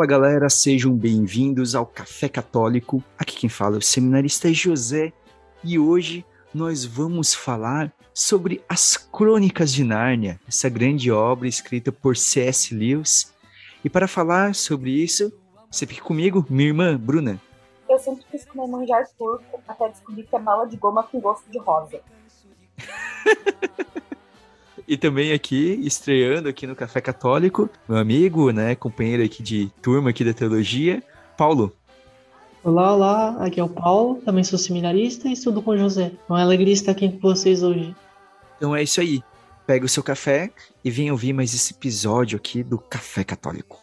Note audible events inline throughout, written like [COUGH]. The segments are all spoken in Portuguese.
Fala galera, sejam bem-vindos ao Café Católico. Aqui quem fala é o seminarista José e hoje nós vamos falar sobre as Crônicas de Nárnia, essa grande obra escrita por C.S. Lewis. E para falar sobre isso, você fica comigo, minha irmã Bruna. Eu sempre quis comer manjar turco até descobrir que é bala de goma com gosto de rosa. [LAUGHS] E também aqui, estreando aqui no Café Católico, meu amigo, né, companheiro aqui de turma aqui da teologia, Paulo. Olá, olá, aqui é o Paulo, também sou seminarista e estudo com o José. É uma alegria estar aqui com vocês hoje. Então é isso aí. Pega o seu café e vem ouvir mais esse episódio aqui do Café Católico.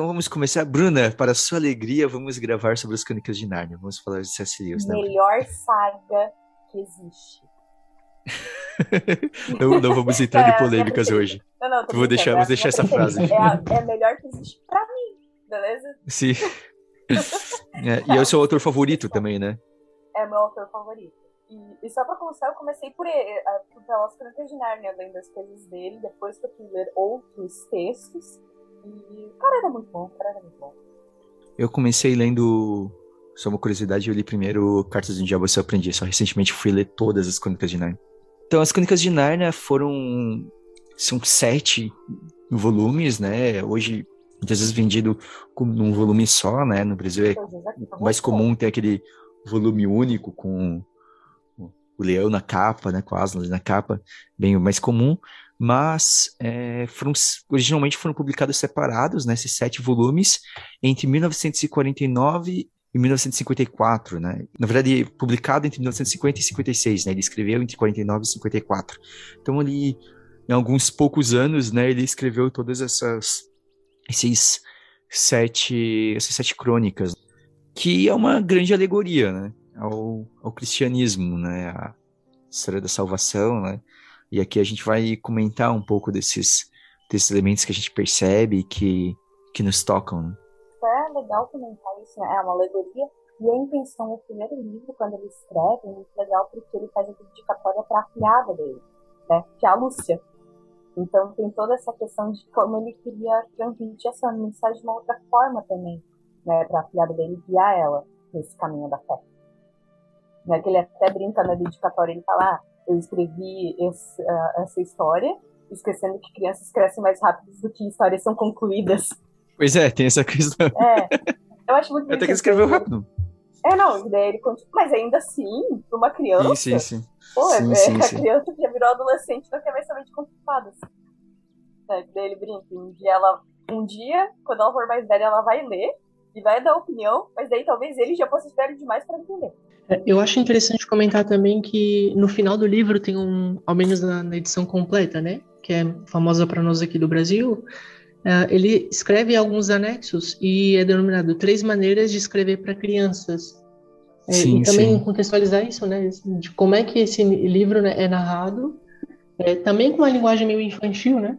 Então vamos começar. Bruna, para sua alegria, vamos gravar sobre as Crônicas de Nárnia. Vamos falar de C.S. Lewis. Né? Melhor saga que existe. [LAUGHS] não, não vamos entrar é, em polêmicas é hoje. Não, não, vou deixar, vou deixar essa frase. É a, é a melhor que existe pra mim, beleza? Sim. É, e é o seu autor favorito também, né? É meu autor favorito. E, e só pra começar, eu comecei por, ele, por pelas Crônicas de Nárnia, lendo as coisas dele, depois que eu fui ler outros textos. E, cara, era muito bom, cara, era muito bom. Eu comecei lendo. Só uma curiosidade, eu li primeiro Cartas do Diabo, eu aprendi. Só recentemente fui ler todas as Crônicas de Narnia. Então, as Crônicas de Narnia foram. São sete volumes, né? Hoje, muitas vezes vendido num volume só, né? No Brasil é, é mais comum ter aquele volume único com o leão na capa, né? Com asas na capa, bem mais comum mas é, foram, originalmente foram publicados separados, né, esses sete volumes, entre 1949 e 1954, né? Na verdade, publicado entre 1950 e 56, né? Ele escreveu entre 49 e 54. Então, ali, em alguns poucos anos, né, ele escreveu todas essas esses sete essas sete crônicas, que é uma grande alegoria, né, ao, ao cristianismo, né, a história da salvação, né? E aqui a gente vai comentar um pouco desses, desses elementos que a gente percebe que, que nos tocam. Né? É legal comentar isso, né? É uma alegoria. E a intenção do primeiro livro, quando ele escreve, é muito legal porque ele faz a dedicatória para a filhada dele, né? Que é a Lúcia. Então tem toda essa questão de como ele queria transmitir essa mensagem de uma outra forma também, né? Para a filhada dele guiar ela nesse caminho da fé. Né, que ele até brinca na dedicatória, ele fala, ah, eu escrevi esse, uh, essa história, esquecendo que crianças crescem mais rápido do que histórias são concluídas. Pois é, tem essa questão. É, eu acho muito Até que escreveu rápido. É, não, daí ele continua. Mas ainda assim, para uma criança. Sim, sim, sim. Pô, sim, é, sim, a sim. criança já virou adolescente não quer mais saber de contadas. É, daí ele brinca. Um dia, ela, um dia, quando ela for mais velha, ela vai ler e vai dar opinião, mas daí talvez ele já fosse velho demais para entender. É, eu acho interessante comentar também que no final do livro tem um, ao menos na, na edição completa, né, que é famosa para nós aqui do Brasil, uh, ele escreve alguns anexos e é denominado três maneiras de escrever para crianças. É, sim, e também sim. contextualizar isso, né, de como é que esse livro né, é narrado, é, também com uma linguagem meio infantil, né?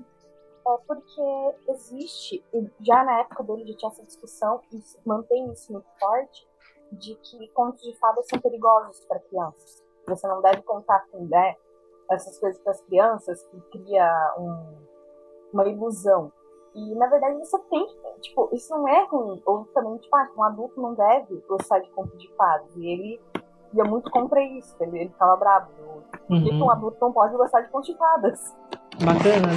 É porque existe, já na época dele já tinha essa discussão e mantém isso muito forte, de que contos de fadas são perigosos para crianças. Você não deve contar com né, essas coisas para as crianças que cria um, uma ilusão. E na verdade você tem que, tipo, isso não é ruim. Ou também, tipo, ah, um adulto não deve gostar de contos de fadas. E ele ia muito contra isso, ele, ele ficava bravo. Por uhum. que um adulto não pode gostar de contos de fadas? Bacana?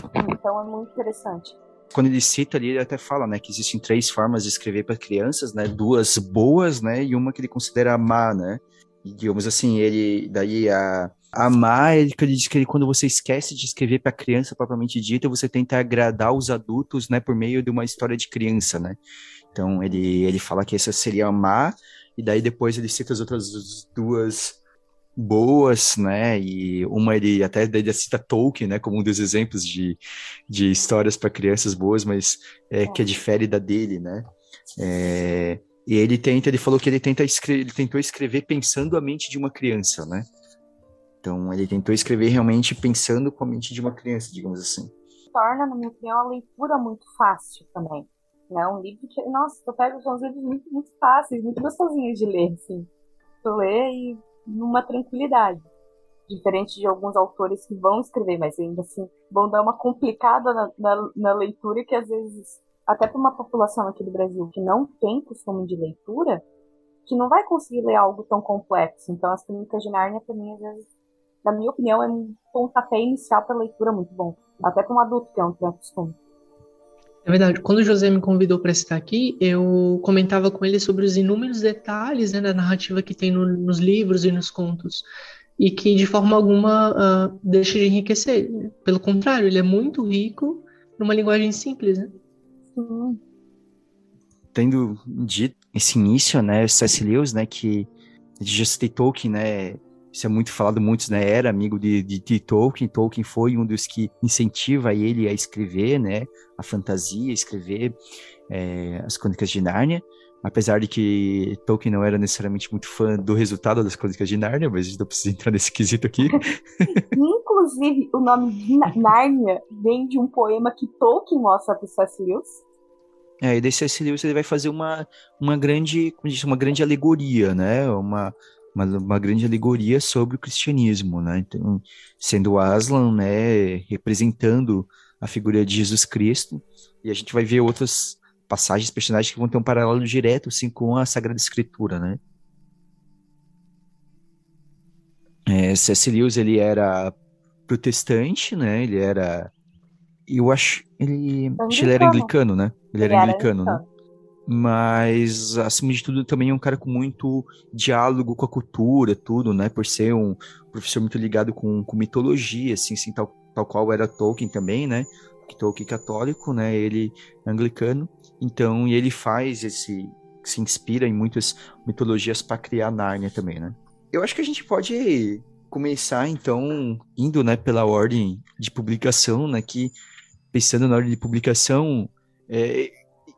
É. Então é muito interessante. Quando ele cita ali, ele até fala, né, que existem três formas de escrever para crianças, né, duas boas, né, e uma que ele considera má, né, e digamos assim, ele, daí a, amar, ele, ele diz que ele, quando você esquece de escrever para criança propriamente dita, você tenta agradar os adultos, né, por meio de uma história de criança, né, então ele, ele fala que essa seria amar, e daí depois ele cita as outras duas boas, né? E uma ele até ele cita Tolkien, né, como um dos exemplos de, de histórias para crianças boas, mas é, que é difere da dele, né? É, e ele tenta, ele falou que ele tenta escrever, ele tentou escrever pensando a mente de uma criança, né? Então ele tentou escrever realmente pensando com a mente de uma criança, digamos assim. torna, na minha opinião, a leitura muito fácil também. Né? Um livro que, nossa, eu pego são livros muito, muito fáceis, muito gostosinhos de ler, assim. Tu lê e numa tranquilidade. Diferente de alguns autores que vão escrever, mas ainda assim vão dar uma complicada na, na, na leitura que às vezes, até para uma população aqui do Brasil que não tem costume de leitura, que não vai conseguir ler algo tão complexo. Então, as Crônicas de Nárnia, para mim, às vezes, na minha opinião, é um pontapé inicial para leitura muito bom. Até para um adulto que é um costume. É verdade. Quando o José me convidou para estar aqui, eu comentava com ele sobre os inúmeros detalhes né, da narrativa que tem no, nos livros e nos contos e que de forma alguma uh, deixa de enriquecer. Pelo contrário, ele é muito rico numa linguagem simples. Né? Sim. Tendo dito esse início, né, C.S. Lewis, né, que já citei Tolkien, né, isso é muito falado, muitos, né, era amigo de, de, de, Tolkien, Tolkien foi um dos que incentiva ele a escrever, né, a fantasia, escrever é, as Crônicas de Nárnia, apesar de que Tolkien não era necessariamente muito fã do resultado das Crônicas de Nárnia, mas a gente não precisa entrar nesse quesito aqui. [LAUGHS] Inclusive, o nome de Nárnia vem de um poema que Tolkien mostra para o C.S. Lewis, é, e daí C.S. Lewis ele vai fazer uma, uma grande, como diz, uma grande alegoria, né? Uma, uma, uma, grande alegoria sobre o cristianismo, né? Então, sendo Aslan, né, representando a figura de Jesus Cristo, e a gente vai ver outras passagens, personagens que vão ter um paralelo direto, assim, com a Sagrada Escritura, né? É, C.S. Lewis, ele era protestante, né? Ele era... Eu acho... Ele, ele era anglicano, né? Ele, ele era, anglicano, né? Mas acima de tudo também é um cara com muito diálogo com a cultura, tudo, né? Por ser um professor muito ligado com, com mitologia, assim, assim tal, tal qual era Tolkien também, né? Tolkien católico, né? Ele é anglicano, então e ele faz esse se inspira em muitas mitologias para criar Nárnia também, né? Eu acho que a gente pode começar então indo, né, pela ordem de publicação, né? Que pensando na ordem de publicação, é,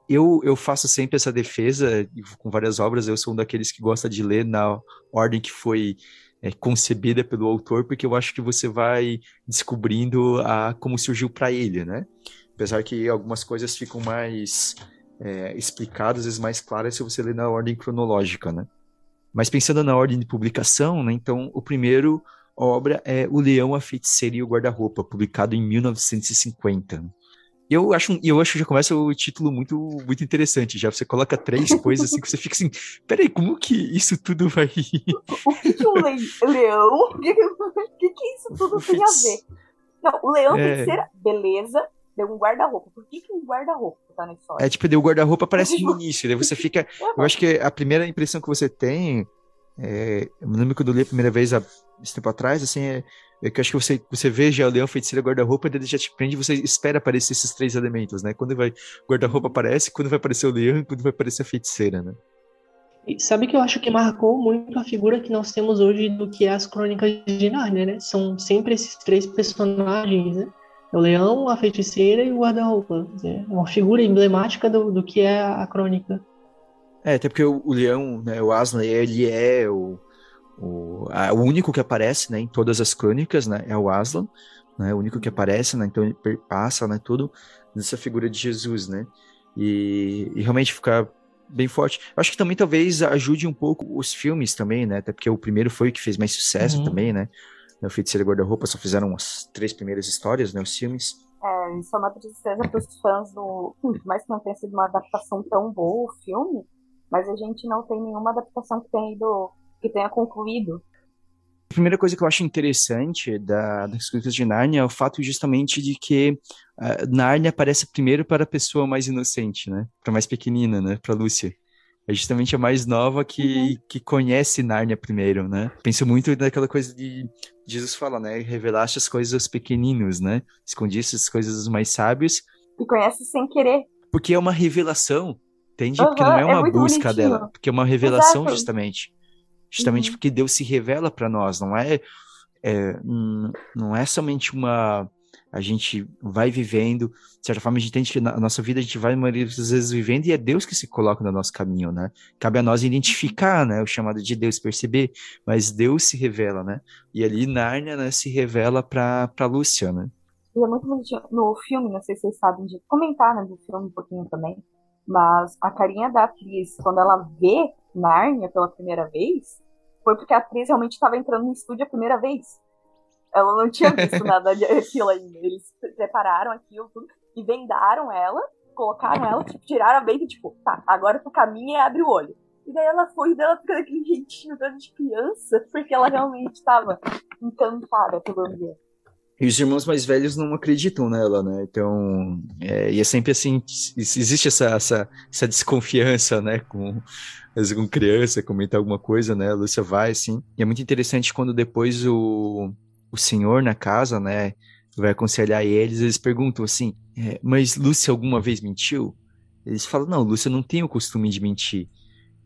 eu, eu faço sempre essa defesa com várias obras. Eu sou um daqueles que gosta de ler na ordem que foi é, concebida pelo autor, porque eu acho que você vai descobrindo a, como surgiu para ele, né? Apesar que algumas coisas ficam mais é, explicadas, às vezes mais claras, se você ler na ordem cronológica, né? Mas pensando na ordem de publicação, né? Então, o primeiro obra é O Leão, a Feiticeira e o Guarda-Roupa, publicado em 1950. Eu acho, eu acho que já começa o título muito, muito interessante. Já você coloca três [LAUGHS] coisas assim que você fica assim, peraí, como que isso tudo vai. O que, que um leão? O que, que, que isso tudo tem a ver? [LAUGHS] Não, o leão é... tem que ser beleza, deu um guarda-roupa. Por que, que um guarda-roupa tá na história? É tipo, deu guarda-roupa aparece [LAUGHS] no início, daí você fica. Eu acho que a primeira impressão que você tem. É, eu me lembro quando eu li a primeira vez há esse tempo atrás, assim, é, é que eu acho que você, você veja o leão, feiticeira, guarda-roupa, ele já te prende você espera aparecer esses três elementos, né? Quando vai guarda-roupa aparece, quando vai aparecer o leão e quando vai aparecer a feiticeira, né? E sabe que eu acho que marcou muito a figura que nós temos hoje do que é as crônicas de Narnia, né? São sempre esses três personagens, né? O leão, a feiticeira e o guarda-roupa. É uma figura emblemática do, do que é a crônica. É, até porque o, o leão, né, o Aslan, ele é o, o, a, o único que aparece né, em todas as crônicas né, é o Aslan, né, o único que aparece, né, então ele passa né, tudo nessa figura de Jesus, né, e, e realmente ficar bem forte. Eu acho que também talvez ajude um pouco os filmes também, né, até porque o primeiro foi o que fez mais sucesso uhum. também, né, o Feiticeiro Guarda-Roupa só fizeram as três primeiras histórias, né, os filmes. É, isso é uma tristeza para os fãs do. Por mais que não tenha sido uma adaptação tão boa o filme, mas a gente não tem nenhuma adaptação que tenha ido que tenha concluído. A primeira coisa que eu acho interessante da, das Crônicas de Nárnia é o fato justamente de que uh, Nárnia aparece primeiro para a pessoa mais inocente, né? Para a mais pequenina, né? Para Lúcia. É justamente a mais nova que, uhum. que conhece Nárnia primeiro, né? Penso muito naquela coisa de Jesus fala, né? Revelaste as coisas aos pequeninos, né? Escondiste as coisas dos mais sábios. E conhece sem querer. Porque é uma revelação, entende? Uhum, porque não é uma é busca bonitinho. dela, porque é uma revelação Exato. justamente justamente uhum. porque Deus se revela para nós, não é, é, não é somente uma a gente vai vivendo, de certa forma a gente entende que na nossa vida a gente vai muitas vezes vivendo e é Deus que se coloca no nosso caminho, né? Cabe a nós identificar, né, o chamado de Deus, perceber, mas Deus se revela, né? E ali Nárnia, né, se revela para para Lúcia, né? E é muito bonitinho. No filme, não sei se vocês sabem de comentar né, do filme um pouquinho também, mas a carinha da atriz, quando ela vê Nárnia pela primeira vez, foi porque a atriz realmente estava entrando no estúdio a primeira vez. Ela não tinha visto [LAUGHS] nada daquilo ainda. Eles prepararam aquilo tudo e vendaram ela, colocaram ela, tipo, tiraram a venda e tipo, tá, agora tu caminha e abre o olho. E daí ela foi e ela ficou daquele jeitinho toda de criança, porque ela realmente estava encantada pelo ambiente. E os irmãos mais velhos não acreditam nela, né? Então, é, e é sempre assim, existe essa, essa, essa desconfiança, né? Com, com criança, comentar alguma coisa, né? A Lúcia vai, assim. E é muito interessante quando depois o, o senhor na casa, né? Vai aconselhar eles, eles perguntam assim, é, mas Lúcia alguma vez mentiu? Eles falam, não, Lúcia não tem o costume de mentir.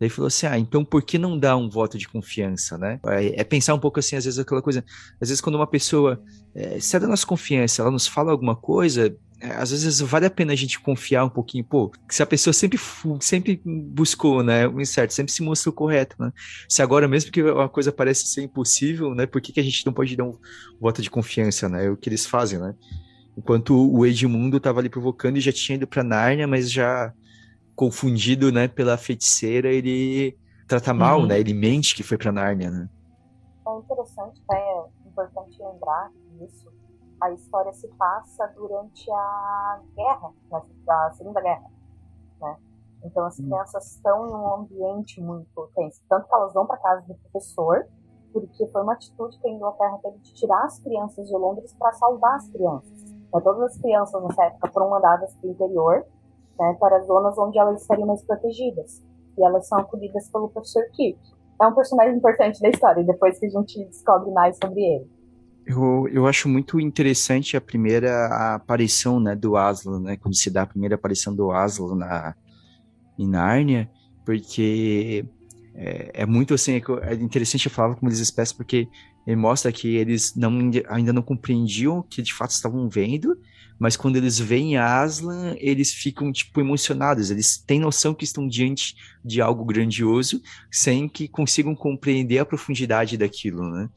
Daí falou assim: ah, então por que não dar um voto de confiança, né? É, pensar um pouco assim, às vezes, aquela coisa. Às vezes, quando uma pessoa. É, se é da nossa confiança, ela nos fala alguma coisa, é, às vezes vale a pena a gente confiar um pouquinho, pô, se a pessoa sempre, sempre buscou, né, o incerto, sempre se mostrou correto, né? Se agora mesmo que uma coisa parece ser impossível, né, por que, que a gente não pode dar um voto de confiança, né? É o que eles fazem, né? Enquanto o Edmundo estava ali provocando e já tinha ido para Nárnia, mas já confundido, né, pela feiticeira, ele trata mal, uhum. né? Ele mente que foi para Nárnia, né? É interessante, né? É importante lembrar isso. A história se passa durante a guerra, né, a Segunda Guerra, né? Então as uhum. crianças estão em um ambiente muito tenso, tanto que elas vão para casa do professor, porque foi uma atitude que a Inglaterra teve de tirar as crianças de Londres para salvar as crianças. Né? Todas as crianças nessa época foram mandadas para o interior né, para zonas onde elas estariam mais protegidas. E elas são acolhidas pelo professor Kirk. É um personagem importante da história, depois que a gente descobre mais sobre ele. Eu, eu acho muito interessante a primeira aparição né, do Aslan, né, quando se dá a primeira aparição do Aslan na, em Nárnia, porque é, é, muito assim, é, é interessante eu falar com eles espécies, porque ele mostra que eles não, ainda não compreendiam o que de fato estavam vendo, mas quando eles veem Aslan, eles ficam, tipo, emocionados, eles têm noção que estão diante de algo grandioso, sem que consigam compreender a profundidade daquilo, né?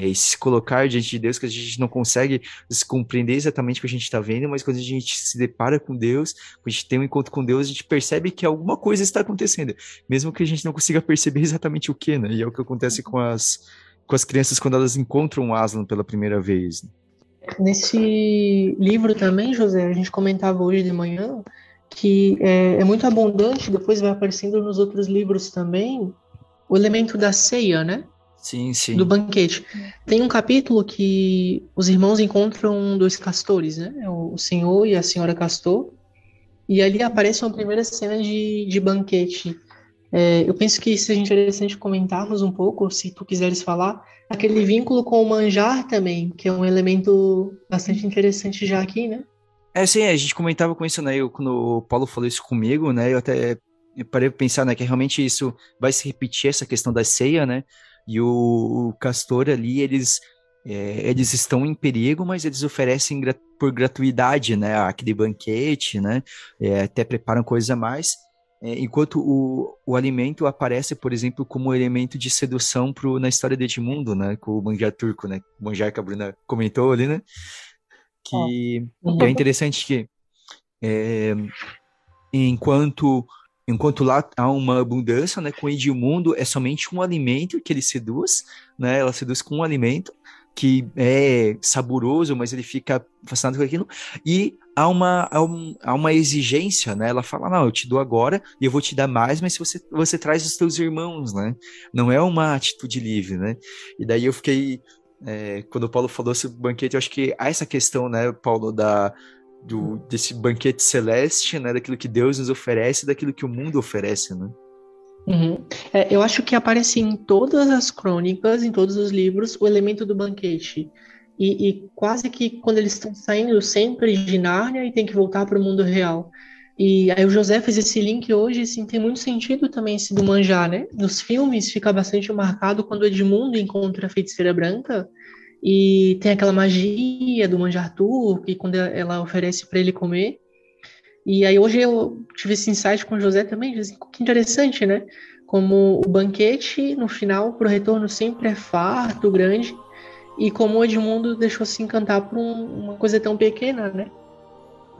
E se colocar diante de Deus, que a gente não consegue compreender exatamente o que a gente está vendo, mas quando a gente se depara com Deus, quando a gente tem um encontro com Deus, a gente percebe que alguma coisa está acontecendo, mesmo que a gente não consiga perceber exatamente o que, né? E é o que acontece com as, com as crianças quando elas encontram Aslan pela primeira vez. Nesse livro também, José, a gente comentava hoje de manhã que é, é, muito abundante, depois vai aparecendo nos outros livros também, o elemento da ceia, né? Sim, sim. Do banquete. Tem um capítulo que os irmãos encontram dois castores, né? É o senhor e a senhora castor. E ali aparece uma primeira cena de, de banquete. É, eu penso que seja interessante comentarmos um pouco, se tu quiseres falar, aquele vínculo com o manjar também, que é um elemento bastante interessante já aqui, né? É, sim, a gente comentava com isso, né? Eu, quando o Paulo falou isso comigo, né? Eu até parei para pensar, né? Que realmente isso vai se repetir, essa questão da ceia, né? E o, o Castor ali, eles, é, eles estão em perigo, mas eles oferecem por gratuidade, né? Aquele banquete, né? É, até preparam coisa a mais. É, enquanto o, o alimento aparece, por exemplo, como elemento de sedução pro, na história de Edmundo, né? Com o manjar turco, né? O manjar que a Bruna comentou ali, né? Que, que é interessante que é, enquanto enquanto lá há uma abundância, né, com Edmundo é somente um alimento que ele seduz, né, ela seduz com um alimento que é saboroso, mas ele fica fascinado com aquilo, e há uma, há, um, há uma exigência, né? Ela fala, não, eu te dou agora e eu vou te dar mais, mas se você, você traz os teus irmãos, né? Não é uma atitude livre, né? E daí eu fiquei, é, quando o Paulo falou sobre o banquete, eu acho que há essa questão, né, Paulo, da, do, desse banquete celeste, né? Daquilo que Deus nos oferece, daquilo que o mundo oferece, né? Uhum. É, eu acho que aparece em todas as crônicas, em todos os livros, o elemento do banquete. E, e quase que quando eles estão saindo sempre de Nárnia e tem que voltar para o mundo real. E aí o José fez esse link hoje, assim, tem muito sentido também esse do manjar, né? Nos filmes fica bastante marcado quando Edmundo encontra a feiticeira branca e tem aquela magia do manjar turco e quando ela oferece para ele comer. E aí hoje eu tive esse insight com o José também, assim, que interessante, né? Como o banquete no final, pro retorno sempre é farto, grande, e como o Edmundo deixou se encantar por um, uma coisa tão pequena, né?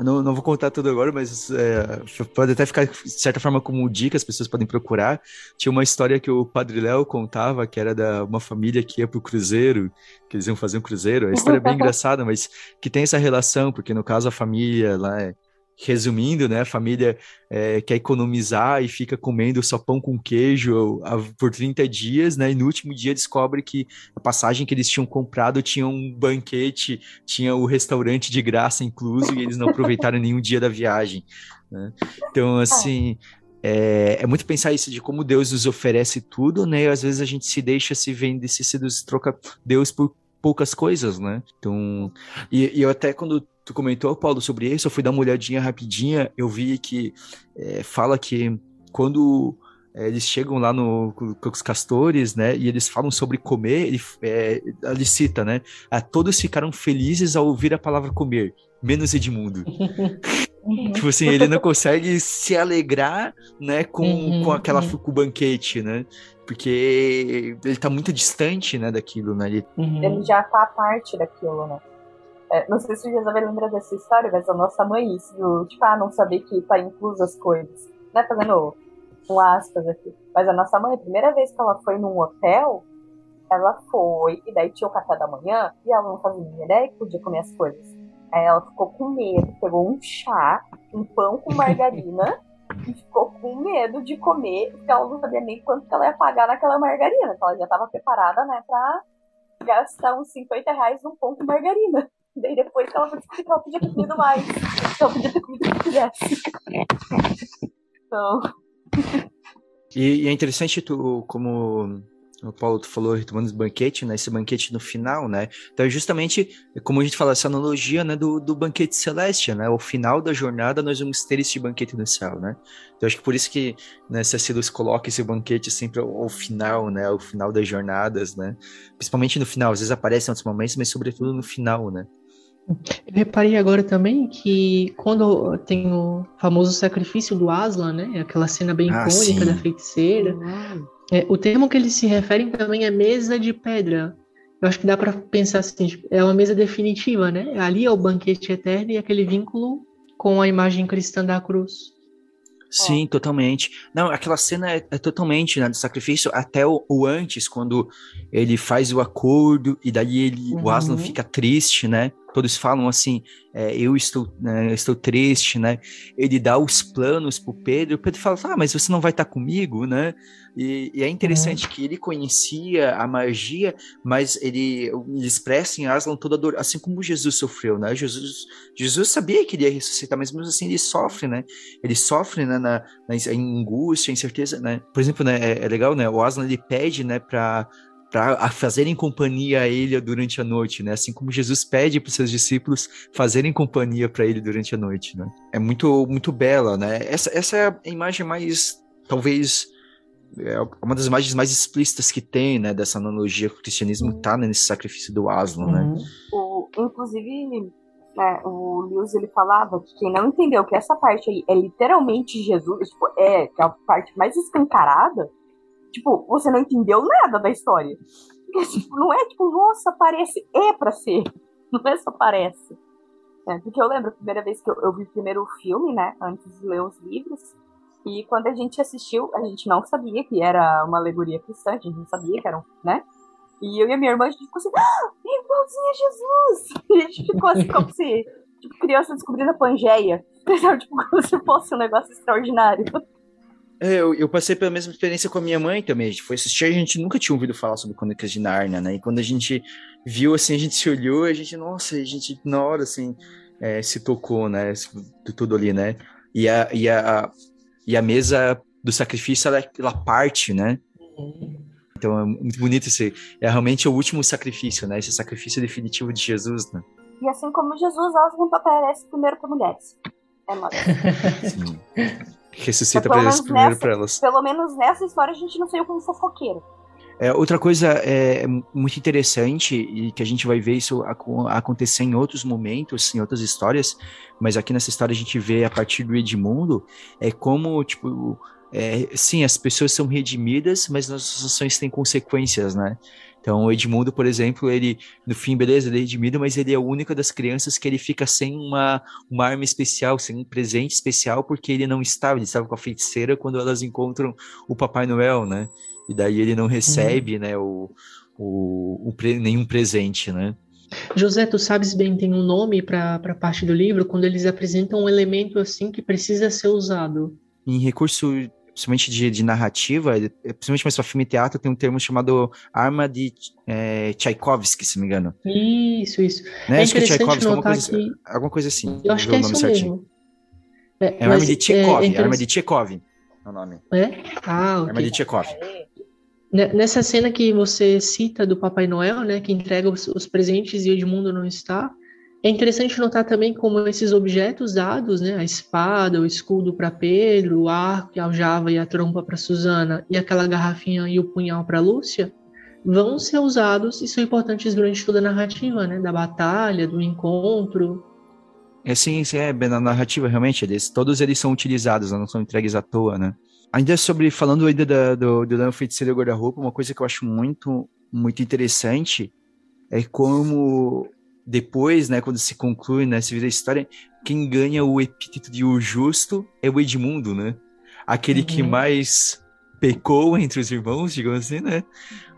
não, não vou contar tudo agora, mas é, pode até ficar, de certa forma, como dica, as pessoas podem procurar. Tinha uma história que o Padre Léo contava, que era da uma família que ia pro cruzeiro, que eles iam fazer um cruzeiro. A história é bem [LAUGHS] engraçada, mas que tem essa relação, porque no caso a família lá é resumindo, né, família é, quer economizar e fica comendo só pão com queijo por 30 dias, né, e no último dia descobre que a passagem que eles tinham comprado tinha um banquete, tinha o restaurante de graça incluso e eles não aproveitaram [LAUGHS] nenhum dia da viagem. Né? Então, assim, é, é, muito pensar isso de como Deus nos oferece tudo, né, e às vezes a gente se deixa se vender, se, se troca Deus por poucas coisas, né? Então, e, e eu até quando tu comentou, Paulo, sobre isso, eu fui dar uma olhadinha rapidinha, eu vi que é, fala que quando é, eles chegam lá no, com os castores, né, e eles falam sobre comer, ele, é, ele cita, né, ah, todos ficaram felizes ao ouvir a palavra comer, menos Edmundo. Uhum. [LAUGHS] tipo assim, ele não consegue se alegrar, né, com, uhum, com aquela uhum. com o banquete, né? Porque ele tá muito distante, né, daquilo, né? Ele, uhum. ele já tá a parte daquilo, né? É, não sei se o Jezabel lembra dessa história, mas a nossa mãe, isso, tipo, ah, não saber que tá incluso as coisas. Né, fazendo um aspas aqui. Mas a nossa mãe, a primeira vez que ela foi num hotel, ela foi, e daí tinha o café da manhã, e ela não fazia nem ideia que podia comer as coisas. Aí ela ficou com medo, pegou um chá, um pão com margarina, [LAUGHS] e ficou com medo de comer, porque ela não sabia nem quanto que ela ia pagar naquela margarina. Então ela já estava preparada, né, pra gastar uns 50 reais num pão com margarina. Daí depois ela foi descobrir que ela podia ter comido mais. Ela podia ter comido o que quisesse. Então. E, e, é interessante tu, como o Paulo tu falou, retomando os banquete, né? Esse banquete no final, né? Então é justamente, como a gente fala, essa analogia, né? Do, do banquete celeste, né? O final da jornada nós vamos ter esse banquete no céu, né? Então acho que por isso que, né. Lewis coloca esse banquete sempre ao, ao, final, né? Ao final das jornadas, né? Principalmente no final, às vezes aparece em outros momentos, mas sobretudo no final, né? Eu reparei agora também que quando tem o famoso sacrifício do Aslan, né? Aquela cena bem ah, icônica sim. da feiticeira. Uhum. É, o termo que eles se referem também é mesa de pedra. Eu acho que dá para pensar assim, tipo, é uma mesa definitiva, né? Ali é o banquete eterno e aquele vínculo com a imagem cristã da cruz. Sim, totalmente. Não, aquela cena é, é totalmente, né, do sacrifício, até o, o, antes, quando ele faz o acordo e daí ele, uhum. o Aslan fica triste, né? Todos falam assim, é, eu estou, né, estou triste, né? Ele dá os planos para o Pedro, o Pedro fala, ah, mas você não vai estar comigo, né? E, e é interessante uhum. que ele conhecia a magia, mas ele, ele expressa em Aslan toda a dor, assim como Jesus sofreu, né? Jesus, Jesus sabia que ele ia ressuscitar, mas mesmo assim ele sofre, né? Ele sofre né, na, na, em angústia, incerteza, né? Por exemplo, né, é, é legal, né? O Aslan ele pede, né, para para fazerem companhia a ele durante a noite, né? Assim como Jesus pede para os seus discípulos fazerem companhia para ele durante a noite, né? É muito muito bela, né? Essa, essa é a imagem mais talvez é uma das imagens mais explícitas que tem, né, dessa analogia que o cristianismo está né, nesse sacrifício do Aslan, né? Uhum. O, inclusive, né, o Lewis ele falava que quem não entendeu que essa parte aí é literalmente Jesus, tipo, é, que é a parte mais escancarada, Tipo, você não entendeu nada da história. Porque, tipo, não é tipo, nossa, parece. É pra ser. [LAUGHS] Não é só parece. É, porque eu lembro a primeira vez que eu, eu vi primeiro o filme, né? Antes de ler os livros. E quando a gente assistiu, a gente não sabia que era uma alegoria cristã, a gente não sabia que era um, né? E eu e a minha irmã, a gente ficou assim, ah, é igualzinho a Jesus! [LAUGHS] E a gente ficou assim, como se, tipo, criança descobrindo a Pangeia. [LAUGHS] Tipo, como se fosse um negócio extraordinário. É, eu, eu, passei pela mesma experiência com a minha mãe também. A gente foi assistir, a gente nunca tinha ouvido falar sobre Crônicas de Narnia, né? E quando a gente viu, assim, a gente se [LAUGHS] olhou, a gente, nossa, a gente na hora, assim, é, se tocou, né? De tudo ali, né? E a, e a, e a mesa do sacrifício, ela, ela parte, né? Então é muito bonito esse. É realmente o último sacrifício, né? Esse sacrifício definitivo de Jesus, né? E assim como Jesus, Oswald aparece primeiro para mulheres. É nóis. [LAUGHS] Ressuscita para eles primeiro para elas. Pelo menos nessa história a gente não saiu como fofoqueiro. É, outra coisa é, muito interessante e que a gente vai ver isso acontecer em outros momentos, em outras histórias, mas aqui nessa história a gente vê a partir do Edmundo, é como, tipo, é, sim, as pessoas são redimidas, mas nossas ações têm consequências, né? Então, o Edmundo, por exemplo, ele, no fim, beleza, ele é redimido, mas ele é a única das crianças que ele fica sem uma, uma arma especial, sem um presente especial, porque ele não estava, ele estava com a feiticeira quando elas encontram o Papai Noel, né? E daí ele não recebe, uhum. né, o, o, o nenhum presente, né? José, tu sabes bem, tem um nome para a parte do livro quando eles apresentam um elemento assim que precisa ser usado. Em recurso, principalmente de, de narrativa, principalmente mais para filme e teatro, tem um termo chamado arma de é, Tchaikovsky, se não me engano. Isso, isso. Né? É Acho que é Tchaikovsky, alguma coisa, que... alguma coisa assim. Eu acho que é isso certinho. mesmo. É, é arma de Tchekov, é, arma de Tchekov é o nome. É? Ah, ok. Arma de Tchekov. Nessa cena que você cita do Papai Noel, né, que entrega os, os, presentes e Edmundo não está, é interessante notar também como esses objetos dados, né, a espada, o escudo para Pedro, o arco, a aljava e a trompa para Susana, e aquela garrafinha e o punhal para Lúcia, vão ser usados e são importantes durante toda a narrativa, né, da batalha, do encontro. É sim, é na narrativa realmente, eles, todos eles são utilizados, não são entregues à toa, né? Ainda sobre, falando ainda da, do, do Leão Feiticeiro Guarda-Roupa, uma coisa que eu acho muito, muito interessante é como depois, né, quando se conclui, né, se vira a história, quem ganha o epíteto de o justo é o Edmundo, né? Aquele uhum. que mais pecou entre os irmãos, digamos assim, né?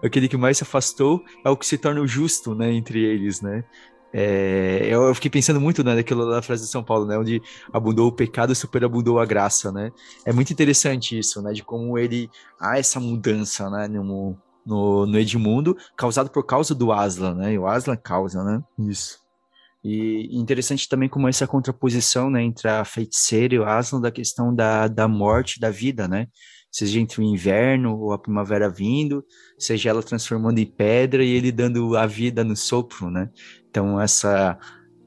Aquele que mais se afastou é o que se torna o justo, né, entre eles, né? É, eu fiquei pensando muito né, naquilo da frase de São Paulo, né, onde abundou o pecado, superabundou a graça, né? É muito interessante isso, né, de como ele há essa mudança, né, no, no, no Edmundo, causado por causa do Aslan, né? E o Aslan causa, né? Isso. E interessante também como essa contraposição, né, entre a feiticeira e o Aslan da questão da, da morte, da vida, né? seja entre o inverno ou a primavera vindo, seja ela transformando em pedra e ele dando a vida no sopro, né? Então, essa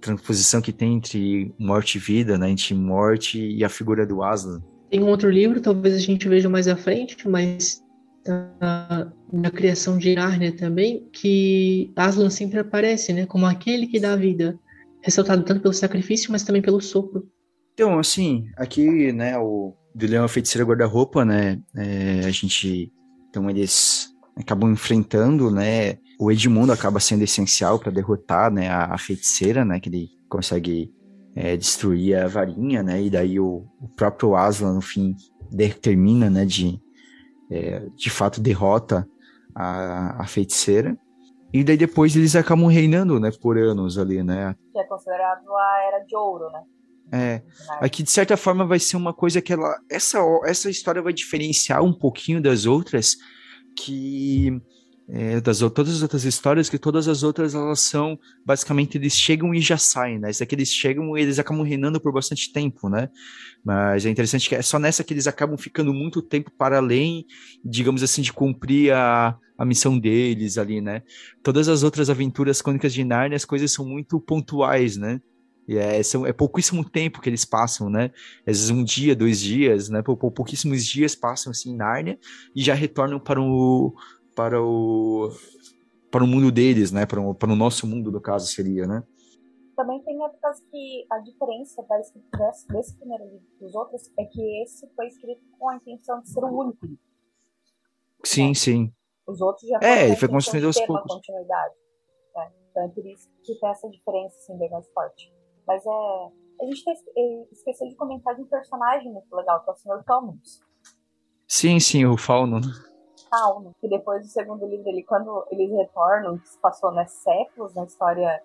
transposição que tem entre morte e vida, né? Entre morte e a figura do Aslan. Tem um outro livro, talvez a gente veja mais à frente, mas da criação de Narnia também, que Aslan sempre aparece, né? Como aquele que dá vida, ressaltado tanto pelo sacrifício, mas também pelo sopro. Então, assim, aqui, né, o do Leão Feiticeiro Guarda-Roupa, né, é, a gente, então eles acabam enfrentando, né, o Edmundo acaba sendo essencial para derrotar, né, a, a, feiticeira, né, que ele consegue é, destruir a varinha, né, e daí o, o próprio Aslan, no fim, determina, né, de, é, de fato derrota a, a feiticeira, e daí depois eles acabam reinando, né, por anos ali, né. Que é considerado a Era de Ouro, né. É, aqui de certa forma vai ser uma coisa que ela, essa, essa história vai diferenciar um pouquinho das outras, que é, das todas as outras histórias, que todas as outras elas são basicamente eles chegam e já saem, né? Esse aqui eles chegam e eles acabam reinando por bastante tempo, né? Mas é interessante que é só nessa que eles acabam ficando muito tempo para além, digamos assim, de cumprir a, a missão deles ali, né? Todas as outras aventuras crônicas de Narnia, as coisas são muito pontuais, né? E é, são, é pouquíssimo tempo que eles passam, né? Às vezes um dia, dois dias, né? Por pouquíssimos dias passam assim em Nárnia e já retornam para o para o para o mundo deles, né? Para o, para o nosso mundo, no caso, seria, né? Também tem épocas que a diferença da escritura desse, desse primeiro livro dos outros é que esse foi escrito com a intenção de ser o único. Sim, né? sim. Os outros já É, ele foi construído aos poucos. continuidade. Né? Então é por isso que tem essa diferença assim, bem mais forte. Mas é. A gente é, esqueceu de comentar de um personagem muito legal, que é o Sr. Thomas. Sim, sim, o Fauno. Que depois do segundo livro dele, quando eles retornam, que se passou né, séculos na história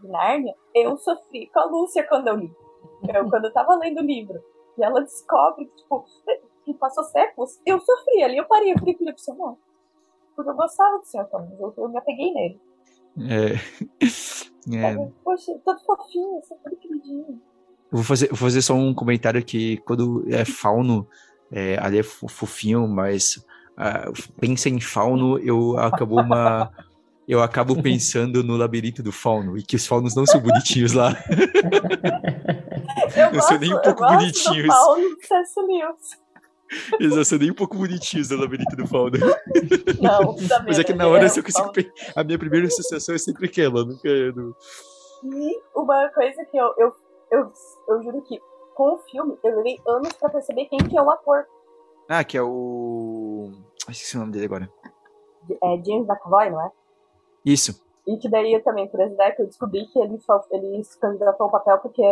de Nárnia, eu sofri com a Lúcia quando eu li. Eu, quando eu tava lendo o livro. E ela descobre que, tipo, que passou séculos, eu sofri ali, eu parei, eu fiquei com não. Porque eu gostava do Sr. Thomas, eu, eu me apeguei nele. É. [LAUGHS] é. Poxa, todo fofinho, super queridinho. Vou fazer, vou fazer só um comentário que quando é fauno, é, ali é fofinho, mas uh, pensa em fauno, eu acabo uma. eu acabo pensando no labirinto do fauno, e que os faunos não são bonitinhos lá. Eu [LAUGHS] não são nem um pouco bonitinhos. Do fauno do C.S. Lewis. Eles são nem um pouco bonitinhos no labirinto do fauno. Não, [LAUGHS] também. Mas é que na hora é, eu consigo. A minha primeira associação é sempre aquela, nunca. Não... E uma coisa que eu, eu, eu, eu juro que com o filme eu levei anos pra perceber quem que é o ator. Ah, que é o. Esqueci o nome dele agora. É James McAvoy, não é? Isso. E que daí eu também, por exemplo, eu descobri que ele, só, ele se candidatou ao papel porque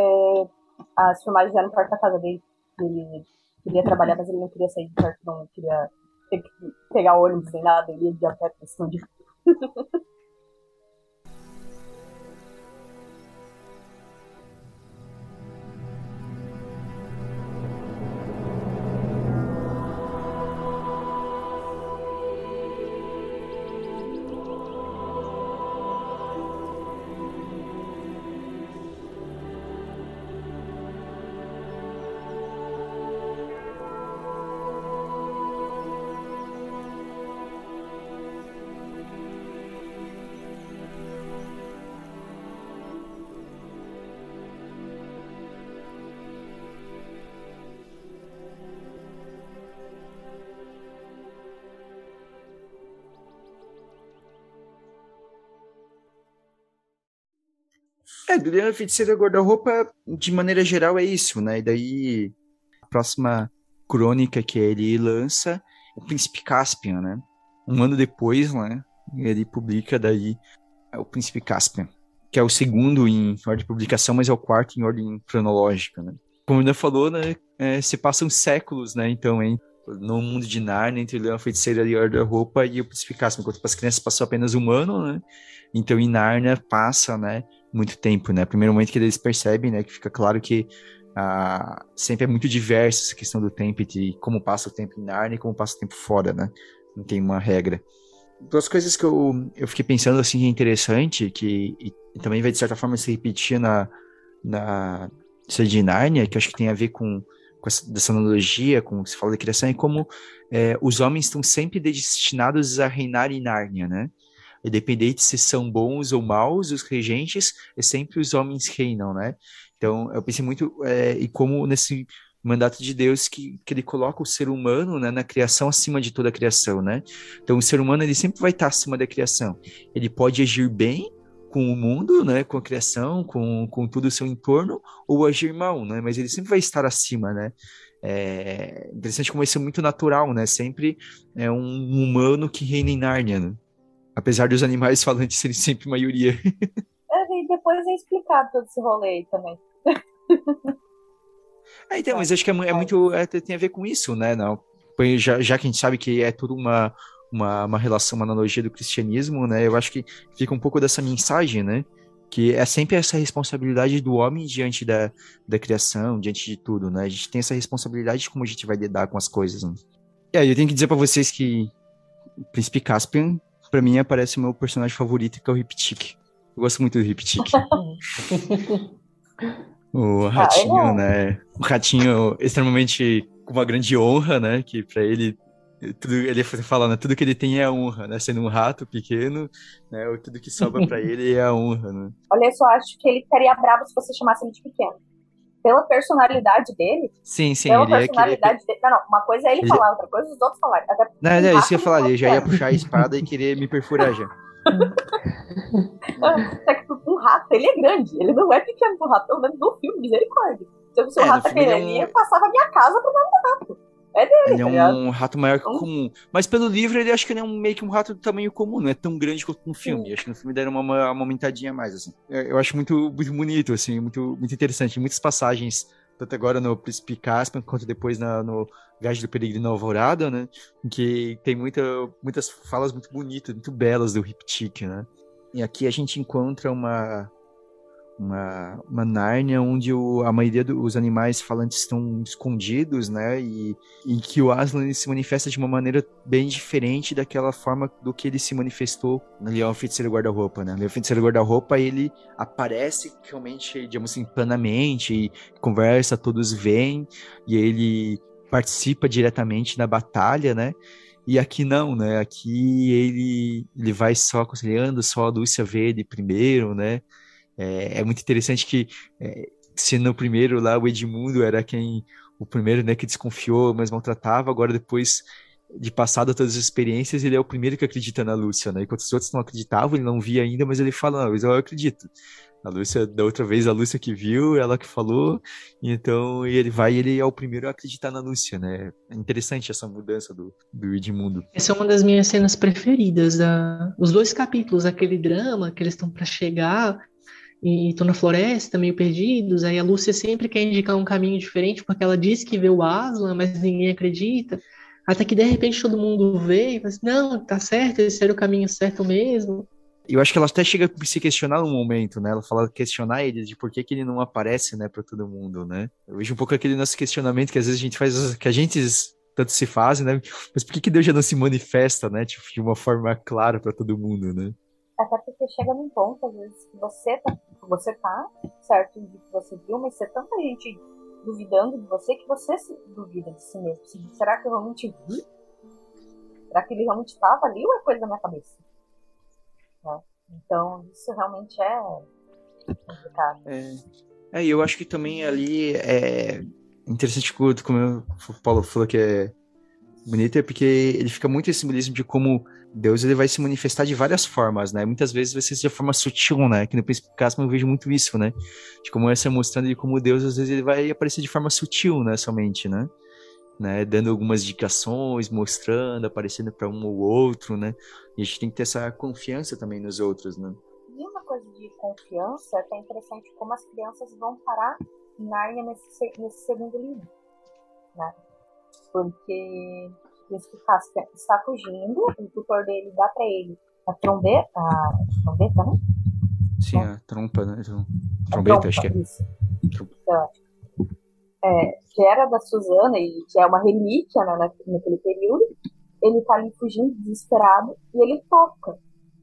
as filmagens eram perto da casa dele. Ele queria trabalhar, mas ele não queria sair de perto, não queria ter que pegar ônibus nem nada, ele ia de a pé pro estúdio. [LAUGHS] É, Leão Feiticeira Guarda-Roupa, de maneira geral, é isso, né? E daí, a próxima crônica que ele lança, o Príncipe Caspian, né? Um ano depois, né? Ele publica daí o Príncipe Caspian, que é o segundo em ordem de publicação, mas é o quarto em ordem cronológica, né? Como ainda falou, né? É, se passam séculos, né? Então, hein? no mundo de Narnia, entre Leão Feiticeira e Guarda-Roupa e o Príncipe Caspian, enquanto para as crianças passou apenas um ano, né? Então, em Narnia passa, né? Muito tempo, né? Primeiro momento que eles percebem, né? Que fica claro que ah, sempre é muito diverso essa questão do tempo de como passa o tempo em Narnia e como passa o tempo fora, né? Não tem uma regra. Duas coisas que eu, eu fiquei pensando, assim, é interessante, que e, e também vai, de certa forma, se repetir na, na história de Narnia, que acho que tem a ver com, com essa, dessa analogia, com o que se fala da criação, é como é, os homens estão sempre destinados a reinar em Nárnia, né? Independente se são bons ou maus, os regentes, é sempre os homens reinam, né? Então, eu pensei muito, é, e como nesse mandato de Deus que, que ele coloca o ser humano né, na criação acima de toda a criação, né? Então, o ser humano, ele sempre vai estar acima da criação. Ele pode agir bem com o mundo, né, com a criação, com, com tudo o seu entorno, ou agir mal, né? Mas ele sempre vai estar acima, né? É interessante como isso é muito natural, né? Sempre é um humano que reina em Nárnia, né? Apesar dos animais falantes serem sempre maioria. É, e depois é explicado todo esse rolê aí também. [LAUGHS] É, então, mas acho que é, é muito. É, tem a ver com isso, né? Não, já, já que a gente sabe que é tudo uma, uma, uma relação, uma analogia do cristianismo, né? Eu acho que fica um pouco dessa mensagem, né? Que é sempre essa responsabilidade do homem diante da, da criação, diante de tudo, né? A gente tem essa responsabilidade de como a gente vai lidar com as coisas. Né? E aí, eu tenho que dizer para vocês que o Príncipe Caspian Pra mim aparece o meu personagem favorito, que é o Riptic. Eu gosto muito do Riptic. [LAUGHS] o ratinho, ah, né? O ratinho extremamente com uma grande honra, né? Que para ele tudo ele fala, né? Tudo que ele tem é honra, né? Sendo um rato pequeno, né? Tudo que sobra para [LAUGHS] ele é a honra, né? Olha, eu só acho que ele ficaria bravo se você chamasse ele de pequeno pela personalidade dele. Sim, sim. Pela personalidade dele. Não, não, uma coisa é ele, ele... falar, outra coisa é os outros falarem. Até não, não, isso que eu falaria, ele já ia puxar a espada e querer me perfurar já. é que um rato, ele é grande, ele não é pequeno pro rato, pelo menos no filme, misericórdia. Se eu fosse um é, rato pequenininho, é um... eu passava a minha casa pro nome do rato. É dele, ele é tá um rato maior que o comum. Mas pelo livro, ele acho que ele é um, meio que um rato do tamanho comum, não é tão grande quanto no filme. Sim. Acho que no filme deram uma, uma aumentadinha mais, assim. Eu acho muito, muito bonito, assim, muito, muito interessante. Muitas passagens tanto agora no Príncipe Caspian, quanto depois na, no Viagem do Peregrino Alvorada, né? Que tem muita, muitas falas muito bonitas, muito belas do Riptych, né? E aqui a gente encontra uma, uma, uma Nárnia onde o, a maioria dos animais falantes estão escondidos, né? E, e que o Aslan se manifesta de uma maneira bem diferente daquela forma do que ele se manifestou no Leão Feiticeiro Guarda-Roupa, né? Leão Feiticeiro Guarda-Roupa, ele aparece realmente, digamos assim, planamente, e conversa, todos veem, e ele participa diretamente da batalha, né? E aqui não, né? Aqui ele, ele vai só aconselhando, só a Lúcia vê ele primeiro, né? É, é muito interessante que, é, se no primeiro lá o Edmundo era quem, o primeiro né, que desconfiou, mas maltratava, agora depois de passado todas as experiências, ele é o primeiro que acredita na Lúcia, né? Enquanto os outros não acreditavam, ele não via ainda, mas ele fala, não, eu acredito. A Lúcia, da outra vez, a Lúcia que viu, ela que falou, então ele vai ele é o primeiro a acreditar na Lúcia, né? É interessante essa mudança do, do Edmundo. Essa é uma das minhas cenas preferidas, da... os dois capítulos, aquele drama que eles estão para chegar e estão na floresta, meio perdidos, aí a Lúcia sempre quer indicar um caminho diferente, porque ela diz que vê o Aslan, mas ninguém acredita, até que de repente todo mundo vê e fala assim, não, tá certo, esse era o caminho certo mesmo, eu acho que ela até chega a se questionar no momento, né? Ela fala questionar ele de por que, que ele não aparece, né, para todo mundo, né? Eu vejo um pouco aquele nosso questionamento que às vezes a gente faz, que a gente tanto se faz, né? Mas por que, que Deus já não se manifesta, né? Tipo, de uma forma clara para todo mundo, né? Até porque chega num ponto, às vezes, que você tá, você tá certo de que você viu, mas você tanta gente duvidando de você que você se duvida de si mesmo. Será que eu realmente vi? Será que ele realmente estava ali ou é coisa da minha cabeça? Né? Então, isso realmente é complicado. É, é, eu acho que também ali é interessante, como o Paulo falou que é bonito, é porque ele fica muito esse simbolismo de como Deus ele vai se manifestar de várias formas, né? Muitas vezes vai ser de forma sutil, né? Que no Príncipe Casma eu vejo muito isso, né? De como essa mostrando de como Deus às vezes ele vai aparecer de forma sutil, né? Somente, né? né, dando algumas indicações, mostrando, aparecendo para um ou outro, né? E a gente tem que ter essa confiança também nos outros, né? E uma coisa de confiança, é até interessante como as crianças vão parar Narnia nesse, nesse segundo livro, né? Porque príncipe Caspian está fugindo, o tutor dele dá para ele a trombeta, a trombeta, né? Sim, a trompa, né? Trombeta, acho que é. Isso. Então, é, que era da Suzana e que é uma relíquia né, naquele período, ele tá ali fugindo desesperado e ele toca.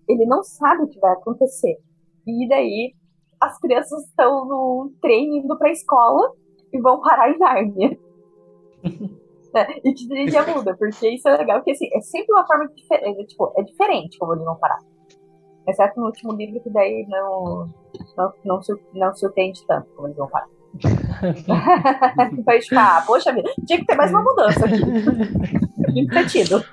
Ele não sabe o que vai acontecer. E daí as crianças estão no trem indo pra escola e vão parar em Nárnia. [LAUGHS] é, e que já muda, porque isso é legal, porque assim, é sempre uma forma diferente, é, tipo, é diferente como eles vão parar. Exceto no último livro que daí não, não, não, não, não surpreende tanto como eles vão parar. [LAUGHS] Foi tipo, ah, poxa vida, tinha que ter mais uma mudança aqui. [LAUGHS] tinha que ter tido.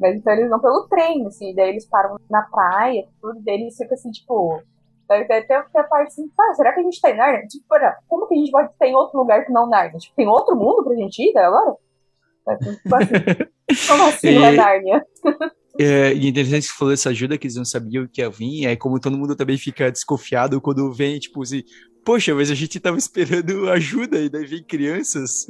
Mas então eles vão pelo trem, assim, daí eles param na praia, tudo, daí eles ficam assim, tipo. Daí até a parte assim, ah, será que a gente tá em Narnia? Tipo, como que a gente pode ter em outro lugar que não Narnia? Tipo, tem outro mundo pra gente ir daí agora? Tipo assim, [LAUGHS] como assim é Narnia? É, e interessante que falou essa ajuda que eles não sabiam que ia vir, é como todo mundo também fica desconfiado quando vem, tipo assim, poxa, mas a gente tava esperando [LAUGHS] ajuda e daí vem crianças.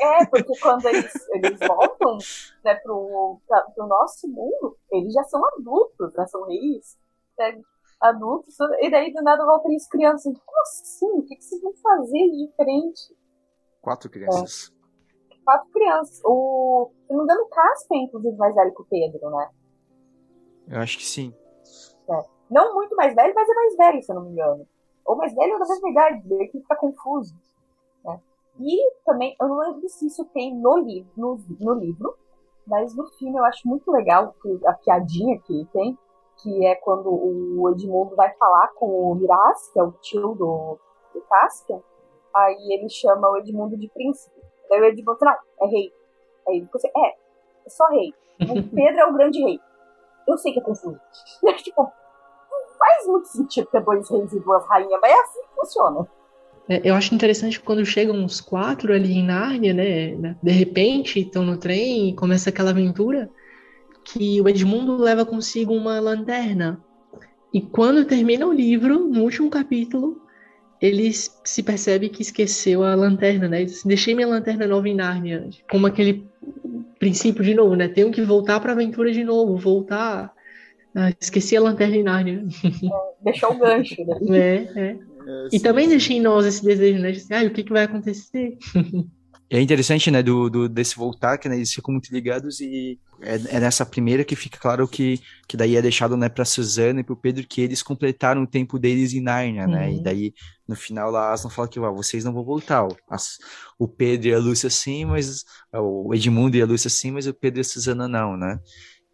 É, porque quando eles, eles voltam né, pro, pra, pro nosso mundo, eles já são adultos, né, são reis, né, adultos, e daí do nada voltam as crianças. Como assim? O que, que vocês vão fazer de diferente? Quatro crianças. É. Quatro crianças. O, se não me engano, o Casper, inclusive, mais velho que o Pedro, né? Eu acho que sim. É. Não muito mais velho, mas é mais velho, se eu não me engano ou mais velho ou da mesma idade, que fica confuso. Né? E também, eu não lembro se isso tem no, li no, no livro, mas no filme eu acho muito legal a piadinha que ele tem, que é quando o Edmundo vai falar com o Miraz, que é o tio do, do Caspian, aí ele chama o Edmundo de príncipe. Daí o Edmundo fala, não, é rei. Aí assim, é, é só rei. O [LAUGHS] Pedro é o grande rei. Eu sei que é confuso. [LAUGHS] tipo, faz muito sentido ter dois reis e duas rainhas, mas é assim que funciona. É, eu acho interessante quando chegam uns quatro ali em Nárnia, né? De repente estão no trem e começa aquela aventura que o Edmundo leva consigo uma lanterna. E quando termina o livro, no último capítulo, ele se percebe que esqueceu a lanterna, né? Diz, Deixei minha lanterna nova em Nárnia. Como aquele princípio de novo, né? Tenho que voltar para a aventura de novo, voltar ah, esqueci a lanterna em Nárnia. É, deixou o gancho, né? [LAUGHS] É, é. é e também deixei em nós esse desejo, né? De assim, ah, o que, que vai acontecer? [LAUGHS] É interessante, né, do, do, desse voltar, que né, eles ficam muito ligados e é, é, nessa primeira que fica claro que, que daí é deixado, né, pra Suzana e pro Pedro que eles completaram o tempo deles em Nárnia, uhum. né, e uhum. daí no final lá Aslan fala que, ó, vocês não vão voltar, As, o Pedro e a Lúcia sim, mas o Edmundo e a Lúcia sim, mas o Pedro e a Suzana não, né,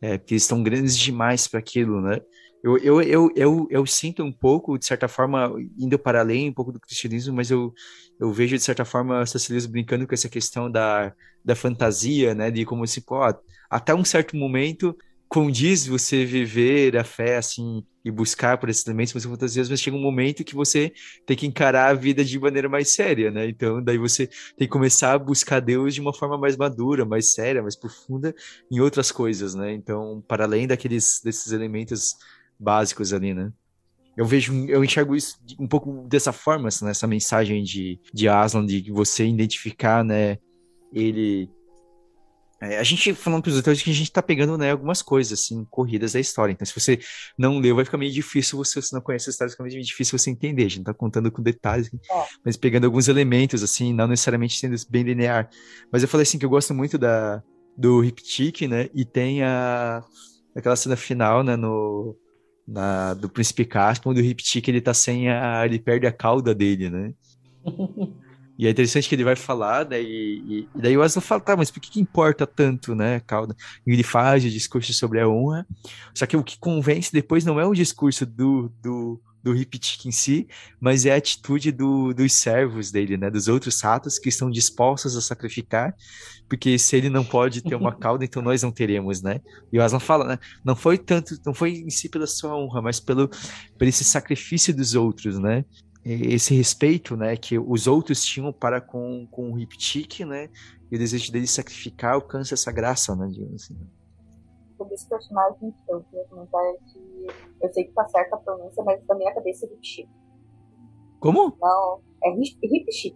é, porque eles estão grandes demais para aquilo, né? Eu, eu, eu, eu, eu sinto um pouco, de certa forma, indo para além um pouco do cristianismo, mas eu, eu vejo, de certa forma, Cecilias brincando com essa questão da, da fantasia, né? De como se, pô, até um certo momento condiz você viver a fé, assim, e buscar por esses elementos, muitas vezes mas chega um momento que você tem que encarar a vida de maneira mais séria, né? Então, daí você tem que começar a buscar Deus de uma forma mais madura, mais séria, mais profunda em outras coisas, né? Então, para além daqueles desses elementos básicos ali, né? Eu vejo, eu enxergo isso um pouco dessa forma, assim, nessa mensagem de, de Aslan, de você identificar, né, ele é, a gente, falando para os leitores, que a gente está pegando né, algumas coisas, assim, corridas da história. Então, se você não leu, vai ficar meio difícil, você, se não conhece a história, fica meio difícil você entender. A gente está contando com detalhes, é. mas pegando alguns elementos, assim, não necessariamente sendo bem linear. Mas eu falei assim que eu gosto muito da, do Riptych, né? E tem a, aquela cena final, né, no, na, do Príncipe Caspian, onde o Riptych, ele tá sem a... ele perde a cauda dele, né? [LAUGHS] E é interessante que ele vai falar, né? E, e, daí o Aslan fala, tá, mas por que, que importa tanto, né, Calda? E ele faz o discurso sobre a honra. Só que o que convence depois não é o discurso do, do, do Riptych em si, mas é a atitude do, dos servos dele, né? Dos outros ratos que estão dispostos a sacrificar, porque se ele não pode ter uma [LAUGHS] cauda, então nós não teremos, né? E o Aslan fala, né? Não foi tanto, não foi em si pela sua honra, mas pelo, pelo esse sacrifício dos outros, né? Esse respeito, né, que os outros tinham para com, com o Riptych, né, e o desejo dele sacrificar alcança essa graça, né, digamos assim. Sobre esse personagem que eu queria comentar é que eu sei que tá certa a pronúncia, mas na minha cabeça é Riptych. Como? Não, é Riptych.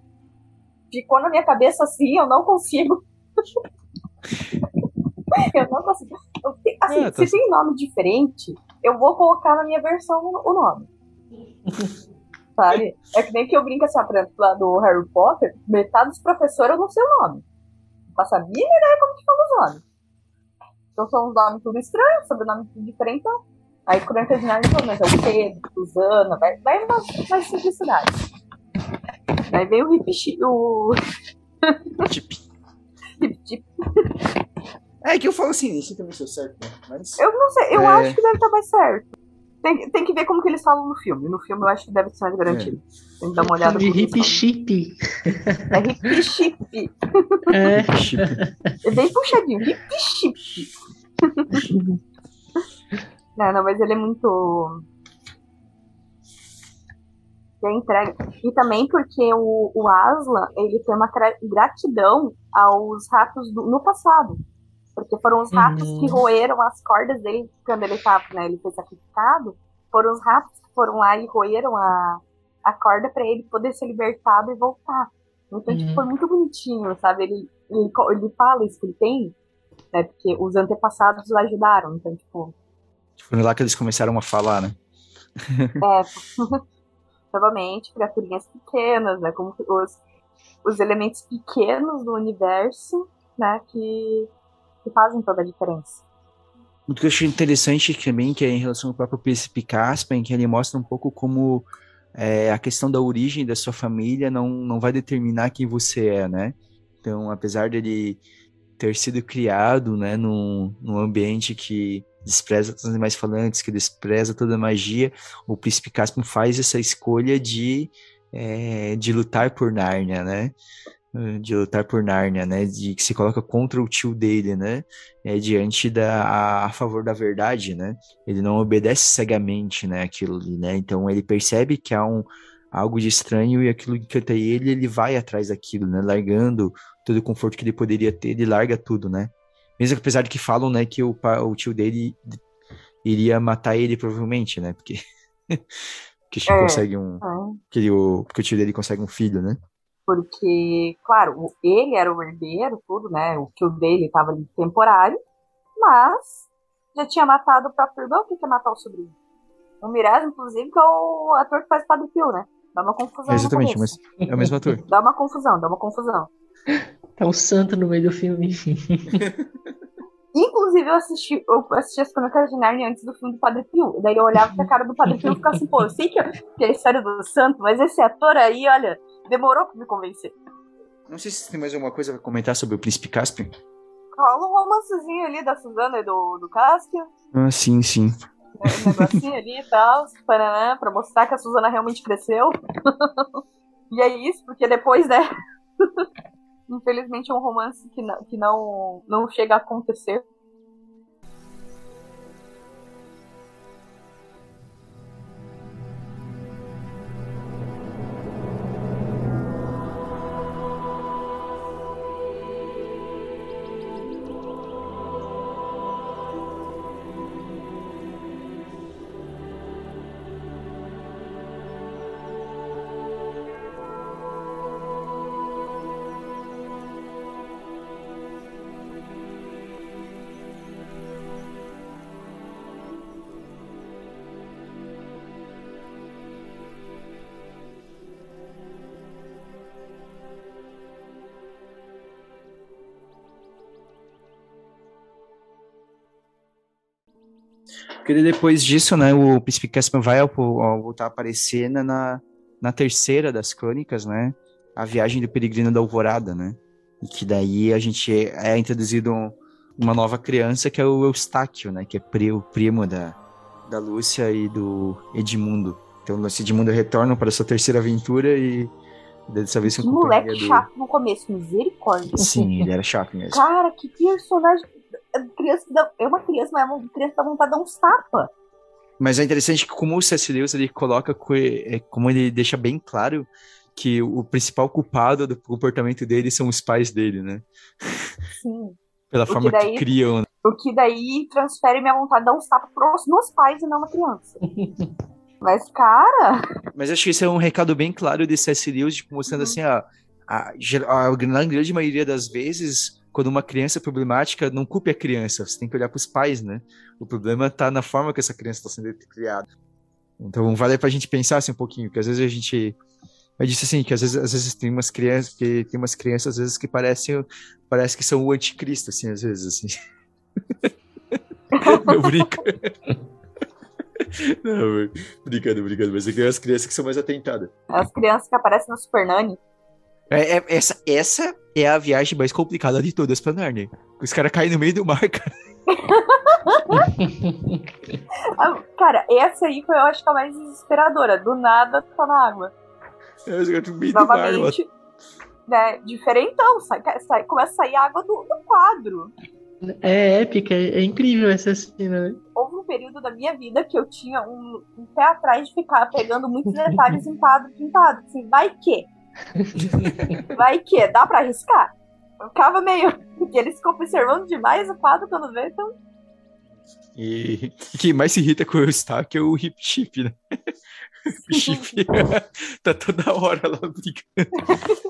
Ficou na minha cabeça assim, eu não consigo. [LAUGHS] eu não consigo. Eu, assim, é, tá... se tem nome diferente, eu vou colocar na minha versão o nome. [LAUGHS] sabe? É que nem que eu brinco assim, por exemplo, lá do Harry Potter, metade dos professores eu não sei o nome. Não faço a mínima ideia como que fala os nomes. Então são uns nomes tudo estranhos, sobrenome tudo diferente. Então. Aí Crônica de Narnia, pelo menos, é o Pedro, Susana, vai, vai mais, mais simplicidade. Aí vem o hip o... Tip. hip chip. É que eu falo assim, isso também sou certo, né? Mas... Eu não sei, eu é... acho que deve estar mais certo. Tem, tem que ver como que eles falam no filme. No filme eu acho que deve ser mais garantido. É. Tem que dar uma olhada. De hip chip. É hip chip. É. [LAUGHS] é bem puxadinho. Hip chip. [LAUGHS] não, não, mas ele é muito. Tem entrega. E também porque o, o Aslan, ele tem uma gratidão aos ratos do, no passado. Porque foram os ratos uhum. que roeram as cordas dele quando ele tava, né? Ele foi sacrificado. Foram os ratos que foram lá e roeram a, a corda para ele poder ser libertado e voltar. Então, tipo, uhum. tipo, foi muito bonitinho, sabe? Ele, ele, ele fala isso que ele tem, né? Porque os antepassados o ajudaram. Então, tipo. Foi lá que eles começaram a falar, né? é. [LAUGHS] Novamente, criaturinhas pequenas, né? Como os, os elementos pequenos do universo, né? Que que fazem toda a diferença. O que eu achei interessante também, que é em relação ao próprio Príncipe Caspian, que ele mostra um pouco como é, a questão da origem da sua família não, não vai determinar quem você é, né? Então, apesar dele ter sido criado, né, num, num ambiente que despreza os animais falantes, que despreza toda a magia, o Príncipe Caspian faz essa escolha de, é, de lutar por Nárnia, né? De lutar por Nárnia, né, de que se coloca contra o tio dele, né, é, diante da a, a, favor da verdade, né, ele não obedece cegamente, né, aquilo ali, né, então ele percebe que há um algo de estranho e aquilo encanta ele, ele vai atrás daquilo, né, largando todo o conforto que ele poderia ter, ele larga tudo, né, mesmo apesar de que falam, né, que o, o tio dele iria matar ele provavelmente, né, porque [LAUGHS] que é, consegue um, é. que o, porque o tio dele consegue um filho, né. Porque, claro, ele era o herdeiro, tudo, né? O tio dele estava ali temporário, mas já tinha matado o próprio irmão. O que é matar o sobrinho? O Mirage, inclusive, que é o ator que faz Padre Pio, né? Dá uma confusão. exatamente, mas é o mesmo ator. dá uma confusão, dá uma confusão. Tá o um santo no meio do filme. [LAUGHS] Inclusive, eu assisti, eu assisti as Crônicas de Narnia antes do filme do Padre Pio. Daí eu olhava pra cara do Padre Pio e ficava assim, pô, eu sei que é, é a história do santo, mas esse ator aí, olha, demorou pra me convencer. Não sei se tem mais alguma coisa pra comentar sobre o Príncipe Caspian. Rola um romancezinho ali da Suzana e do, do Caspian. Ah, sim, sim. Um negocinho ali e tal, para, pra mostrar que a Suzana realmente cresceu. [LAUGHS] e é isso, porque depois, né? [LAUGHS] Infelizmente é um romance que não, que não, não chega a acontecer. Porque depois disso, né, o príncipe Caspian vai ao, ao voltar a aparecer na, na terceira das crônicas, né? A viagem do peregrino da alvorada, né? E que daí a gente é, é introduzido um, uma nova criança que é o Eustáquio, né? Que é o primo da, da Lúcia e do Edmundo. Então o Edmundo retorna para sua terceira aventura e dessa vez com moleque do... chato no começo, misericórdia. Sim, ele era chato mesmo. Cara, que personagem criança dá, é uma criança, mas é uma criança dá vontade de dar uns tapas. Mas é interessante que como o C.S. Lewis ele coloca, é, como ele deixa bem claro que o principal culpado do comportamento dele são os pais dele, né? Sim. Pela o forma que, daí, que criam. Né? O que daí transfere minha vontade de dar uns tapas pros meus pais e não uma criança. [LAUGHS] Mas, cara. Mas acho que esse é um recado bem claro de C.S. Lewis, tipo, mostrando uhum. assim, a, a, a grande maioria das vezes quando uma criança é problemática, não culpe a criança, você tem que olhar para os pais, né? O problema está na forma que essa criança está sendo criada. Então vale para a gente pensar assim um pouquinho, que às vezes a gente eu disse assim que às vezes, às vezes tem umas crianças que tem umas crianças às vezes que parecem parece que são o anticristo assim às vezes assim. [LAUGHS] não brinca. Não, brincando, brincando, mas tem as crianças que são mais atentadas. As crianças que aparecem no Super Nani. É, é, essa, essa é a viagem mais complicada de todas pra Narnia. Os caras caem no meio do mar, cara. [LAUGHS] Ah, cara, essa aí foi, eu acho que a mais desesperadora. Do nada, tá na água. É, os caras no meio Novamente, do mar, né, diferentão. Sai, sai, começa a sair água do, do quadro. É épica, é, é, incrível essa cena. Né? Houve um período da minha vida que eu tinha um, um pé atrás de ficar pegando muitos detalhes em quadro pintado. Assim, vai que? [LAUGHS] Vai que? Dá pra arriscar? Eu ficava meio. Porque eles ficam observando demais o quadro quando vê, então. E, quem mais se irrita com o Stark é o Hip Chip, né? [LAUGHS] O Chip [LAUGHS] tá toda hora lá brigando.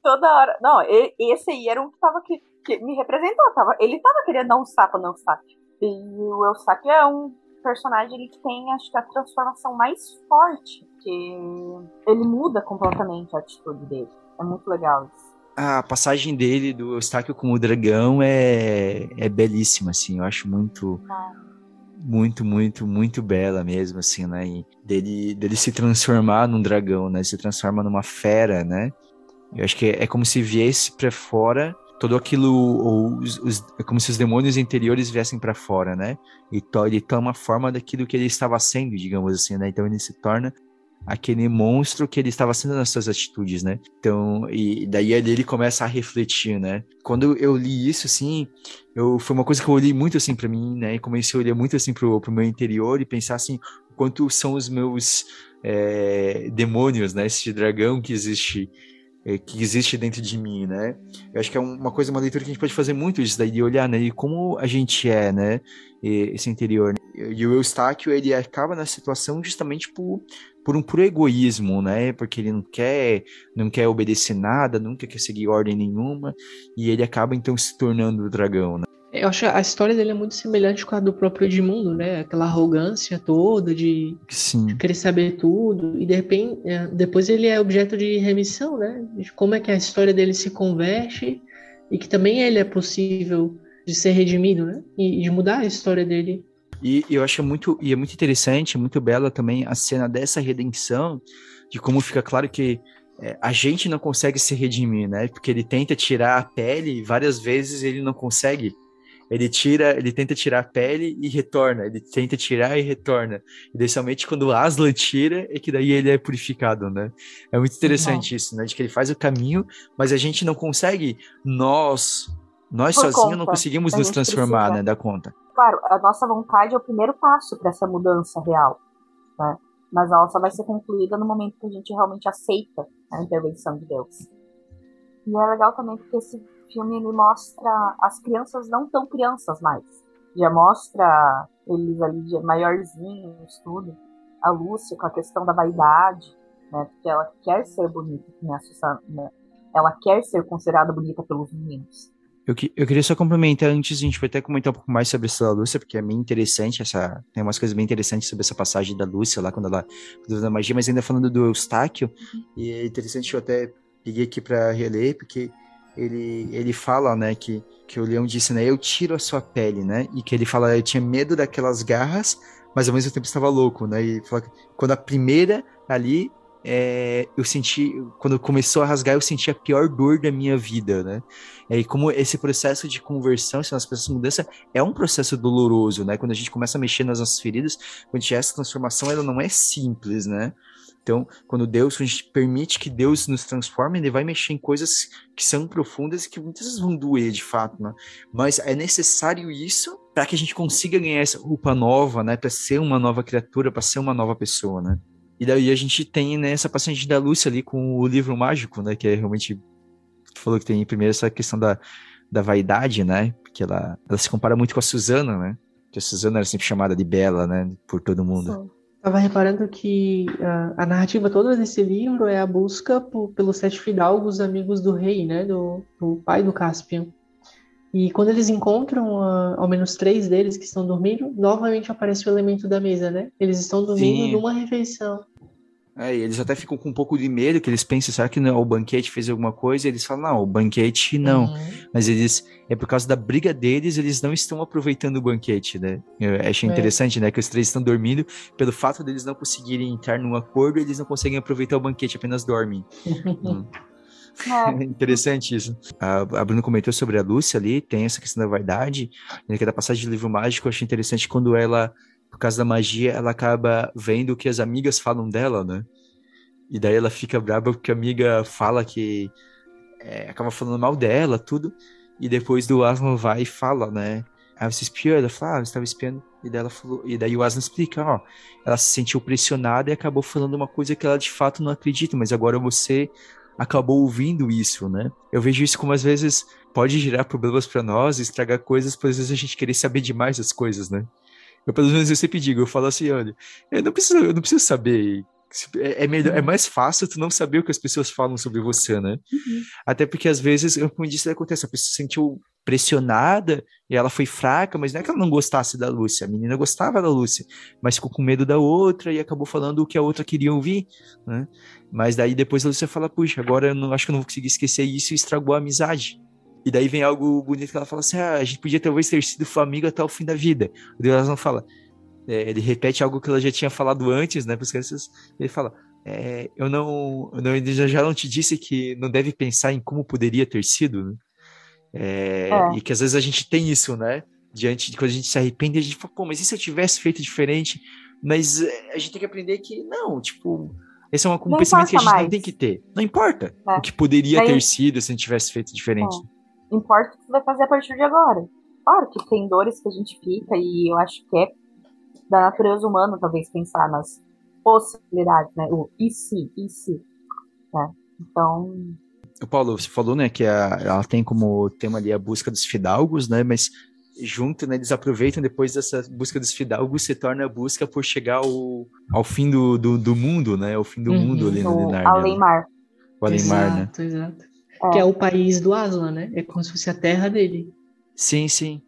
toda hora. Não, esse aí era um que tava que, que me representou. Tava, ele tava querendo dar um sapo no Eustáquio. E o Eustáquio é um personagem que tem, acho que, a transformação mais forte porque ele muda completamente a atitude dele. É muito legal isso. A passagem dele do Eustáquio com o dragão é, é belíssima, assim. Eu acho muito, ah. muito, muito, muito bela mesmo, assim, né? E dele, dele se transformar num dragão, né? Se transforma numa fera, né? Eu acho que é, é como se viesse para fora todo aquilo, ou os, os, é como se os demônios interiores viessem para fora, né? E to, ele toma forma daquilo que ele estava sendo, digamos assim, né? Então ele se torna aquele monstro que ele estava sendo nas suas atitudes, né? Então, e daí ele começa a refletir, né? Quando eu li isso, assim, eu, foi uma coisa que eu olhei muito, assim, para mim, né? E comecei a olhar muito, assim, pro, pro meu interior e pensar, assim, quanto são os meus é, demônios, né? Esse dragão que existe é, que existe dentro de mim, né? Eu acho que é uma coisa, uma leitura que a gente pode fazer muito isso daí, de olhar, né? E como a gente é, né? E, esse interior. Né? E o Eustáquio, ele acaba na situação justamente por, por um puro egoísmo, né? Porque ele não quer, não quer obedecer nada, nunca quer seguir ordem nenhuma, e ele acaba então se tornando o dragão, né? Eu acho que a história dele é muito semelhante com a do próprio Edmundo, né? Aquela arrogância toda de, de querer saber tudo. E de repente, é, depois ele é objeto de remissão, né? De como é que a história dele se converte e que também ele é possível de ser redimido, né? E de mudar a história dele. E eu acho muito, e é muito interessante, muito bela também a cena dessa redenção, de como fica claro que é, a gente não consegue se redimir, né? Porque ele tenta tirar a pele e várias vezes ele não consegue ele tira, ele tenta tirar a pele e retorna, ele tenta tirar e retorna. E somente quando o Aslan tira é que daí ele é purificado, né? É muito interessante uhum. isso, né? De que ele faz o caminho, mas a gente não consegue, nós, nós sozinhos não conseguimos nos transformar, precisa. né, da conta. Claro, a nossa vontade é o primeiro passo para essa mudança real, né? Mas ela só vai ser concluída no momento que a gente realmente aceita a intervenção de Deus. E é legal também porque esse filme ele mostra as crianças não tão crianças mais. Já mostra eles ali de maiorzinhos, tudo. A Lúcia com a questão da vaidade, né? Porque ela quer ser bonita, que a Susana, né? Ela quer ser considerada bonita pelos meninos. Eu, que, eu queria só complementar antes, a gente vai até comentar um pouco mais sobre essa da Lúcia, porque é bem interessante essa. Tem umas coisas bem interessantes sobre essa passagem da Lúcia lá, quando ela faz a magia, mas ainda falando do Eustáquio, uhum. e é interessante, eu até peguei aqui para reler, porque ele, ele fala, né, que que o leão disse, né? Eu tiro a sua pele, né? E que ele fala, eu tinha medo daquelas garras, mas ao mesmo tempo estava louco, né? E fala que quando a primeira ali, é, eu senti, quando começou a rasgar, eu senti a pior dor da minha vida, né? E como esse processo de conversão, esse processo de mudança é um processo doloroso, né? Quando a gente começa a mexer nas nossas feridas, quando essa transformação, ela não é simples, né? Então, quando Deus, quando a gente permite que Deus nos transforme, ele vai mexer em coisas que são profundas e que muitas vezes vão doer de fato, né? Mas é necessário isso para que a gente consiga ganhar essa roupa nova, né? Para ser uma nova criatura, para ser uma nova pessoa, né? E daí a gente tem né, essa paciente da Lúcia ali com o livro mágico, né? Que é realmente. Falou que tem primeiro essa questão da, da vaidade, né? Porque ela, ela se compara muito com a Suzana, né? Que a Suzana era sempre chamada de Bela, né? Por todo mundo. Sim. Estava reparando que a, a, narrativa toda desse livro é a busca por, pelos sete fidalgos amigos do rei, né, do, do pai do Caspian. E quando eles encontram uh, ao menos três deles que estão dormindo, novamente aparece o elemento da mesa, né? Eles estão dormindo Sim. numa refeição. É, e eles até ficam com um pouco de medo, que eles pensam, será que não, o banquete fez alguma coisa? E eles falam, não, o banquete não. Uhum. Mas eles, é por causa da briga deles, eles não estão aproveitando o banquete, né? Eu achei é. interessante, né, que os três estão dormindo, pelo fato deles não conseguirem entrar num acordo, eles não conseguem aproveitar o banquete, apenas dormem. [LAUGHS] hum. É. [LAUGHS] Interessante isso. A, a Bruna comentou sobre a Lúcia ali, tem essa questão da vaidade, né, que é da passagem de livro mágico, eu achei interessante quando ela por causa da magia, ela acaba vendo o que as amigas falam dela, né? E daí ela fica brava porque a amiga fala que é, acaba falando mal dela, tudo. E depois do Aslan vai e fala, né? Aí você espiou, ela fala, ah, você estava espiando. E daí, ela falou, e daí o Aslan explica, ó, ela se sentiu pressionada e acabou falando uma coisa que ela de fato não acredita, mas agora você acabou ouvindo isso, né? Eu vejo isso como às vezes pode gerar problemas para nós, estragar coisas, por às vezes a gente querer saber demais as coisas, né? Eu, pelo menos, eu sempre digo, eu falo assim, olha, eu não preciso, eu não preciso saber. É, é, melhor, é mais fácil tu não saber o que as pessoas falam sobre você, né? Uhum. Até porque, às vezes, como disse, acontece, a pessoa se sentiu pressionada e ela foi fraca, mas não é que ela não gostasse da Lúcia, a menina gostava da Lúcia, mas ficou com medo da outra e acabou falando o que a outra queria ouvir, né? Mas daí depois a Lúcia fala, puxa, agora eu não, acho que eu não vou conseguir esquecer isso e estragou a amizade. E daí vem algo bonito que ela fala assim: ah, a gente podia talvez ter sido Flamengo até o fim da vida. O Deus não fala. É, ele repete algo que ela já tinha falado antes, né? Para as crianças. Ele fala: é, eu não, eu não, já, já não te disse que não deve pensar em como poderia ter sido, né? É, é. E que às vezes a gente tem isso, né? Diante de quando a gente se arrepende, a gente fala, pô, mas e se eu tivesse feito diferente? Mas é, a gente tem que aprender que não, tipo, esse é um, um pensamento que a gente mais. não tem que ter. Não importa é. o que poderia ter sido se a gente tivesse feito diferente. É importa o que você vai fazer a partir de agora. Claro que tem dores que a gente fica e eu acho que é da natureza humana talvez pensar nas possibilidades, né? O e se, e se, né? Então... O Paulo, você falou, né, que a, ela tem como tema ali a busca dos fidalgos, né, mas junto, né, eles aproveitam depois dessa busca dos fidalgos, se torna a busca por chegar ao, ao fim do, do, do mundo, né, ao fim do uhum. mundo ali no Narnia. Né? Além-mar. O Além-mar, né? Exato, É. Que é o país do Aslan, né? É como se fosse a terra dele. Sim, sim.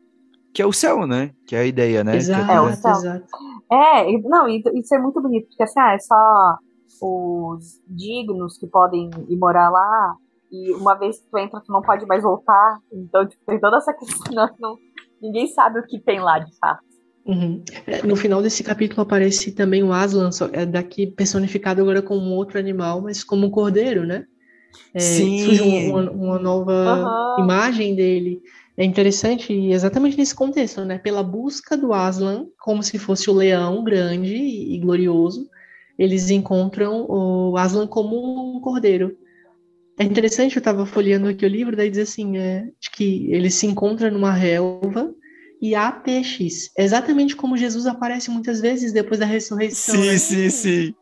Que é o céu, né? Que é a ideia, né? Exato, é, o céu. exato. É, não, isso é muito bonito, porque assim, ah, é só os dignos que podem ir morar lá, e uma vez que tu entra, tu não pode mais voltar. Então, tipo, tem toda essa [LAUGHS] questão, não, ninguém sabe o que tem lá de fato. Uhum. É, no final desse capítulo aparece também o Aslan, só, é daqui personificado agora como um outro animal, mas como um cordeiro, né? É, surge uma, uma nova uhum. imagem dele. É interessante exatamente nesse contexto, né? Pela busca do Aslan, como se fosse o leão grande e glorioso, eles encontram o Aslan como um cordeiro. É interessante, eu estava folheando aqui o livro, daí diz assim, é, que ele se encontra numa relva e há peixes, exatamente como Jesus aparece muitas vezes depois da ressurreição. Sim, né? sim, sim.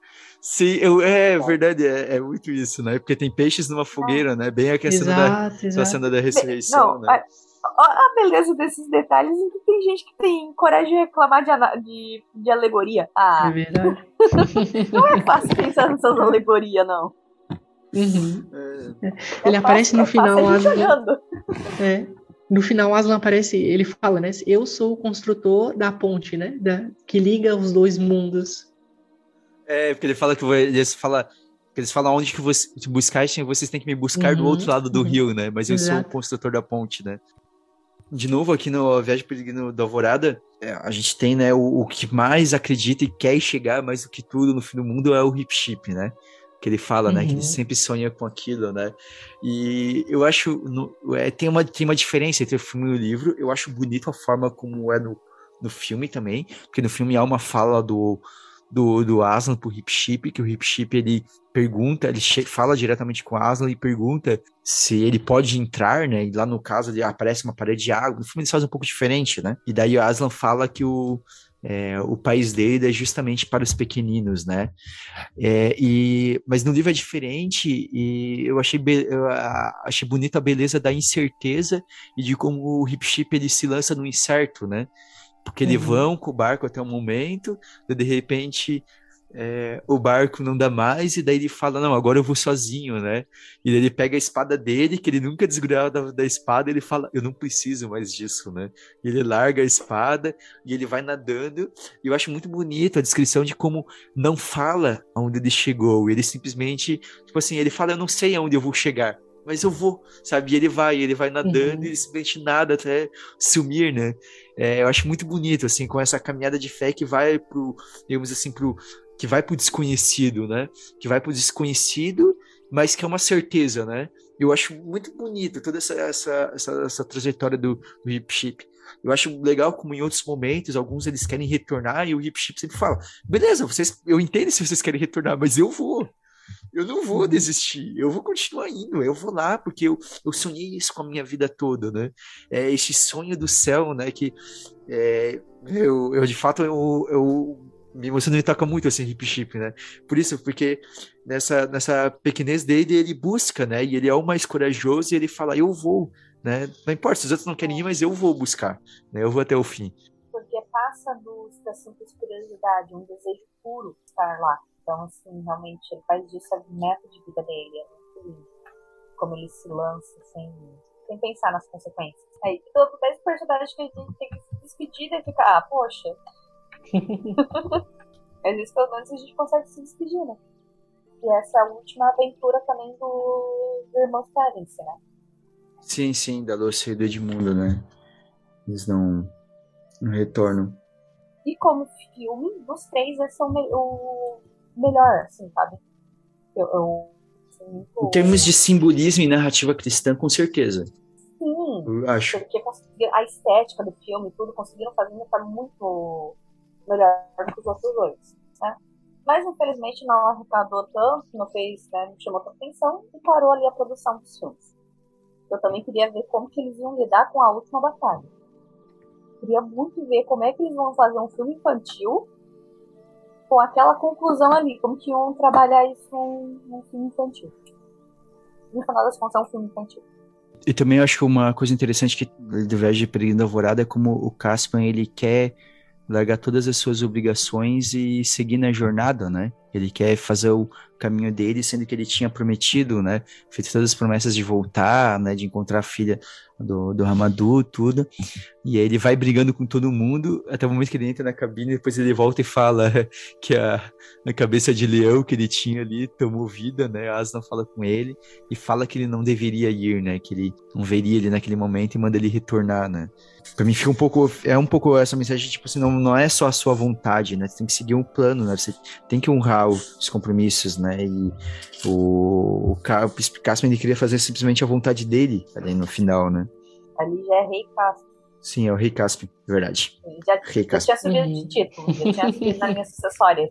Sim, eu, é verdade, é, é, muito isso, né? Porque tem peixes numa fogueira, né? Bem a questão exato, da, exato. cena da ressurreição, Não, né? A, a, beleza desses detalhes é que tem gente que tem coragem de reclamar de, de, de alegoria. Ah, é verdade. [LAUGHS] não é fácil pensar nessas alegorias, não. Uhum. É. Ele é aparece fácil, no é final Aslan. É. No final, Aslan aparece, ele fala, né? Eu sou o construtor da ponte, né? Da, que liga os dois mundos. É, porque ele fala que eles fala eles falam onde que você buscar, vocês têm que me buscar uhum, do outro lado do uhum. rio, né? Mas eu Exato. sou o construtor da ponte, né? de novo, aqui no Viagem Peregrino da Alvorada, é, a gente tem, né, o, o, que mais acredita e quer chegar mais do que tudo no fim do mundo é o hip chip, né? Que ele fala, uhum. né, que ele uhum. sempre sonha com aquilo, né? E eu acho, no, é, tem, uma, tem uma diferença entre o filme e o livro. Eu acho bonito a forma como é no, no filme também, porque no filme há uma fala do, do, do Aslan pro Hip Chip, que o Hip Chip ele pergunta, ele fala diretamente com o Aslan e pergunta se ele pode entrar, né? E lá no caso ele aparece uma parede de água. No filme eles fazem um pouco diferente, né? E daí o Aslan fala que o, é, o país dele é justamente para os pequeninos, né? É, e, mas no livro é diferente e eu achei, eu achei bonita a beleza da incerteza e de como o Hip Chip ele se lança no incerto, né? Porque uhum. eles vão com o barco até um momento, de repente é, o barco não dá mais, e daí ele fala, não, agora eu vou sozinho, né? E daí ele pega a espada dele, que ele nunca desgrudava da, da espada, e ele fala, eu não preciso mais disso, né? E ele larga a espada, e ele vai nadando, e eu acho muito bonito a descrição de como não fala aonde ele chegou, ele simplesmente, tipo assim, ele fala, eu não sei aonde eu vou chegar, mas eu vou, sabe? E ele vai, ele vai nadando uhum. e simplesmente nada até sumir, né? É, eu acho muito bonito, assim, com essa caminhada de fé que vai pro, digamos assim, pro, que vai pro desconhecido, né? Que vai pro desconhecido, mas que é uma certeza, né? Eu acho muito bonito toda essa, essa, essa, essa trajetória do, do hip chip. Eu acho legal como em outros momentos, alguns eles querem retornar e o hip chip sempre fala: beleza, vocês, eu entendo se vocês querem retornar, mas eu vou. Eu não vou uhum. desistir, eu vou continuar indo, eu vou lá, porque eu, eu sonhei isso com a minha vida toda, né? É esse sonho do céu, né? Que é, eu, eu, de fato, eu, eu me emociona me toca muito assim, hip chip, né? Por isso, porque nessa, nessa pequenez dele, ele busca, né? E ele é o mais corajoso e ele fala, eu vou, né? Não importa se os outros não querem ir, mas eu vou buscar, né? Eu vou até o fim. Porque passa dos, da simples curiosidade, um desejo puro estar lá. Então, assim, realmente, ele faz disso a meta de vida dele. É muito lindo. Como ele se lança sem, sem pensar nas consequências. Aí, todo esse personagem que a gente tem que se despedir e ficar, ah, poxa. Às vezes, pelo menos, a gente consegue se despedir, né? E essa é a última aventura também do, do irmão Clarence, né? Sim, sim, da Lucy e do Edmundo, né? Eles não, não retornam. E como filme, dos três, esse é o, melhor, assim, sabe? Eu, eu assim, muito... Em termos de simbolismo e narrativa cristã, com certeza. Sim, eu acho. porque a estética do filme tudo conseguiram fazer tá muito melhor do que os outros dois, né? Mas infelizmente não arrecadou tanto, não fez, né, não chamou tanta atenção e parou ali a produção dos filmes. Eu também queria ver como que eles iam lidar com a última batalha. Queria muito ver como é que eles vão fazer um filme infantil com aquela conclusão ali, como que iam trabalhar isso num, filme infantil. No final das contas, é um filme infantil. E também acho que uma coisa interessante que do Viagem de Peregrino da Alvorada é como o Caspian, ele quer largar todas as suas obrigações e seguir na jornada, né? Ele quer fazer o caminho dele, sendo que ele tinha prometido, né? Feito todas as promessas de voltar, né? De encontrar a filha do, do Ramadou, tudo. E aí ele vai brigando com todo mundo, até o momento que ele entra na cabine, depois ele volta e fala [LAUGHS] que a, a cabeça de leão que ele tinha ali tomou vida, né? A Aslan fala com ele e fala que ele não deveria ir, né? Que ele não veria ele naquele momento e manda ele retornar, né? Pra mim fica um pouco, é um pouco essa mensagem, tipo assim, não, não é só a sua vontade, né? Você tem que seguir um plano, né? Você tem que honrar os compromissos, né? E o, o Caspian, ele queria fazer simplesmente a vontade dele ali no final, né? Ali já é Rei Caspian. Sim, é o Rei Caspian, verdade. Já, Rei já tinha subido de título, já tinha subido na minha sucessória.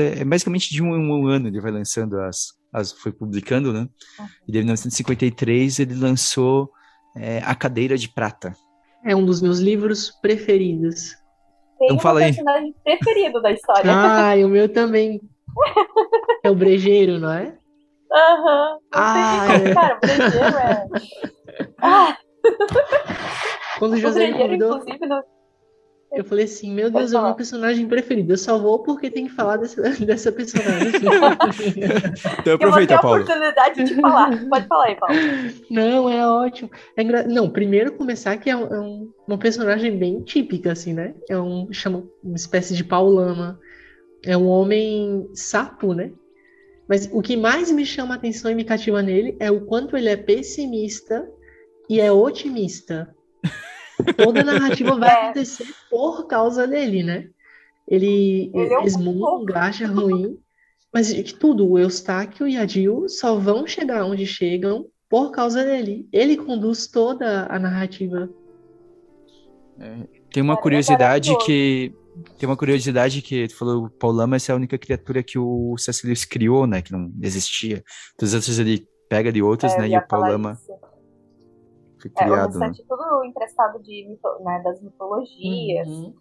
É, é basicamente de um, um ano ele vai lançando as, as, foi publicando, né? E em 1953 ele lançou é, A Cadeira de Prata. É um dos meus livros preferidos. Tem Então um fala aí. personagem preferido da história. Ah, e o meu também. [LAUGHS] É o brejeiro, não é? Aham. Ah, Não tem é. como, Cara, o brejeiro é. [LAUGHS] Ah, Quando o o José me brejeiro, convidou, inclusive, no... eu falei assim, meu Deus, é meu personagem preferido. Eu só vou porque tem que falar dessa, [LAUGHS] dessa personagem. [LAUGHS] Então eu vou ter aproveita, a Paulo. oportunidade de falar. Pode falar aí, Paulo. Não, é ótimo. É engra... Não, primeiro começar que é, um- é um- uma personagem bem típica, assim, né? É um, chama uma espécie de Paulama. É um homem sapo, né? Mas o que mais me chama a atenção e me cativa nele é o quanto ele é pessimista e é otimista. Toda a narrativa vai É. acontecer por causa dele, né? Ele, Ele é um pouco. acha ruim, mas de tudo, o Eustáquio e a Jill só vão chegar onde chegam por causa dele. Ele conduz toda a narrativa. Tem uma Cara, é curiosidade que. Tem uma curiosidade que tu falou, o Paulama essa é a única criatura que o. Lewis criou, né? Que não existia. Todas as outras ele pega de outras, É, né? eu E o Paulama isso. Foi É, o criado. né? restante é tudo emprestado de mito- né, das mitologias. Uhum.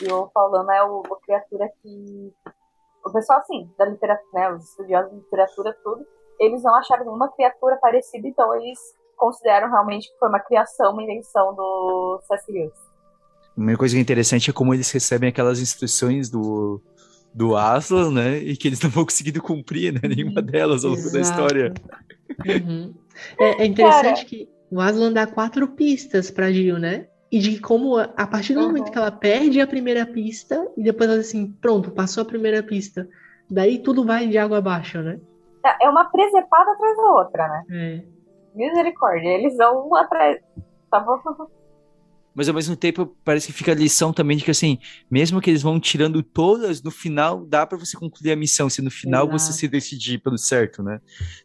E o Paulama é o, a criatura que. O pessoal, assim, da literatura, né, os estudiosos de literatura, tudo, eles não acharam nenhuma criatura parecida, então eles consideram realmente que foi uma criação, uma invenção do C.S. Lewis. Uma coisa que é interessante é como eles recebem aquelas instruções do, do Aslan, né? E que eles não vão conseguindo cumprir, né? Nenhuma delas ao longo da Exato. história. Uhum. É, é interessante que o Aslan dá quatro pistas pra Jill, né? E de como, a partir do Uhum. momento que ela perde a primeira pista, e depois ela assim, pronto, passou a primeira pista. Daí tudo vai de água abaixo, né? É é uma presepada atrás da outra, né? É. Misericórdia, eles vão um atrás. Tá bom? [LAUGHS] Mas ao mesmo tempo parece que fica a lição também de que assim, mesmo que eles vão tirando todas, no final dá pra você concluir a missão, se no final você Exato. se decidir pelo certo, né?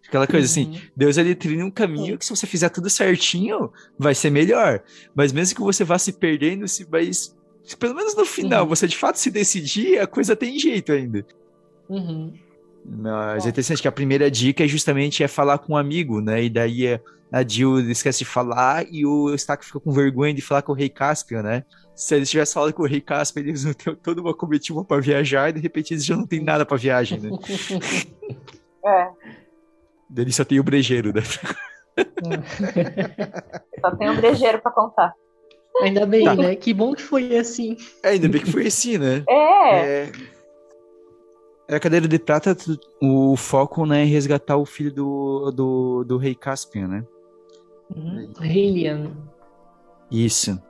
Aquela coisa assim, Uhum. Deus ele trilha um caminho que se você fizer tudo certinho, vai ser melhor. Mas mesmo que você vá se perdendo, se vai se pelo menos no final Uhum. você de fato se decidir, a coisa tem jeito ainda. Uhum. Mas é interessante que a primeira dica é justamente é falar com um amigo, né? E daí é- a Jill esquece de falar e o Eustáquio fica com vergonha de falar com o Rei Caspian, né? Se eles tivessem falado com o Rei Caspian, eles não teriam toda uma comitiva pra viajar e de repente eles já não tem nada pra viagem, né? [LAUGHS] É, Daí só tem o brejeiro, né? [LAUGHS] só tem um brejeiro pra contar. Ainda bem, Tá. né? Que bom que foi assim. É, ainda bem que foi assim, né? É, É, é a cadeira de prata, o foco, né, é resgatar o filho do, do, do Rei Caspian, né? Uhum. Hylian. Isso.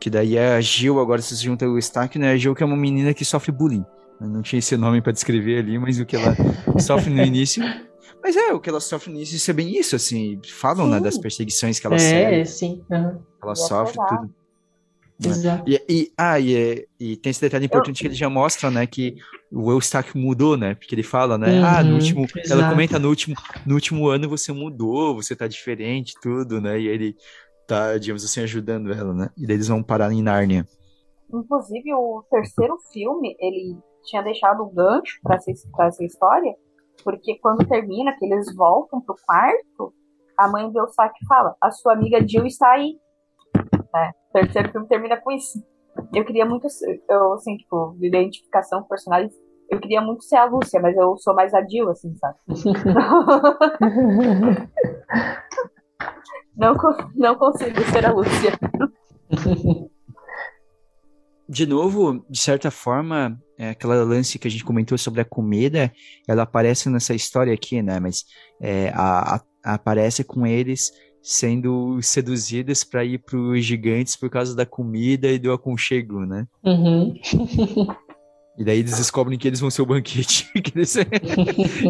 Que daí é a Gil, agora se junta o Stark, né? A Gil que é uma menina que sofre bullying. Eu não tinha esse nome pra descrever ali, mas o que ela [LAUGHS] sofre no início. Mas é, o que ela sofre no início isso é bem isso, assim. Falam, né, Sim. das perseguições que ela É, sofre, sim. Uhum. ela E é sofre, pesado. tudo. né? Exato. E, e- ah, e, é- e tem esse detalhe importante que ele já mostra, né, que o Eustáquio mudou, né, porque ele fala, né, ah, no Uhum, último, ela exato. comenta no último, no último ano você mudou, você tá diferente, tudo, né, e ele tá, digamos assim, ajudando ela, né, e daí eles vão parar em Nárnia. Inclusive, o terceiro filme, ele tinha deixado o gancho pra essa, pra essa história, porque quando termina, que eles voltam pro quarto, a mãe do Eustáquio fala, a sua amiga Jill está aí. É, o terceiro filme termina com isso. Eu queria muito, ser- eu, assim, tipo, de identificação com personagens, eu queria muito ser a Lúcia, mas eu sou mais a Jill, assim, sabe? [LAUGHS] não, não consigo ser a Lúcia. De novo, de certa forma, é aquela lance que a gente comentou sobre a comida, ela aparece nessa história aqui, né, mas é, a- a- aparece com eles sendo seduzidas para ir para os gigantes por causa da comida e do aconchego, né? Uhum. E daí eles descobrem que eles vão ser o banquete, [LAUGHS] que eles,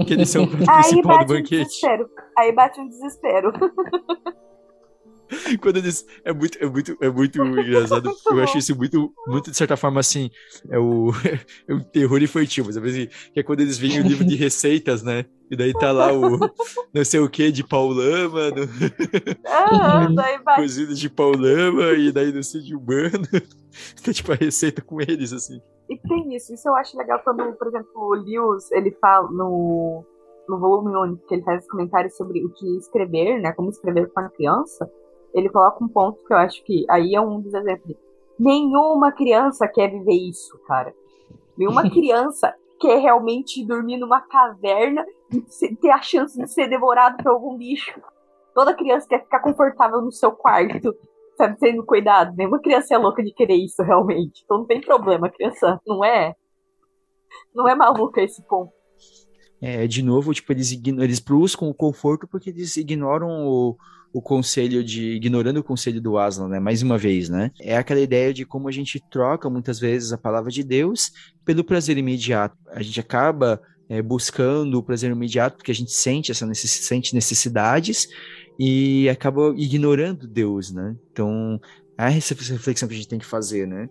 que eles são o principal do um banquete. desespero. Aí bate um desespero. [LAUGHS] Quando eles é muito é muito é muito engraçado. Eu acho isso muito muito de certa forma assim, é o [LAUGHS] é um terror infantil, mas assim, que é quando eles veem o livro de receitas, né? E daí tá lá o [LAUGHS] não sei o que de paulama, no, Ah, daí bate. cozido de paulama e daí não sei de humano. [LAUGHS] Tá tipo a receita com eles assim. E tem isso. Isso eu acho legal quando, por exemplo, o Lewis, ele fala no, no volume único, que ele faz comentários sobre o que escrever, né? Como escrever com a criança, ele coloca um ponto que eu acho que aí é um dos exemplos. Nenhuma criança quer viver isso, cara. Nenhuma [LAUGHS] criança quer realmente dormir numa caverna e ter a chance de ser devorado por algum bicho. Toda criança quer ficar confortável no seu quarto, sabe, sendo cuidado. Nenhuma criança é louca de querer isso realmente. Então não tem problema, criança não é. Não é maluca esse ponto. É, de novo, tipo, eles, eles buscam o conforto porque eles ignoram o, o conselho de. ignorando o conselho do Aslan, né? Mais uma vez, né? É aquela ideia de como a gente troca muitas vezes a palavra de Deus pelo prazer imediato. A gente acaba é, buscando o prazer imediato porque a gente sente essa necess, sente necessidades e acaba ignorando Deus, né? Então, é essa reflexão que a gente tem que fazer, né?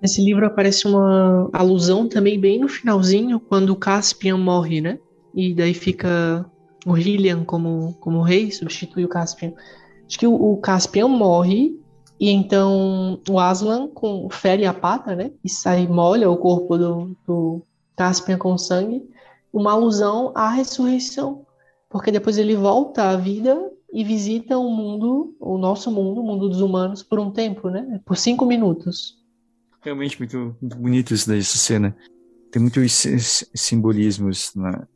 Nesse livro aparece uma alusão também bem no finalzinho, quando Caspian morre, né? E daí fica o Hylian como, como rei, substitui o Caspian. Acho que o, o Caspian morre e então o Aslan com, fere a pata, né? E sai, molha o corpo do, do Caspian com sangue. Uma alusão à ressurreição. Porque depois ele volta à vida e visita o mundo, o nosso mundo, o mundo dos humanos, por um tempo, né? Por cinco minutos. Realmente muito, muito bonito isso daí, essa cena. Tem muitos simbolismos, né?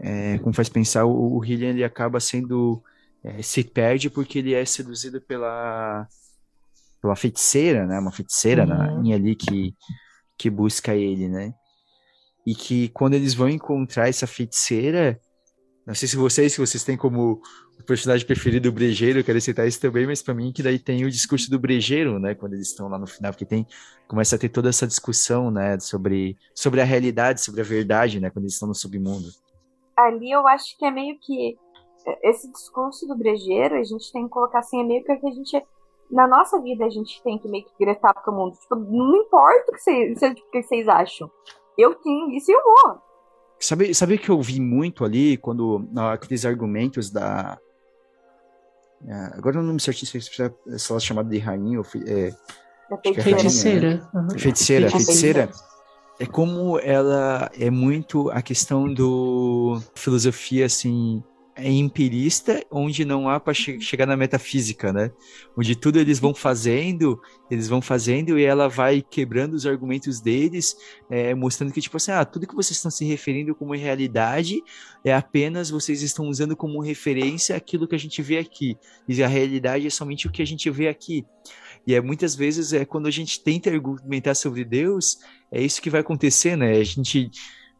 É, como faz pensar, o, o Hillian ele acaba sendo é, se perde porque ele é seduzido pela pela feiticeira, né? Uma feiticeira uhum. na, ali que que busca ele, né? E que quando eles vão encontrar essa feiticeira, não sei se vocês, se vocês têm como o personagem preferido o brejeiro, eu quero citar isso também, mas para mim que daí tem o discurso do brejeiro, né, quando eles estão lá no final, porque tem começa a ter toda essa discussão, né, sobre sobre a realidade, sobre a verdade, né, quando eles estão no submundo. Ali eu acho que é meio que esse discurso do brejeiro, a gente tem que colocar assim, é meio que a gente na nossa vida a gente tem que meio que gritar pro mundo, tipo, não importa o que vocês, o que vocês acham. Eu tenho isso e eu vou. Sabe, sabe que eu vi muito ali quando aqueles argumentos da é, agora eu não me certeza se ela é chamada de rainha ou é, é feiticeira. Né? Uhum. Feiticeira, feiticeira. É como ela é muito a questão do filosofia assim é empirista, onde não há para che chegar na metafísica, né? Onde tudo eles vão fazendo, eles vão fazendo e ela vai quebrando os argumentos deles, é, mostrando que, tipo assim, ah, tudo que vocês estão se referindo como realidade é apenas vocês estão usando como referência aquilo que a gente vê aqui. E a realidade é somente o que a gente vê aqui. E é muitas vezes é quando a gente tenta argumentar sobre Deus, é isso que vai acontecer, né? A gente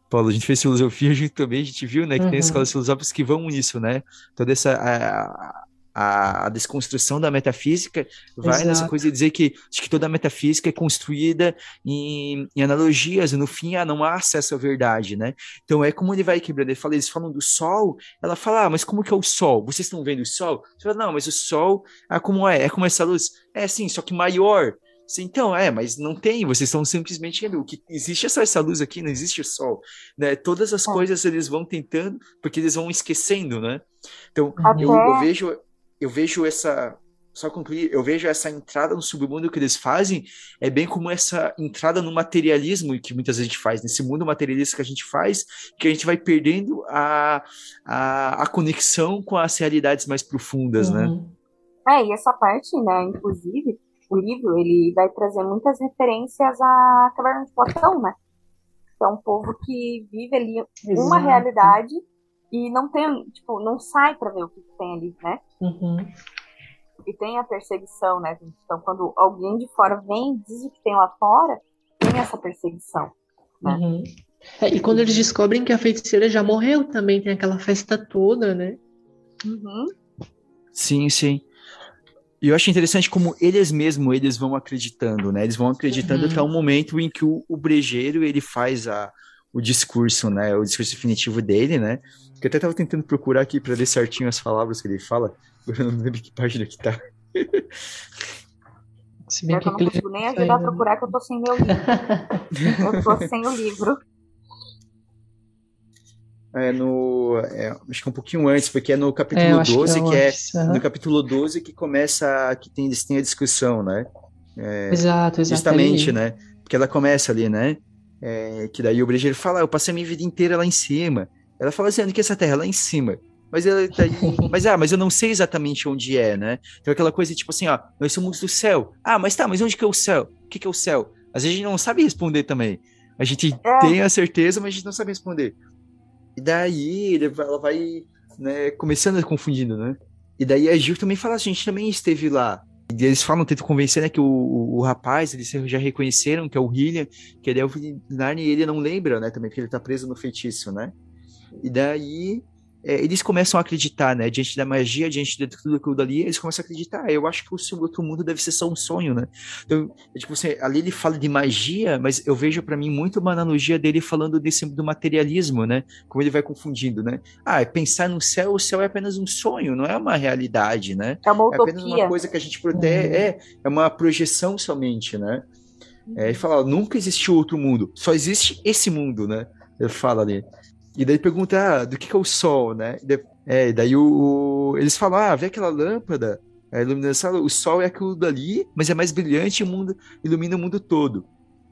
Paulo, a gente fez filosofia [LAUGHS] junto também, a gente viu, né, que uhum. tem escolas filosóficas que vão nisso, né? Toda essa a, a, a desconstrução da metafísica vai Exato. nessa coisa de dizer que, de que toda a metafísica é construída em, em, analogias, e no fim ah, não há acesso à verdade, né? Então é como ele vai quebrando, ele fala, eles falam do sol, ela fala, ah, mas como que é o sol? Vocês estão vendo o sol? Você fala, não, mas o sol, ah, como é? É como essa luz? É sim, só que maior. Então, é, mas não tem, vocês estão simplesmente o que existe é só essa luz aqui, não existe o sol, né? Todas as é. coisas eles vão tentando, porque eles vão esquecendo, né? Então, Até... eu, eu, vejo eu vejo essa só concluir, eu vejo essa entrada no submundo que eles fazem é bem como essa entrada no materialismo que muitas vezes a gente faz, nesse mundo materialista que a gente faz, que a gente vai perdendo a, a, a conexão com as realidades mais profundas, né? uhum. né? É, e essa parte, né, inclusive, o livro ele vai trazer muitas referências à caverna de Platão, né? Que é um povo que vive ali Exato. uma realidade e não tem, tipo, não sai para ver o que tem ali, né? Uhum. E tem a perseguição, né? Então, quando alguém de fora vem e diz o que tem lá fora, tem essa perseguição. Né? Uhum. É, e quando eles descobrem que a feiticeira já morreu também, tem aquela festa toda, né? Uhum. Sim, sim. E eu acho interessante como eles mesmos eles vão acreditando, né? Eles vão acreditando uhum. até o momento em que o, o brejeiro ele faz a, o discurso, né? O discurso definitivo dele, né? Que eu até tava tentando procurar aqui para ler certinho as palavras que ele fala. [LAUGHS] Eu não lembro que página que tá. Se bem que eu não consigo nem ajudar a procurar que eu tô sem meu livro. [LAUGHS] eu tô sem o livro. É no. É, acho que é um pouquinho antes, porque é no capítulo é, 12, que, é, que é no capítulo 12 que começa. que tem, têm a discussão, né? É, exato, exato. Justamente, né? Porque ela começa ali, né? É, que daí o Brejeiro fala, ah, eu passei a minha vida inteira lá em cima. Ela fala assim, onde que é essa terra? Lá em cima. Mas, ela tá, [LAUGHS] mas, ah, mas eu não sei exatamente onde é, né? Então aquela coisa tipo assim, ó, nós somos do céu. Ah, mas tá, mas onde que é o céu? O que, que é o céu? Às vezes a gente não sabe responder também. A gente é. tem a certeza, mas a gente não sabe responder. E daí ela vai né, começando a confundindo, né? E daí a Gil também fala, a gente também esteve lá. E eles falam, tentam convencer, né, que o, o, o, rapaz, eles já reconheceram que é o William, que ele é o Narnia e ele não lembra, né, também, porque ele tá preso no feitiço, né? E daí é, eles começam a acreditar, né? Diante da magia, diante de tudo aquilo dali, eles começam a acreditar. Ah, eu acho que o seu outro mundo deve ser só um sonho, né? Então, é, tipo assim, ali ele fala de magia, mas eu vejo para mim muito uma analogia dele falando desse do materialismo, né? Como ele vai confundindo, né? Ah, é pensar no céu, o céu é apenas um sonho, não é uma realidade, né? É uma utopia. É apenas uma coisa que a gente protege, uhum. é, é uma projeção somente, né? É, ele fala, nunca existiu outro mundo, só existe esse mundo, né? Ele fala ali. E daí pergunta, ah, do que, que é o sol, né? E daí, é, daí o, o, eles falam, ah, vê aquela lâmpada, a iluminação, o sol é aquilo dali, mas é mais brilhante e o mundo ilumina o mundo todo.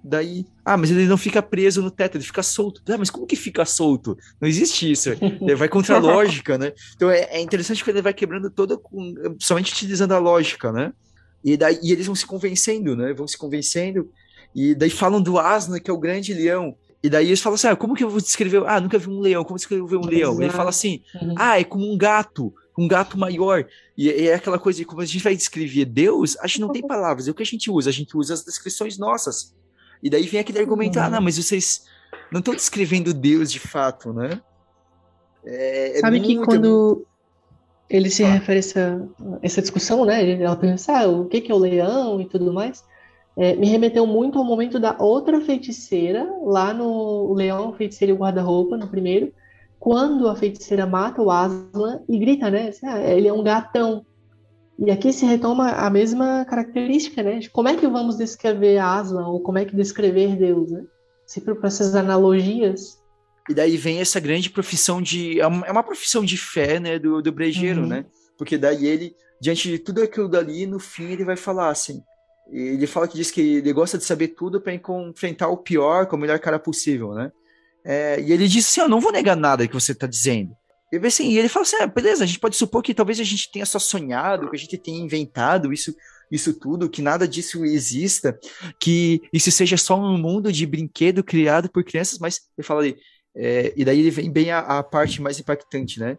Daí, ah, mas ele não fica preso no teto, ele fica solto. Ah, mas como que fica solto? Não existe isso. Ele vai contra a [LAUGHS] lógica, né? Então é, é interessante que ele vai quebrando toda, com, somente utilizando a lógica, né? E daí e eles vão se convencendo, né? Vão se convencendo. E daí falam do Asna, que é o grande leão. E daí eles falam assim: ah, como que eu vou descrever? Ah, nunca vi um leão, como descrever um leão? Ele fala assim: uhum. ah, é como um gato, um gato maior. E, e, é aquela coisa de como a gente vai descrever Deus, a gente não tem [LAUGHS] palavras. É o que a gente usa? A gente usa as descrições nossas. E daí vem aquele argumento: uhum. ah, não, mas vocês não estão descrevendo Deus de fato, né? É, é Sabe muito... que quando ele se ah. refere a essa, essa discussão, né? Ela pensa, ah, o que, que é o leão e tudo mais é, me remeteu muito ao momento da outra feiticeira, lá no Leão, Feiticeiro e o Guarda-Roupa, no primeiro, quando a feiticeira mata o Aslan e grita, né? Assim, ah, ele é um gatão. E aqui se retoma a mesma característica, né? De como é que vamos descrever Aslan, ou como é que descrever Deus, né? Sempre para essas analogias. E daí vem essa grande profissão de. É uma é profissão de fé, né? Do, do brejeiro, uhum. né? Porque daí ele, diante de tudo aquilo dali, no fim ele vai falar assim: ele fala que diz que ele gosta de saber tudo para enfrentar o pior com o melhor cara possível, né? É, e ele diz assim: Eu não vou negar nada que você está dizendo. E, assim, e ele fala assim: ah, beleza, a gente pode supor que talvez a gente tenha só sonhado, que a gente tenha inventado isso, isso tudo, que nada disso exista, que isso seja só um mundo de brinquedo criado por crianças, mas ele fala ali, é, e daí ele vem bem a, a, parte mais impactante, né?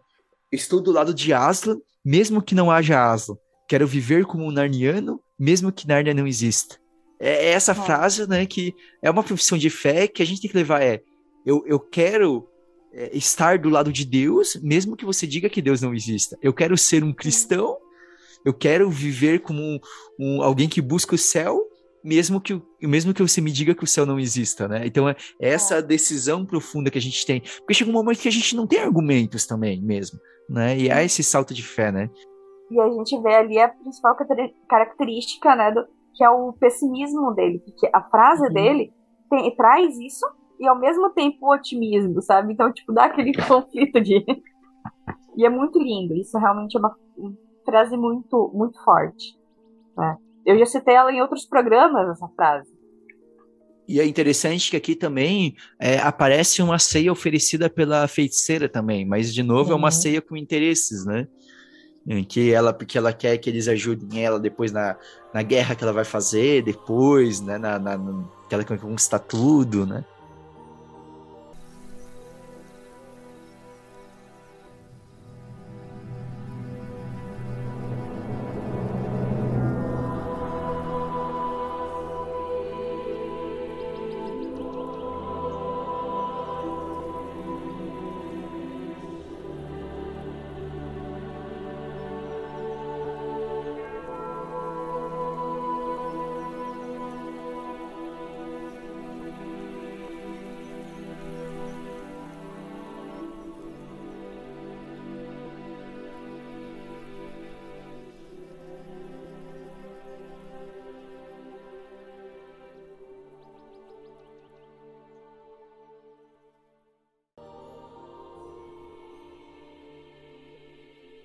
Estou do lado de Aslan, mesmo que não haja Aslan. Quero viver como um narniano mesmo que Nárnia não exista. É, é essa frase, né, que é uma profissão de fé que a gente tem que levar é eu, eu quero é, estar do lado de Deus, mesmo que você diga que Deus não exista. Eu quero ser um cristão, eu quero viver como um, um, alguém que busca o céu, mesmo que, mesmo que você me diga que o céu não exista, né? Então é essa decisão profunda que a gente tem. Porque chega um momento que a gente não tem argumentos também, mesmo, né? E há esse salto de fé, né? E a gente vê ali a principal característica, né, do, que é o pessimismo dele, porque a frase uhum. dele tem, traz isso e ao mesmo tempo o otimismo, sabe? Então, tipo, dá aquele [LAUGHS] conflito de. [LAUGHS] e é muito lindo. Isso realmente é uma frase muito, muito forte. Né? Eu já citei ela em outros programas, essa frase. E é interessante que aqui também é, aparece uma ceia oferecida pela feiticeira também, mas de novo uhum. é uma ceia com interesses, né? Que ela porque ela quer que eles ajudem ela depois na, na guerra que ela vai fazer depois, né, na, na, na que ela conquista tudo, né?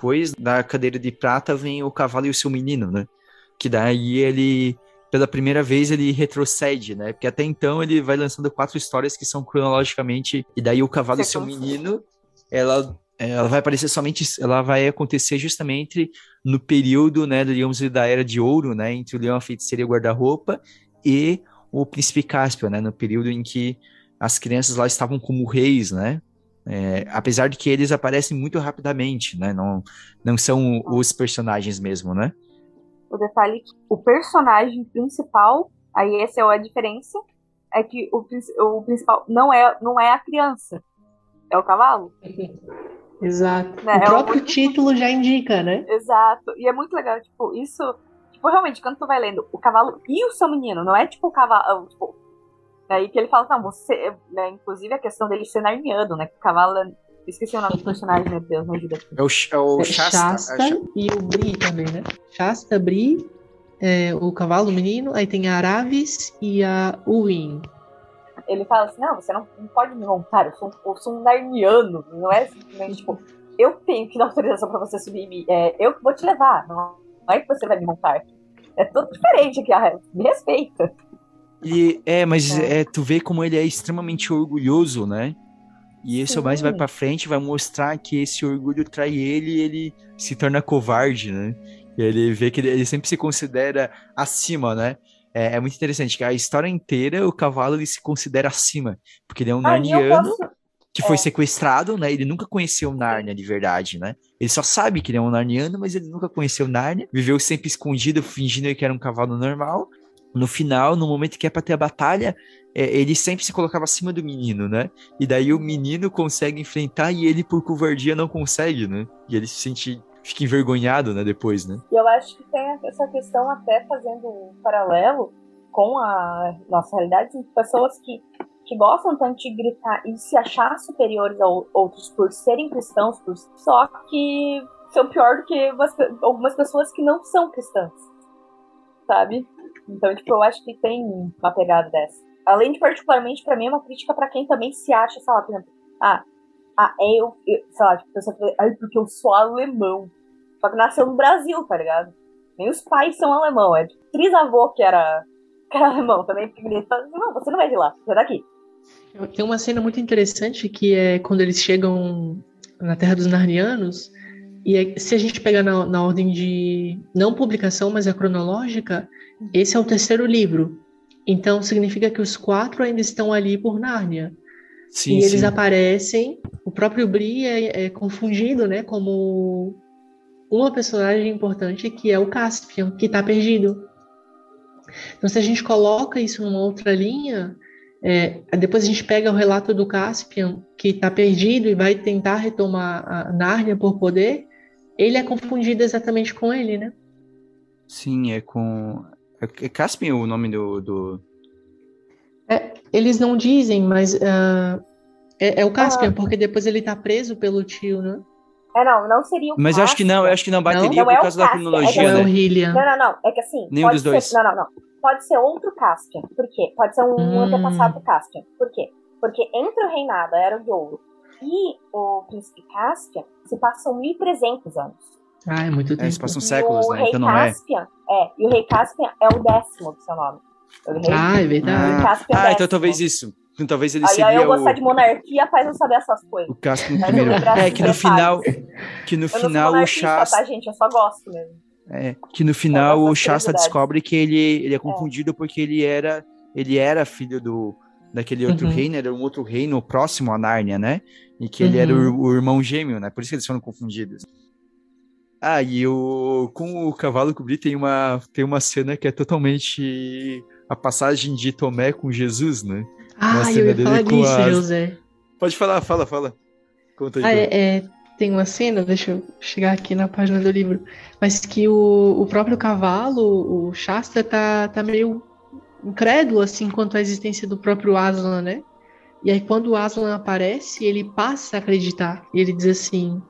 Depois da cadeira de prata vem o cavalo e o seu menino, né? Que daí ele, pela primeira vez, ele retrocede, né? Porque até então ele vai lançando quatro histórias que são cronologicamente. E daí o cavalo e seu menino ela, ela vai aparecer somente, ela vai acontecer justamente no período, né, digamos, da Era de Ouro, né, entre o Leão, a Feiticeira e o Guarda-Roupa, e o Príncipe Cáspio, né, no período em que as crianças lá estavam como reis, né, é, apesar de que eles aparecem muito rapidamente, né, não, não são os personagens mesmo, né. O detalhe é que o personagem principal, aí essa é a diferença, é que o, o principal não é, não é a criança, é o cavalo. Exato. Né? O é próprio o... título já indica, né? Exato. E é muito legal, tipo, isso. Tipo, realmente, quando tu vai lendo o cavalo e o seu menino, não é tipo o cavalo. Tipo, aí que ele fala, não, você. Né, inclusive a questão dele ser narniano, né? Que o cavalo. Esqueci o nome do personagem, meu Deus, me ajuda aqui. É o, é o é Shasta, Shasta é e o Bri também, né? Shasta, Bri, é, o cavalo, o menino, aí tem a Aravis e a Uin ele fala assim: não, você não, não pode me montar, eu sou, eu sou um narniano, não é simplesmente tipo, eu tenho que dar autorização pra você subir em mim, é, eu que vou te levar, não é que você vai me montar. É tudo diferente aqui, ah, me respeita. E, é, mas é. é. tu vê como ele é extremamente orgulhoso, né? E esse mais vai para frente, vai mostrar que esse orgulho trai ele e ele se torna covarde, né? E ele vê que ele, ele sempre se considera acima, né? é, é, muito interessante que a história inteira o cavalo ele se considera acima, porque ele é um ah, narniano posso... que foi é. sequestrado, né? Ele nunca conheceu Nárnia de verdade, né? Ele só sabe que ele é um narniano, mas ele nunca conheceu Nárnia, viveu sempre escondido, fingindo que era um cavalo normal. No final, no momento que é para ter a batalha, é, ele sempre se colocava acima do menino, né? E daí o menino consegue enfrentar e ele, por covardia, não consegue, né? E ele se sente fica envergonhado, né, depois, né? E eu acho que tem essa questão até fazendo um paralelo com a nossa realidade, de pessoas que, que gostam tanto de gritar e se achar superiores a outros por serem cristãos, por, só que são pior do que algumas pessoas que não são cristãs, sabe? Então, tipo, eu acho que tem uma pegada dessa. Além de, particularmente, para mim, é uma crítica para quem também se acha, sei lá, por exemplo, ah, ah, é eu, eu sei lá, tipo, pessoa fala, ai, porque eu sou alemão. Só que nasceu no Brasil, tá ligado? Nem os pais são alemão, é trisavô que era, que era alemão também, porque ele fala, não, você não vai de lá, você é daqui. Tem uma cena muito interessante que é quando eles chegam na Terra dos Narnianos, e se a gente pegar na, na ordem de não publicação, mas é cronológica, esse é o terceiro livro. Então significa que os quatro ainda estão ali por Nárnia. Sim, e eles sim. aparecem. O próprio Bri é, é, confundido, né, como uma personagem importante que é o Caspian, que está perdido. Então, se a gente coloca isso numa outra linha, é, depois a gente pega o relato do Caspian, que está perdido e vai tentar retomar a Nárnia por poder, ele é confundido exatamente com ele, né? Sim, é com. É Caspian o nome do, do, é, eles não dizem, mas uh, é, é, o Caspian, ah. porque depois ele tá preso pelo tio, né? É, não, não seria o Mas eu acho que não, eu acho que não bateria não? por causa da cronologia, é que, assim, né? Não, não, não, é que assim... Nenhum dos ser, dois. Não, não, não. Pode ser outro Caspian. Por quê? Pode ser um hum. antepassado Caspian. Por quê? Porque entre o reinado, Era de Ouro, e o príncipe Caspian, se passam 1.300 anos. Ah, é muito tempo. É, se passam séculos, né? Então não é. Caspian, é. é. E o rei Caspian é o décimo do seu nome. Ah, é verdade. Ah, ah então talvez isso. Então, talvez ele aí, seria aí eu gostar o... de monarquia faz não saber essas coisas. O Caspian primeiro. É que no final, que no eu final o Shasta, tá, gente? Eu só gosto mesmo. É, que no final o Shasta descobre que ele, ele é, é. confundido é. porque ele era ele era filho do daquele outro uhum. reino, era um outro reino próximo a Nárnia, né? E que ele uhum. era o, o, irmão gêmeo, né? Por isso que eles foram confundidos. Ah, e o com o cavalo cobrir tem uma tem uma cena que é totalmente a passagem de Tomé com Jesus, né? Ah, eu ia falar disso. José. Pode falar, fala, fala. Conta aí. Ah, é, é, tem uma cena, deixa eu chegar aqui na página do livro, mas que o, o próprio cavalo, o Shasta, tá, tá meio incrédulo, assim, quanto à existência do próprio Aslan, né? E aí, quando o Aslan aparece, ele passa a acreditar. E ele diz assim: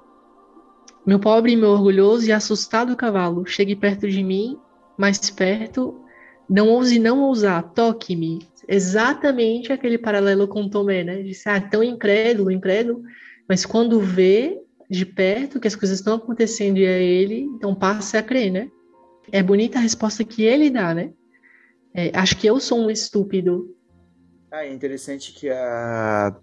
Meu pobre, meu orgulhoso e assustado cavalo, chegue perto de mim, mais perto, não ouse não ousar, toque-me. Exatamente aquele paralelo com Tomé, né? Disse, ah, tão incrédulo, incrédulo, mas quando vê de perto que as coisas estão acontecendo e é ele, então passa a crer, né? É bonita a resposta que ele dá, né? É, acho que eu sou um estúpido. Ah, é interessante que a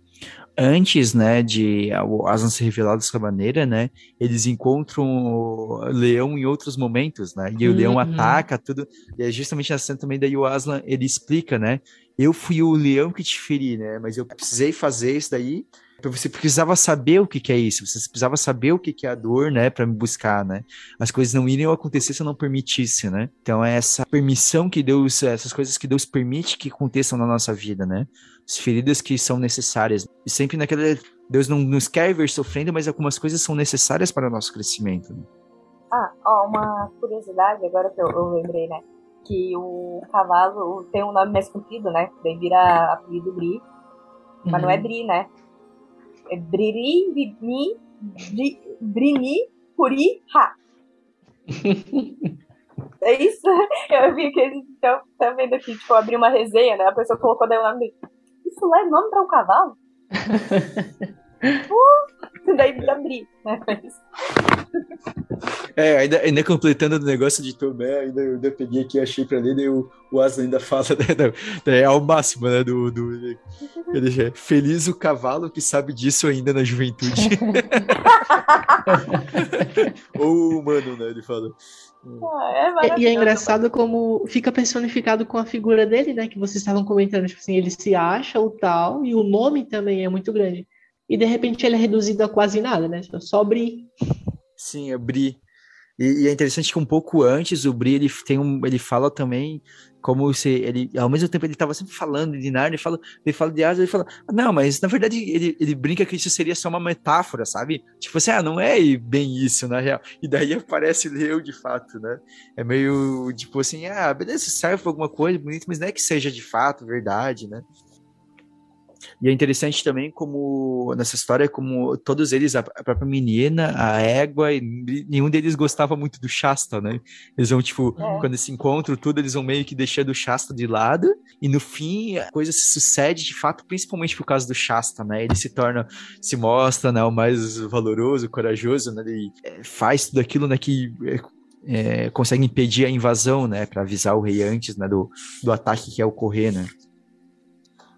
antes, né, de Aslan ser revelado dessa maneira, né, eles encontram o leão em outros momentos, né, e o uhum. leão ataca tudo, e é justamente nessa cena também daí o Aslan, ele explica, né, eu fui o leão que te feri, né, mas eu precisei fazer isso daí você precisava saber o que, que é isso, você precisava saber o que, que é a dor, né, para me buscar, né? As coisas não iriam acontecer se eu não permitisse, né? Então é essa permissão que Deus, essas coisas que Deus permite que aconteçam na nossa vida, né? As feridas que são necessárias. E sempre naquela Deus não nos quer ver sofrendo, mas algumas coisas são necessárias para o nosso crescimento. Né? Ah, ó, uma curiosidade agora que eu, eu lembrei, né? Que o cavalo tem um nome mais comprido, né? Daí vira apelido Bri. Mas uhum. não é uhum. Bri, né? É Briri, Brini, Brini, Puri, Ha. [LAUGHS] É isso? Eu vi que eles estão tá vendo aqui, tipo, abrir uma resenha, né? A pessoa colocou daí o nome Isso lá é nome pra um cavalo? [LAUGHS] uh, [LAUGHS] daí vira Bri, né? É, ainda, ainda completando o negócio de Tomé, ainda, ainda eu peguei aqui, achei pra ler, e o, o Asa ainda fala, [LAUGHS] né, é ao máximo, né, do, do ele é, feliz o cavalo que sabe disso ainda na juventude. [LAUGHS] Ou o humano, né, ele fala. Ah, é e é engraçado como fica personificado com a figura dele, né, que vocês estavam comentando, tipo assim, ele se acha o tal, e o nome também é muito grande. E de repente ele é reduzido a quase nada, né, só Bri. Sim, é Bri. E, e, é interessante que um pouco antes o Bri ele tem um, ele fala também como se ele ao mesmo tempo ele estava sempre falando de Narnia, ele fala, ele fala de Aslan, ele fala, não, mas na verdade ele, ele brinca que isso seria só uma metáfora, sabe? Tipo assim, ah, não é bem isso na real. E daí aparece Leo de fato, né? É meio tipo assim, ah, beleza, serve alguma coisa bonita, mas não é que seja de fato verdade, né? E é interessante também como nessa história, como todos eles, a própria menina, a égua, nenhum deles gostava muito do Shasta, né? Eles vão, tipo, é. quando se encontram, tudo, eles vão meio que deixando o Shasta de lado, e no fim a coisa se sucede de fato, principalmente por causa do Shasta, né? Ele se torna, se mostra, né, o mais valoroso, corajoso, né? Ele é, faz tudo aquilo, né, que é, consegue impedir a invasão, né, para avisar o rei antes, né, do, do ataque que ia ocorrer, né?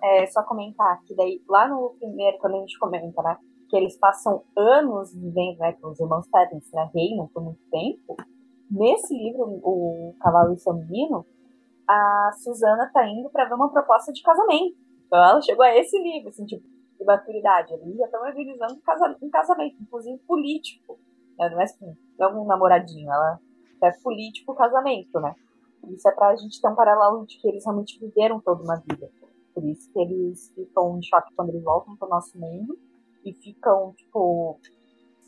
É, só comentar que daí, lá no primeiro, quando a gente comenta, né, que eles passam anos vivendo, né, que os irmãos Pettins, né, reinam por muito tempo, nesse livro, o Cavalo e Seu Menino, a Susana tá indo para ver uma proposta de casamento. Então ela chegou a esse nível, assim, tipo, de maturidade. Eles já estão organizando um casamento, inclusive político. Né? Não é assim, não é um namoradinho, ela é político casamento, né? Isso é pra gente ter um paralelo de que eles realmente viveram toda uma vida. Por isso que eles ficam em choque quando eles voltam pro nosso mundo e ficam, tipo,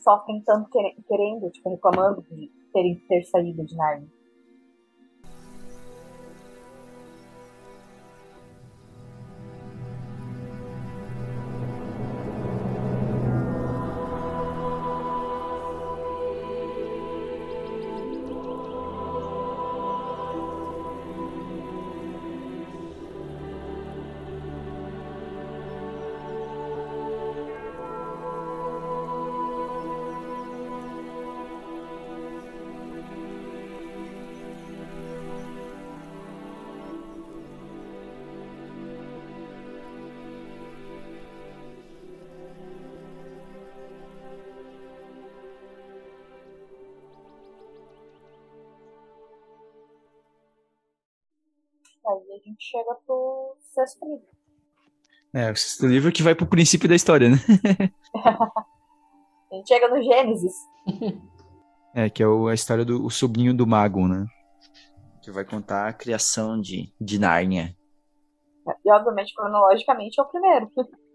sofrem tanto querendo, tipo, reclamando de terem ter saído de Narnia. Gente chega pro sexto livro. É, o sexto livro que vai pro princípio da história, né? [LAUGHS] a gente chega no Gênesis. É, que é o, a história do o sobrinho do mago, né? Que vai contar a criação de, de Nárnia. E, obviamente, cronologicamente, é o primeiro. [LAUGHS]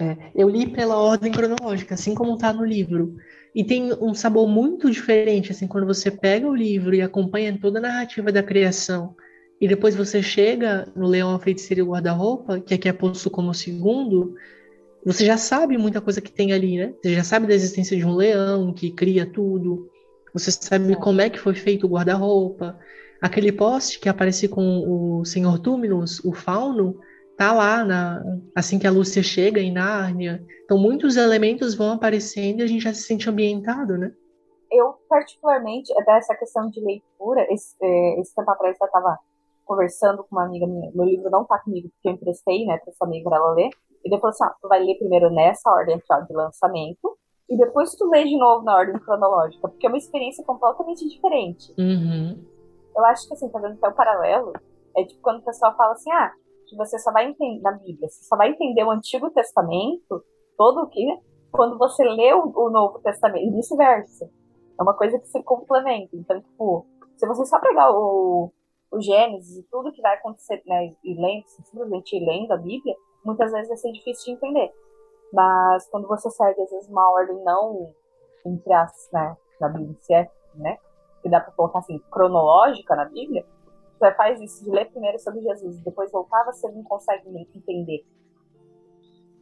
É, eu li pela ordem cronológica, assim como tá no livro. E tem um sabor muito diferente, assim, quando você pega o livro e acompanha toda a narrativa da criação e depois você chega no Leão, a Feiticeira e o Guarda-Roupa, que aqui é posto como segundo, você já sabe muita coisa que tem ali, né? Você já sabe da existência de um leão que cria tudo. Você sabe como é que foi feito o guarda-roupa. Aquele poste que aparece com o Senhor Túminos, o fauno, tá lá na, assim que a Lúcia chega em Nárnia. Então muitos elementos vão aparecendo e a gente já se sente ambientado, né? Eu particularmente, até essa questão de leitura, esse, é, esse tempo atrás eu estava conversando com uma amiga minha. Meu livro não tá comigo, porque eu emprestei, né, pra essa amiga pra ela ler. E depois assim, ah, tu vai ler primeiro nessa ordem aqui, de lançamento. E depois tu lê de novo na ordem cronológica, porque é uma experiência completamente diferente. Uhum. Eu acho que assim, fazendo até o paralelo, é tipo quando o pessoal fala assim, ah, que você só vai entender na Bíblia, você só vai entender o Antigo Testamento, todo o que, quando você lê o, o Novo Testamento, e vice-versa. É uma coisa que se complementa. Então, tipo, se você só pegar o, o Gênesis e tudo que vai acontecer, né, e lendo, simplesmente lendo a Bíblia, muitas vezes vai ser difícil de entender. Mas quando você segue, às vezes, uma ordem não entre as, né, na Bíblia, se é, né, que dá pra colocar assim, cronológica na Bíblia, você faz isso de ler primeiro sobre Jesus depois voltar, você não consegue entender.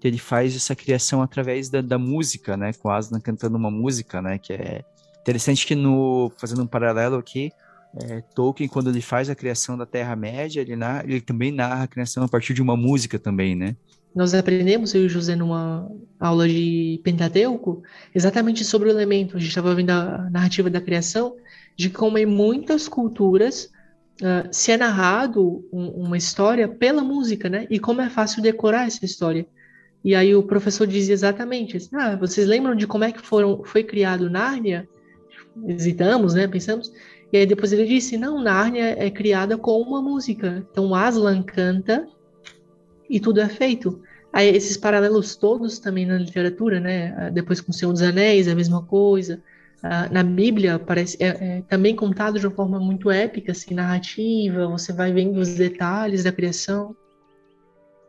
Ele faz essa criação através da, da música, né, com Aslan cantando uma música, né, que é interessante que no, fazendo um paralelo aqui, é, Tolkien, quando ele faz a criação da Terra-média, ele, ele, também narra a criação a partir de uma música também, né? Nós aprendemos, eu e o José, numa aula de Pentateuco, exatamente sobre o elemento. A gente estava vendo a narrativa da criação, de como em muitas culturas uh, se é narrado um, uma história pela música, né? E como é fácil decorar essa história. E aí o professor dizia exatamente assim, ah, vocês lembram de como é que foram, foi criado Nárnia? Hesitamos, né? Pensamos. E aí depois ele disse, não, Nárnia é criada com uma música. Então Aslan canta e tudo é feito. Aí esses paralelos todos também na literatura, né? Ah, depois com o Senhor dos Anéis, a mesma coisa. Ah, na Bíblia parece é, é, também contado de uma forma muito épica, assim, narrativa. Você vai vendo os detalhes da criação.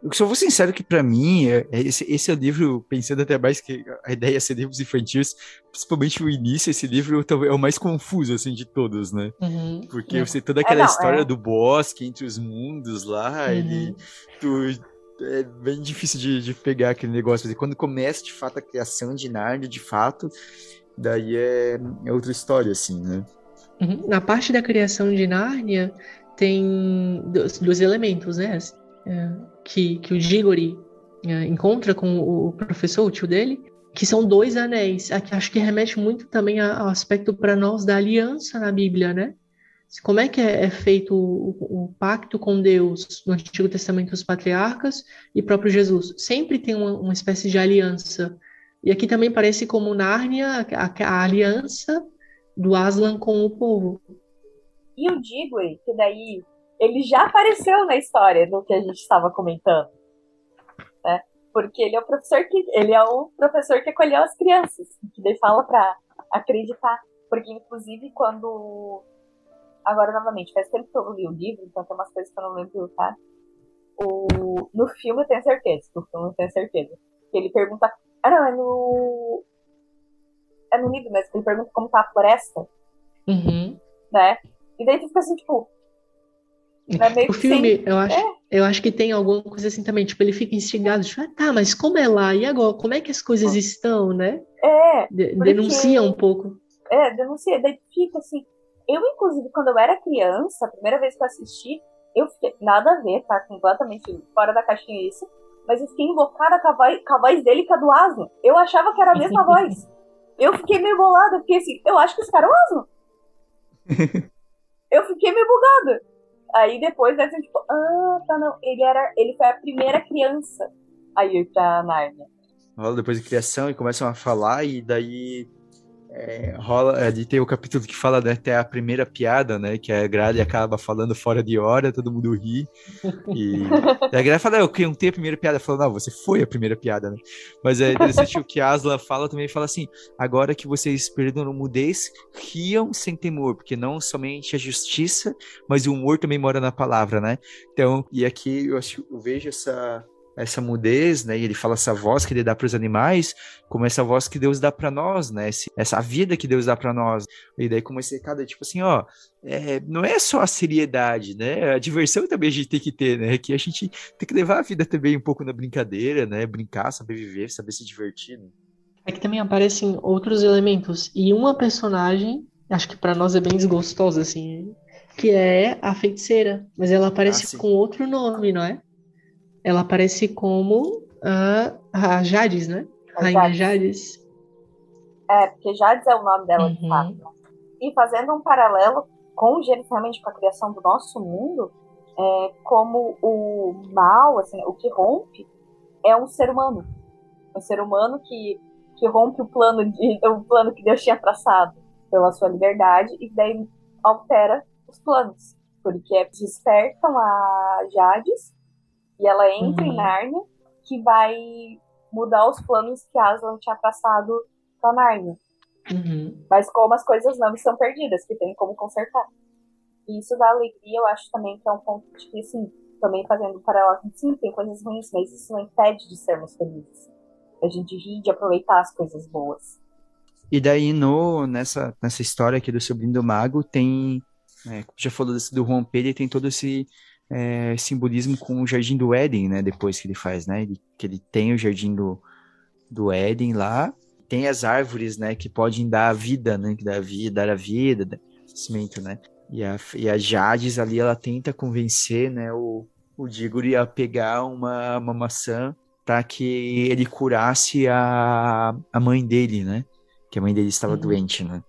Eu só vou sincero que para mim, é, é, esse, esse é o livro, pensando até mais que a ideia é ser livros infantis, principalmente o início, esse livro é o mais confuso, assim, de todos, né? Uhum. Porque é. você toda aquela é, não, história é. do bosque entre os mundos lá, uhum. ele... Tu, é bem difícil de, de pegar aquele negócio. E quando começa, de fato, a criação de Narnia, de fato, daí é, é outra história, assim, né? Uhum. Na parte da criação de Nárnia, tem dois elementos, né? É, que, que o Gigori é, encontra com o professor, o tio dele, que são dois anéis. Acho que remete muito também ao aspecto para nós da aliança na Bíblia, né? Como é que é, é feito o, o, pacto com Deus no Antigo Testamento dos patriarcas e próprio Jesus? Sempre tem uma, uma espécie de aliança. E aqui também parece como Nárnia, a, a, aliança do Aslan com o povo. E o Digwe, que daí ele já apareceu na história do que a gente estava comentando. Né? Porque ele é o professor que ele é o professor que acolheu as crianças, que daí fala para acreditar, porque inclusive quando agora novamente, faz tempo que eu li o livro, então tem umas coisas que eu não lembro, tá? O, no filme eu tenho certeza, no filme eu tenho certeza. Que ele pergunta. Ah não, é no. É no livro mesmo, ele pergunta como tá a floresta. Uhum. Né? E daí tu fica assim, tipo, o filme, sem... eu, acho, é. eu acho que tem alguma coisa assim também, tipo, ele fica instigado, tipo, ah, tá, mas como é lá? E agora? Como é que as coisas estão, né? É. De, porque... Denuncia um pouco. É, denuncia, daí fica assim. Eu, inclusive, quando eu era criança, a primeira vez que eu assisti, eu fiquei. Nada a ver, tá? Completamente fora da caixinha isso. Mas eu fiquei invocada com a voz, com a voz dele e com a do Asno. Eu achava que era a mesma [LAUGHS] voz. Eu fiquei meio bolada, porque assim, eu acho que esse cara é o Asno. [LAUGHS] eu fiquei meio bugada. Aí depois deve ser tipo, ah, tá não. Ele era. Ele foi a primeira criança a ir pra Nárnia. Rola depois de criação e começam a falar, e daí é, rola, ali tem o capítulo que fala né, até a primeira piada, né? Que a Grade acaba falando fora de hora, todo mundo ri. E [LAUGHS] a Grade fala, eu não tenho a primeira piada. Fala, não, você foi a primeira piada, né? Mas é interessante o que a Asla fala também, fala assim, agora que vocês perderam mudez, riam sem temor, porque não somente a justiça, mas o humor também mora na palavra, né? Então, e aqui eu, acho, eu vejo essa essa mudez, né? E ele fala essa voz que ele dá para os animais, como essa voz que Deus dá para nós, né? Essa vida que Deus dá para nós. E daí como esse recado é tipo assim, ó, é, não é só a seriedade, né? A diversão também a gente tem que ter, né? Que a gente tem que levar a vida também um pouco na brincadeira, né? Brincar, saber viver, saber se divertir. Né? É que também aparecem outros elementos e uma personagem, acho que para nós é bem desgostosa assim, que é a feiticeira, mas ela aparece ah, com outro nome, não é? Ela aparece como a, a Jades, né? A Rainha Jades. Jades. É, porque Jades é o nome dela, uhum. de fato. E fazendo um paralelo com realmente com a criação do nosso mundo, é, como o mal, assim, o que rompe, é um ser humano. Um ser humano que, que rompe o plano, de, o plano que Deus tinha traçado pela sua liberdade e daí altera os planos. Porque despertam a Jades e ela entra uhum. em Narnia, que vai mudar os planos que Aslan tinha traçado pra Narnia. Uhum. Mas como as coisas não estão perdidas, que tem como consertar. E isso dá alegria, eu acho também que é um ponto de que, assim, também fazendo um paralelo, sim, tem coisas ruins, mas isso não impede de sermos felizes. A gente ri de aproveitar as coisas boas. E daí, no, nessa, nessa história aqui do Sobrinho do Mago, tem, é, já falou do romper, ele tem todo esse é, simbolismo com o Jardim do Éden, né, depois que ele faz, né, ele, que ele tem o Jardim do, do Éden lá, tem as árvores, né, que podem dar a vida, né, que dá vida, dar a vida, cimento, né, e a, e a Jades ali, ela tenta convencer, né, o, o Diggory a pegar uma, uma maçã para que ele curasse a, a mãe dele, né, que a mãe dele estava uhum. doente, né.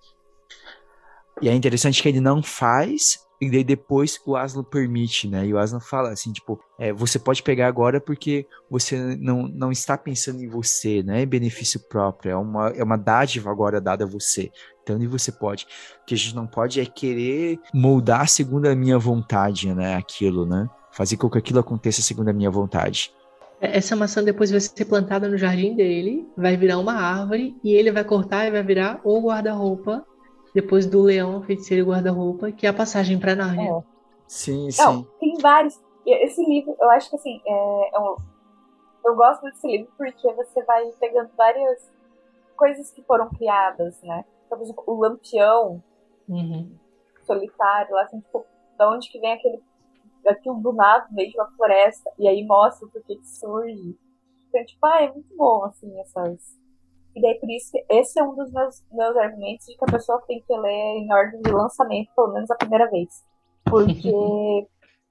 E é interessante que ele não faz, e daí depois o Aslan permite, né? E o Aslan fala assim, tipo, é, você pode pegar agora porque você não, não está pensando em você, né? É benefício próprio, é uma, é uma dádiva agora dada a você. Então, e você pode. O que a gente não pode é querer moldar segundo a minha vontade, né? Aquilo, né? Fazer com que aquilo aconteça segundo a minha vontade. É, essa maçã depois vai ser plantada no jardim dele, vai virar uma árvore e ele vai cortar e vai virar o guarda-roupa depois do Leão, Feiticeiro e Guarda-Roupa, que é a passagem para Nárnia. É. Sim, sim. Não, tem vários. Esse livro, eu acho que assim, é, é um, eu gosto desse livro porque você vai pegando várias coisas que foram criadas, né? Por exemplo, o Lampião uhum. solitário, lá assim, tipo, da onde que vem aquele aquilo do nada, meio de uma floresta, e aí mostra o porquê que surge. Então, tipo, ah, é muito bom, assim, essas, e daí, por isso, esse é um dos meus, meus argumentos de que a pessoa tem que ler em ordem de lançamento, pelo menos a primeira vez. Porque [LAUGHS]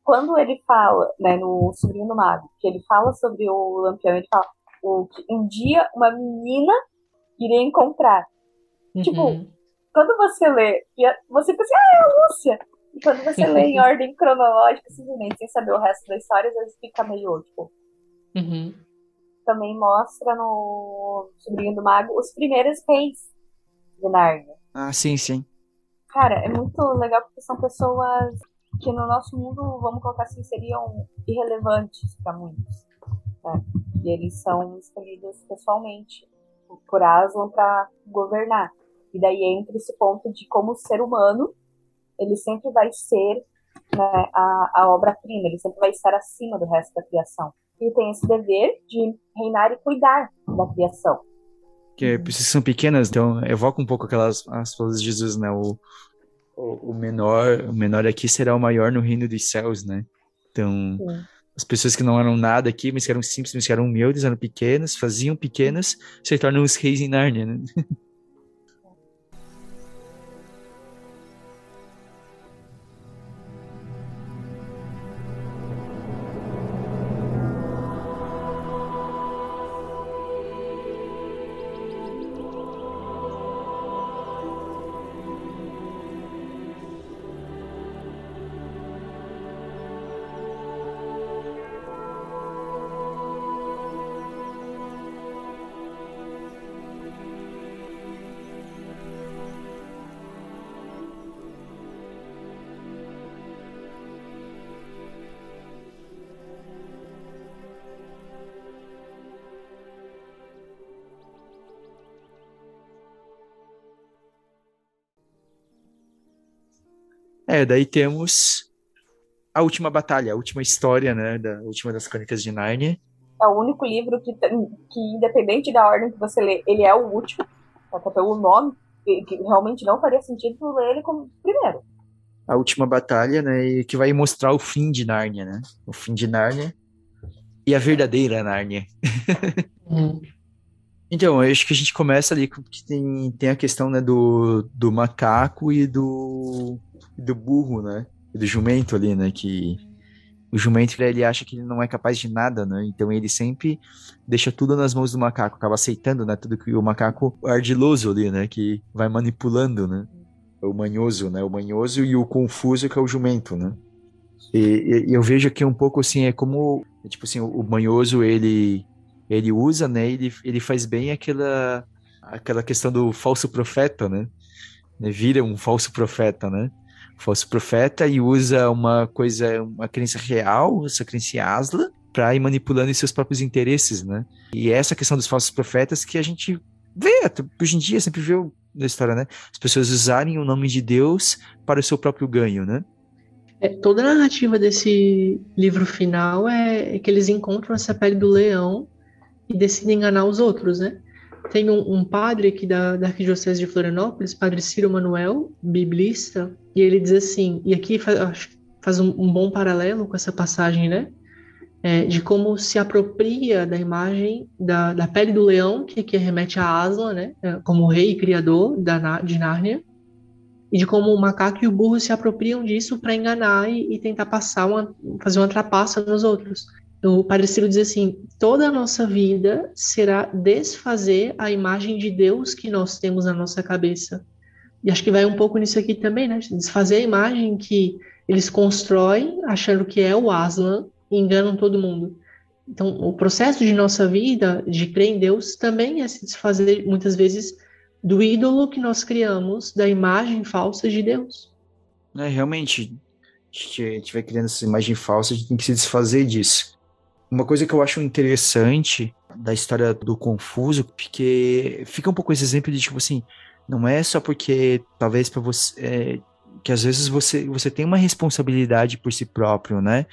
quando ele fala, né, no Sobrinho do Mago, que ele fala sobre o Lampião, ele fala o, que um dia uma menina iria encontrar. Uhum. Tipo, quando você lê, você pensa, ah, é a Lúcia! E quando você lê em [LAUGHS] ordem cronológica, simplesmente, sem saber o resto da história, às vezes fica meio, tipo... Uhum também mostra no Sobrinho do Mago os primeiros reis de Narnia. Ah, sim, sim. Cara, é muito legal porque são pessoas que no nosso mundo, vamos colocar assim, seriam irrelevantes para muitos. Né? E eles são escolhidos pessoalmente por Aslan para governar. E daí entra esse ponto de como ser humano, ele sempre vai ser né, a, a obra-prima, ele sempre vai estar acima do resto da criação e tem esse dever de reinar e cuidar da criação. Que são pequenas, então evoca um pouco aquelas as falas de Jesus, né? O, o, o, menor, o menor aqui será o maior no reino dos céus, né? Então, Sim. as pessoas que não eram nada aqui, mas que eram simples, mas que eram humildes, eram pequenas, faziam pequenas, se tornam os reis em Nárnia, né? [LAUGHS] É, daí temos a última batalha, a última história, né, da última das Crônicas de Nárnia. É o único livro que, que independente da ordem que você lê, ele é o último, até pelo nome, que, que realmente não faria sentido ler ele como primeiro. A última batalha, né, e que vai mostrar o fim de Nárnia, né, o fim de Nárnia e a verdadeira Nárnia. Hum. [LAUGHS] Então, eu acho que a gente começa ali que tem, tem a questão né, do, do macaco e do, do burro, né? E do jumento ali, né? Que o jumento ele acha que ele não é capaz de nada, né? Então ele sempre deixa tudo nas mãos do macaco, acaba aceitando, né? Tudo que o macaco ardiloso ali, né? Que vai manipulando, né? O manhoso, né? O manhoso e o confuso que é o jumento, né? E, e, eu vejo aqui um pouco assim, é como, tipo assim, o, manhoso, ele, ele usa, né, ele, ele faz bem aquela, aquela questão do falso profeta, né, né vira um falso profeta, né, falso profeta e usa uma coisa, uma crença real, essa crença asla, para ir manipulando seus próprios interesses, né, e é essa questão dos falsos profetas que a gente vê, hoje em dia, sempre vê na história, né, as pessoas usarem o nome de Deus para o seu próprio ganho, né, é, toda a narrativa desse livro final é, é, que eles encontram essa pele do leão e decidem enganar os outros, né? Tem um, um padre aqui da, da Arquidiocese de Florianópolis, padre Ciro Manuel, biblista, e ele diz assim, e aqui faz, faz um, um, bom paralelo com essa passagem, né? É, de como se apropria da imagem da, da pele do leão, que aqui remete a Aslan, né? É, como rei e criador da, de Nárnia, e de como o macaco e o burro se apropriam disso para enganar e, e, tentar passar uma, fazer uma trapaça nos outros. O Padre Ciro diz assim: toda a nossa vida será desfazer a imagem de Deus que nós temos na nossa cabeça. E acho que vai um pouco nisso aqui também, né? Desfazer a imagem que eles constroem achando que é o Aslan e enganam todo mundo. Então, o processo de nossa vida, de crer em Deus, também é se desfazer, muitas vezes, do ídolo que nós criamos, da imagem falsa de Deus. É, realmente, a gente vai criando essa imagem falsa, a gente tem que se desfazer disso. Uma coisa que eu acho interessante da história do Confuso, porque fica um pouco esse exemplo de tipo assim, não é só porque talvez para você é, que às vezes você, você tem uma responsabilidade por si próprio, né?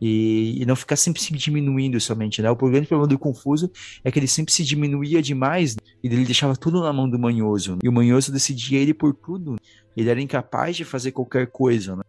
E, e, não ficar sempre se diminuindo somente, né? O grande problema do Confuso é que ele sempre se diminuía demais né? e ele deixava tudo na mão do Manhoso. Né? E o Manhoso decidia ele por tudo. Ele era incapaz de fazer qualquer coisa, né?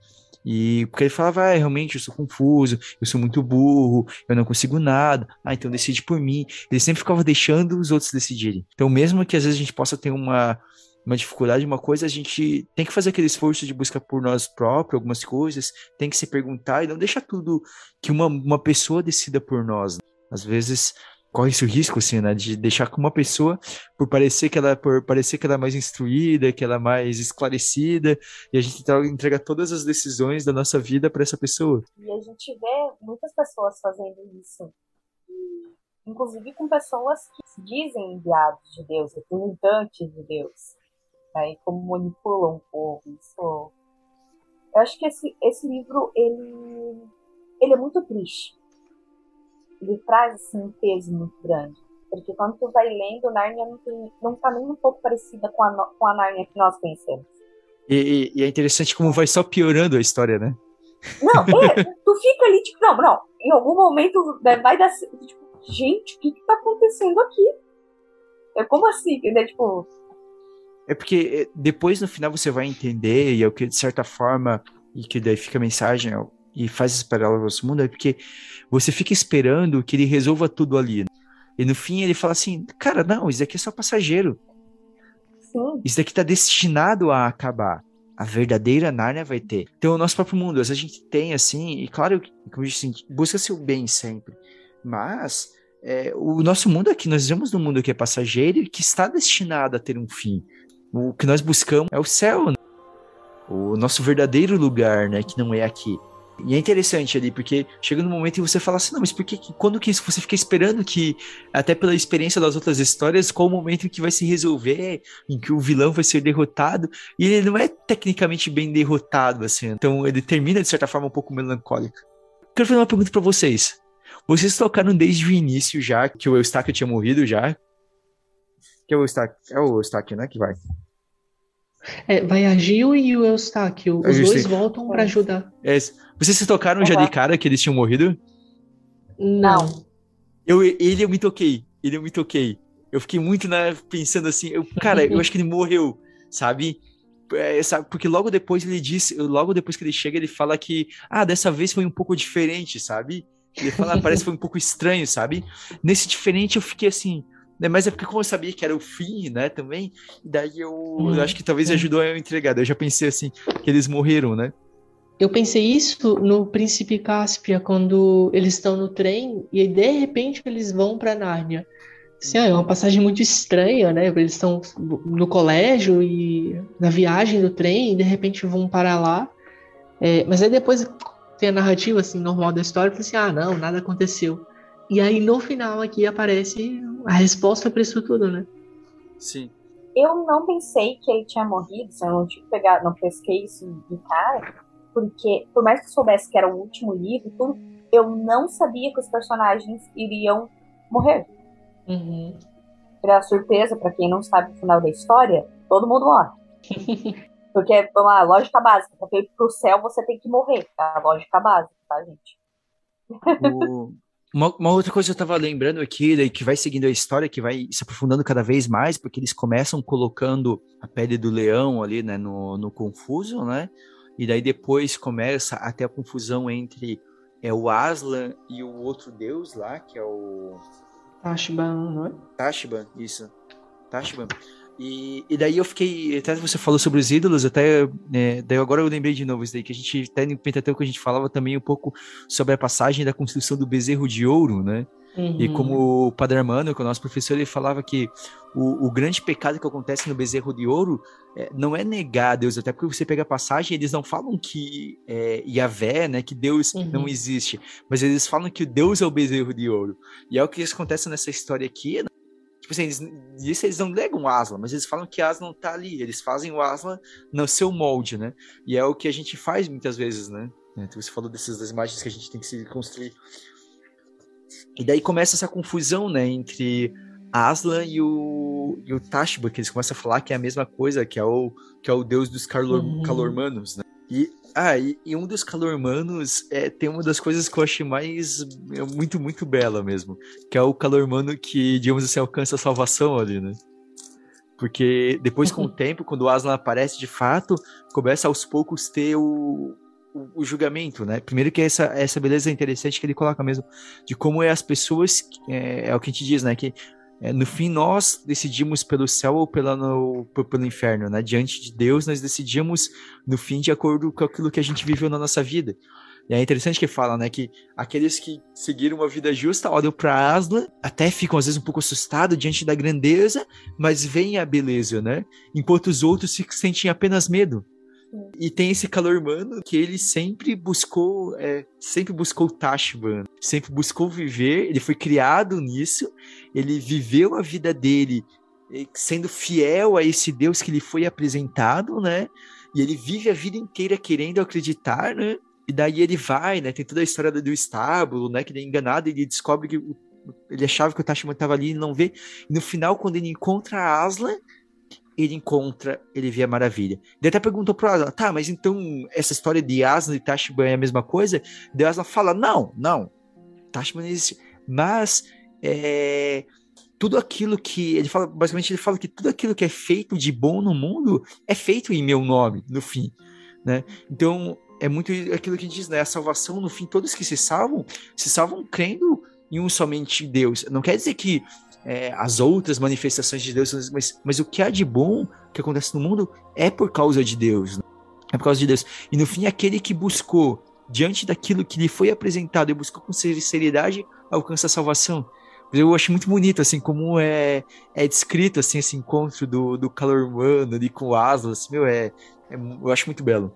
E porque ele falava, ah, realmente eu sou confuso, eu sou muito burro, eu não consigo nada, ah, então decide por mim. Ele sempre ficava deixando os outros decidirem. Então, mesmo que às vezes a gente possa ter uma, uma dificuldade, uma coisa, a gente tem que fazer aquele esforço de busca por nós próprios, algumas coisas, tem que se perguntar e não deixar tudo que uma, uma pessoa decida por nós. Né? Às vezes corre esse risco, assim, né, de deixar com uma pessoa por parecer que ela por parecer que ela é mais instruída, que ela é mais esclarecida, e a gente entrega todas as decisões da nossa vida para essa pessoa. E a gente vê muitas pessoas fazendo isso. Inclusive com pessoas que se dizem enviados de Deus, representantes de Deus né, e como manipulam o povo. Isso, eu acho que esse, esse livro ele, ele é muito triste. Ele traz assim, um peso muito grande. Porque quando tu vai lendo, Nárnia não, tem, não tá nem um pouco parecida com a, com a Nárnia que nós conhecemos. E, e, é interessante como vai só piorando a história, né? Não, é, [LAUGHS] tu fica ali, tipo, não, não, em algum momento vai dar, tipo, gente, o que que tá acontecendo aqui? É como assim, né? Tipo, é porque eh, depois no final você vai entender, e é o que de certa forma, e que daí fica a mensagem, e faz esse paralelo ao mundo, é porque você fica esperando que ele resolva tudo ali. E no fim ele fala assim: cara, não, isso daqui é só passageiro. Sim. Isso daqui tá destinado a acabar. A verdadeira Nárnia vai ter. Então, o nosso próprio mundo, a gente tem assim, e claro, como eu disse, assim, busca seu bem sempre. Mas é, o nosso mundo aqui, nós vivemos num mundo que é passageiro e que está destinado a ter um fim o que nós buscamos é o céu, né? o nosso verdadeiro lugar, né? Que não é aqui. E é interessante ali, porque chega no momento em você fala assim, não, mas por que, quando que você fica esperando que, até pela experiência das outras histórias, qual o momento em que vai se resolver, em que o vilão vai ser derrotado, e ele não é tecnicamente bem derrotado, assim, então ele termina, de certa forma, um pouco melancólico. Quero fazer uma pergunta para vocês. Vocês tocaram desde o início já, que o Eustáquio tinha morrido já, que é o Eustáquio, é o Eustáquio, né, que vai. É, vai a Gil e o Eustáquio. Os dois voltam para ajudar. É, vocês se tocaram uhum. já de cara que eles tinham morrido? Não. Eu, ele eu me toquei. Ele eu me toquei. Eu fiquei muito né, pensando assim, eu, cara, eu acho que ele morreu, sabe? É, sabe? Porque logo depois ele disse, logo depois que ele chega, ele fala que, ah, dessa vez foi um pouco diferente, sabe? Ele fala, parece que foi um pouco estranho, sabe? Nesse diferente eu fiquei assim, né? Mas é porque como eu sabia que era o fim, né, também, daí eu, hum, eu acho que talvez é. ajudou a eu entregar. Eu já pensei assim, que eles morreram, né? Eu pensei isso no Príncipe Cáspia, quando eles estão no trem e de repente eles vão para Nárnia. Assim, é uma passagem muito estranha, né? Eles estão no colégio e na viagem do trem e de repente vão para lá. É, mas aí depois tem a narrativa assim normal da história, fala assim, ah, não, nada aconteceu. E aí no final aqui aparece a resposta para isso tudo, né? Sim. Eu não pensei que ele tinha morrido, eu não tinha pegado, não pesquei isso de cara, porque por mais que eu soubesse que era o último livro, tudo, eu não sabia que os personagens iriam morrer. Uhum. Pra surpresa, para quem não sabe o final da história, todo mundo morre. [LAUGHS] Porque, vamos lá, lógica básica, pra ir pro céu você tem que morrer, tá? Lógica básica, tá, gente? O... Uma, uma, outra coisa que eu tava lembrando aqui, daí, que vai seguindo a história, que vai se aprofundando cada vez mais, porque eles começam colocando a pele do leão ali, né, no, no confuso, né? E daí depois começa até a confusão entre é, o Aslan e o outro deus lá, que é o. Tashban, não é? Tashban, isso. Tashban. E, e daí eu fiquei. Até você falou sobre os ídolos, até. É, daí agora eu lembrei de novo isso daí, que a gente, até no Pentateuco, a gente falava também um pouco sobre a passagem da construção do bezerro de ouro, né? Uhum. E como o Padre Armando, que é o nosso professor, ele falava que o, o grande pecado que acontece no bezerro de ouro é, não é negar a Deus, até porque você pega a passagem, eles não falam que é, Yahvé, né, que Deus uhum. não existe, mas eles falam que o Deus é o bezerro de ouro. E é o que acontece nessa história aqui? Tipo assim, eles, isso eles não negam o Aslan, mas eles falam que Aslan tá ali, eles fazem o Aslan no seu molde, né? E é o que a gente faz muitas vezes, né? Então você falou dessas das imagens que a gente tem que se construir e daí começa essa confusão, né, entre Aslan e o, e o Tashba, que eles começam a falar que é a mesma coisa, que é o, que é o deus dos calor, uhum. calormanos, né? E, ah, e, e, um dos calormanos é, tem uma das coisas que eu achei mais é, muito, muito bela mesmo, que é o calormano que, digamos assim, alcança a salvação ali, né? Porque depois, com o tempo, quando o Aslan aparece de fato, começa aos poucos ter o, o, o, julgamento, né? Primeiro que essa, essa beleza interessante que ele coloca mesmo, de como é as pessoas, é, é o que a gente diz, né? Que é, no fim nós decidimos pelo céu ou pela, no, pelo inferno, né? Diante de Deus nós decidimos no fim de acordo com aquilo que a gente viveu na nossa vida. E é interessante que fala, né, que aqueles que seguiram uma vida justa olham para Aslan, até ficam às vezes um pouco assustados diante da grandeza, mas veem a beleza, né? Enquanto os outros se sentem apenas medo. E tem esse calor humano que ele sempre buscou, é, sempre buscou Tashban, sempre buscou viver, ele foi criado nisso, ele viveu a vida dele é, sendo fiel a esse Deus que lhe foi apresentado, né? E ele vive a vida inteira querendo acreditar, né? E daí ele vai, né? Tem toda a história do estábulo, né? Que ele é enganado, ele descobre que ele achava que o Tashban estava ali e não vê. E no final, quando ele encontra a Aslan, ele encontra, ele vê a maravilha. Ele até perguntou pro Aslan, tá, mas então essa história de Aslan e Tashban é a mesma coisa? Daí Aslan fala, não, não, Tashban existe. Mas é, tudo aquilo que, ele fala, basicamente ele fala que tudo aquilo que é feito de bom no mundo é feito em meu nome, no fim, né? Então, é muito aquilo que diz, né? A salvação, no fim, todos que se salvam, se salvam crendo em um somente Deus. Não quer dizer que é, as outras manifestações de Deus, mas, mas o que há de bom que acontece no mundo é por causa de Deus. Né? É por causa de Deus. E no fim, aquele que buscou, diante daquilo que lhe foi apresentado e buscou com sinceridade, alcança a salvação. Eu acho muito bonito, assim, como é, é descrito, assim, esse encontro do, do calor humano ali com o Aslas, assim, meu, é, é, eu acho muito belo.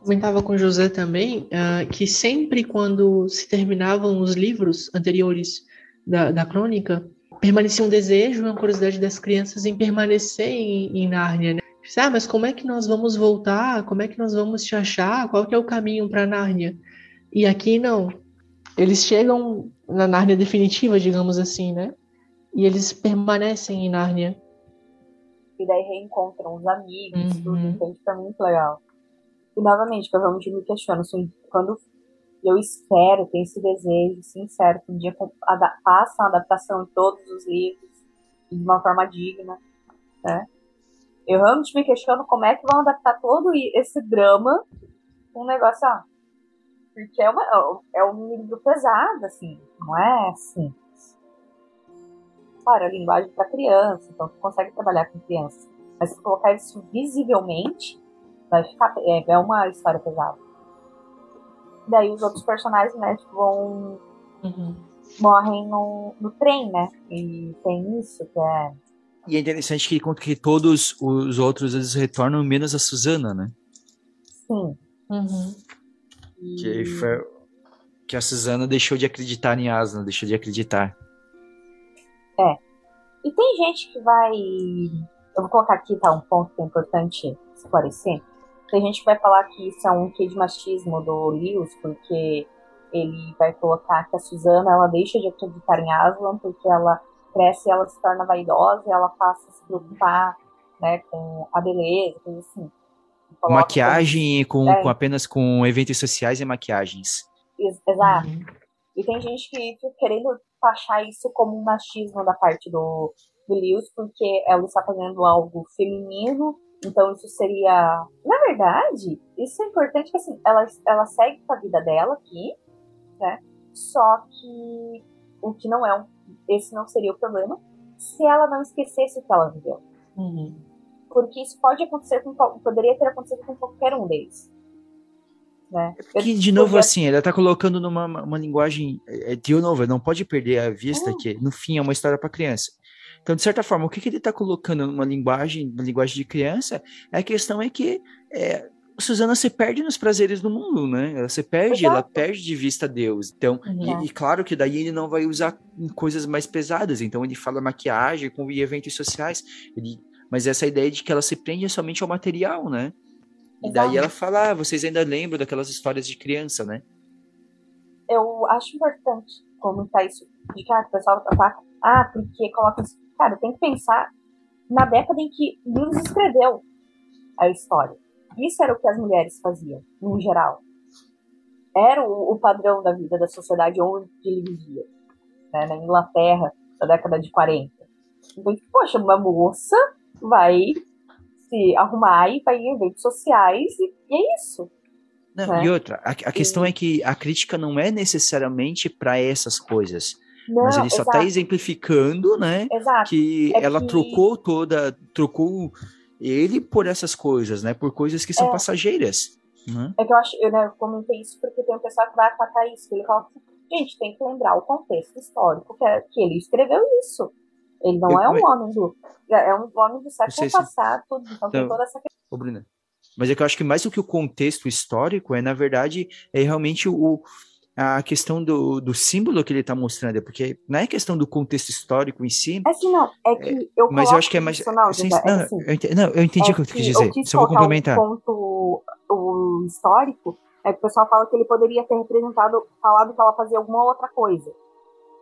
Comentava com José também uh, que sempre quando se terminavam os livros anteriores da, da crônica, permanecia um desejo, uma curiosidade das crianças em permanecer em, em Nárnia, né? Ah, mas como é que nós vamos voltar? Como é que nós vamos te achar? Qual que é o caminho para Nárnia? E aqui não. Eles chegam na Nárnia definitiva, digamos assim, né? E eles permanecem em Nárnia. E daí reencontram os amigos, uhum. tudo, então isso é muito legal. E novamente, eu realmente me questiono, assim, quando eu espero, tenho esse desejo sincero que um dia façam a adaptação de todos os livros de uma forma digna, né? Eu realmente me questiono como é que vão adaptar todo esse drama com um negócio, ó. Porque é, uma, é um livro pesado, assim, não é simples. Claro, é linguagem para criança, então tu consegue trabalhar com crianças. Mas se colocar isso visivelmente, vai ficar, é, é uma história pesada. Daí os outros personagens, né, tipo, vão. Uhum. morrem no, no trem, né? E tem isso que é. E é interessante que conta que todos os outros eles retornam, menos a Susana, né? Sim. Uhum. E... Que, foi... que a Suzana deixou de acreditar em Aslan, deixou de acreditar. É. E tem gente que vai. Eu vou colocar aqui, tá? Um ponto que é importante esclarecer. Tem gente que vai falar que isso é um quê de machismo do Lewis, porque ele vai colocar que a Suzana ela deixa de acreditar em Aslan porque ela cresce, ela se torna vaidosa, ela passa a se preocupar né, com a beleza, coisa assim. Maquiagem com, é, com apenas com eventos sociais e maquiagens. Exato. Uhum. E tem gente que fica querendo taxar isso como um machismo da parte do, do Lewis, porque ela está fazendo algo feminino, então isso seria. Na verdade, isso é importante que assim, ela, ela segue com a vida dela aqui, né? Só que o que não é um. Esse não seria o problema se ela não esquecesse o que ela viveu. Uhum. Porque isso pode acontecer com. Poderia ter acontecido com qualquer um deles. Né? É que, de novo, assim, ela tá colocando numa uma linguagem. É, de novo, não pode perder a vista uhum. que, no fim, é uma história para criança. Então, de certa forma, o que, que ele está colocando numa linguagem, uma linguagem de criança, a questão é que é, Suzana se perde nos prazeres do mundo, né? Ela se perde, Exato. ela perde de vista Deus. Então, e, e, claro que daí ele não vai usar coisas mais pesadas. Então, ele fala maquiagem com eventos sociais. Ele, mas essa ideia de que ela se prende somente ao material, né? E daí ela fala, ah, vocês ainda lembram daquelas histórias de criança, né? Eu acho importante comentar isso. De que ah, o pessoal ataca. Ah, porque coloca isso. Cara, tem que pensar na década em que Lewis escreveu a história. Isso era o que as mulheres faziam, no geral. Era o, o padrão da vida da sociedade onde ele vivia. Né, na Inglaterra, da década de 40. Então, poxa, uma moça vai se arrumar e vai em eventos sociais e, e é isso. Não, né? E outra, a, a questão e... é que a crítica não é necessariamente para essas coisas. Não, mas ele só está exemplificando, né? Exato. Que é ela que... trocou toda, trocou ele por essas coisas, né? Por coisas que são é. passageiras. Né? É que eu acho, eu, né, eu comentei isso porque tem um pessoal que vai atacar isso. Ele fala assim, gente, tem que lembrar o contexto histórico que, é, que ele escreveu isso. Ele não eu, é um homem do. É um homem do século passado, então, então tem toda essa questão. Ô, Bruna, mas é que eu acho que mais do que o contexto histórico, é, na verdade, é realmente o, a questão do, do símbolo que ele está mostrando, porque não é questão do contexto histórico em si. É assim, não, é que eu Mas eu acho que é mais. Não, assim, não, é assim, eu entendi, não, eu entendi é o que eu quis dizer. Eu Só vou complementar. Um ponto o histórico é que o pessoal fala que ele poderia ter representado, falado que ela fazia alguma outra coisa.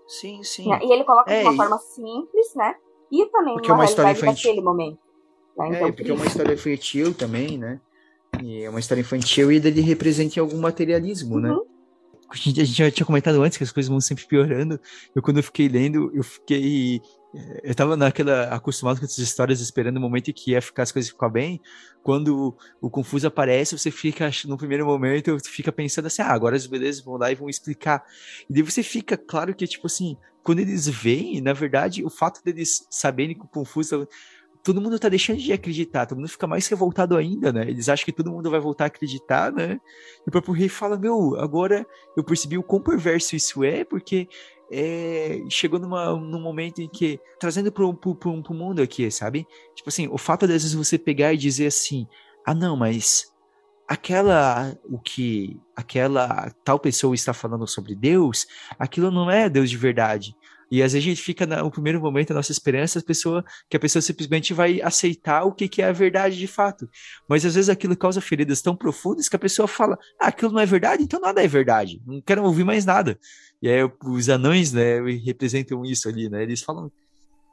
Sim, sim. Né? E ele coloca é, de uma e... forma simples, né? E também porque uma, uma história infantil. daquele momento. Né? Então, é, porque é uma história infantil também, né? E é uma história infantil e ele representa algum materialismo, né? uhum. né? A gente, já tinha comentado antes que as coisas vão sempre piorando. Eu, quando eu fiquei lendo, eu fiquei. Eh, eu tava naquela. acostumado com essas histórias, esperando o momento em que ia ficar as coisas ficar bem. Quando o, Confuso aparece, você fica, no primeiro momento, fica pensando assim: ah, agora as belezas vão lá e vão explicar. E daí você fica, claro que, tipo assim, quando eles veem, na verdade, o fato deles saberem que o Confuso todo mundo tá deixando de acreditar, todo mundo fica mais revoltado ainda, né? Eles acham que todo mundo vai voltar a acreditar, né? E o próprio rei fala: Meu, agora eu percebi o quão perverso isso é, porque é, chegou numa, num momento em que, trazendo pro, pro mundo aqui, sabe? Tipo assim, o fato de às vezes você pegar e dizer assim: Ah, não, mas aquela o que aquela tal pessoa está falando sobre Deus, aquilo não é Deus de verdade. E às vezes a gente fica no primeiro momento, a nossa esperança, a pessoa, que a pessoa simplesmente vai aceitar o que, que é a verdade de fato. Mas às vezes aquilo causa feridas tão profundas que a pessoa fala: ah, aquilo não é verdade, então nada é verdade. Não quero ouvir mais nada. E aí os anões, né, representam isso ali, né? Eles falam.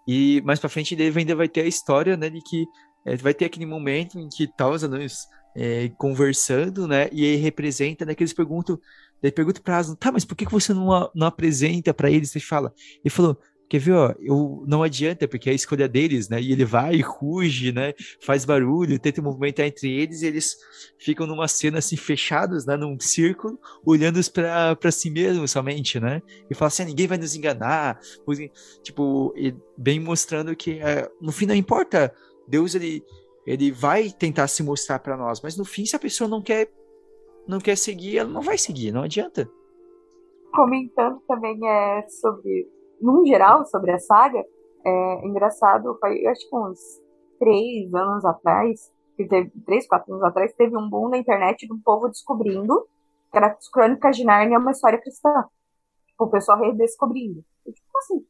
E mais para frente ele ainda vai ter a história, né, de que é, vai ter aquele momento em que tá os anões é, conversando, né? E aí representa, né? Que eles perguntam Daí pergunta pra Aslan, tá, mas por que, você não, não apresenta para eles? Você fala. Ele falou, quer ver, ó, eu, não adianta, porque é a escolha deles, né? E ele vai, [LAUGHS] ruge, né? Faz barulho, tenta movimentar entre eles e eles ficam numa cena assim, fechados, né? Num círculo, olhando para si mesmos somente, né? E fala assim, ah, ninguém vai nos enganar. Tipo, bem mostrando que é, no fim não importa. Deus, ele, ele vai tentar se mostrar para nós, mas no fim, se a pessoa não quer não quer seguir, ela não vai seguir, não adianta. Comentando também é sobre, num geral, sobre a saga, é engraçado, foi, acho que uns três anos atrás, que teve, três, quatro anos atrás, teve um boom na internet do povo descobrindo as Crônicas de Narnia é uma história cristã. Tipo, o pessoal redescobrindo. Eu, tipo assim,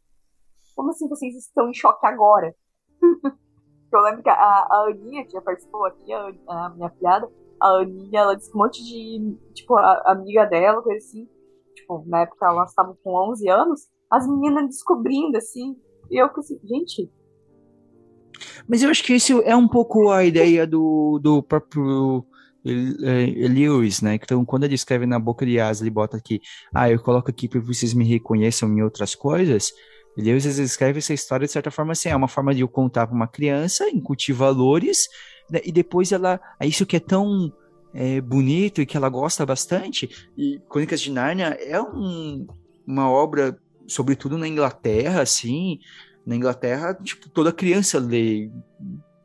como assim vocês estão em choque agora? [LAUGHS] eu lembro que a, a Aninha, que já participou aqui, a, a minha filhada, a Aninha, ela disse que um monte de, tipo, a, amiga dela, coisa assim, tipo, na época elas estavam com 11 anos, as meninas descobrindo, assim, e eu assim, gente... Mas eu acho que isso é um pouco a ideia do, do próprio é, Lewis, né? Então, quando ele escreve na boca de asa, ele bota aqui, ah, eu coloco aqui para vocês me reconheçam em outras coisas. Lewis escreve essa história de certa forma assim, é uma forma de eu contar para uma criança, incutir valores, e depois ela, é isso que é tão é, bonito e que ela gosta bastante. E Crônicas de Nárnia é um, uma obra, sobretudo na Inglaterra, assim, na Inglaterra, tipo, toda criança lê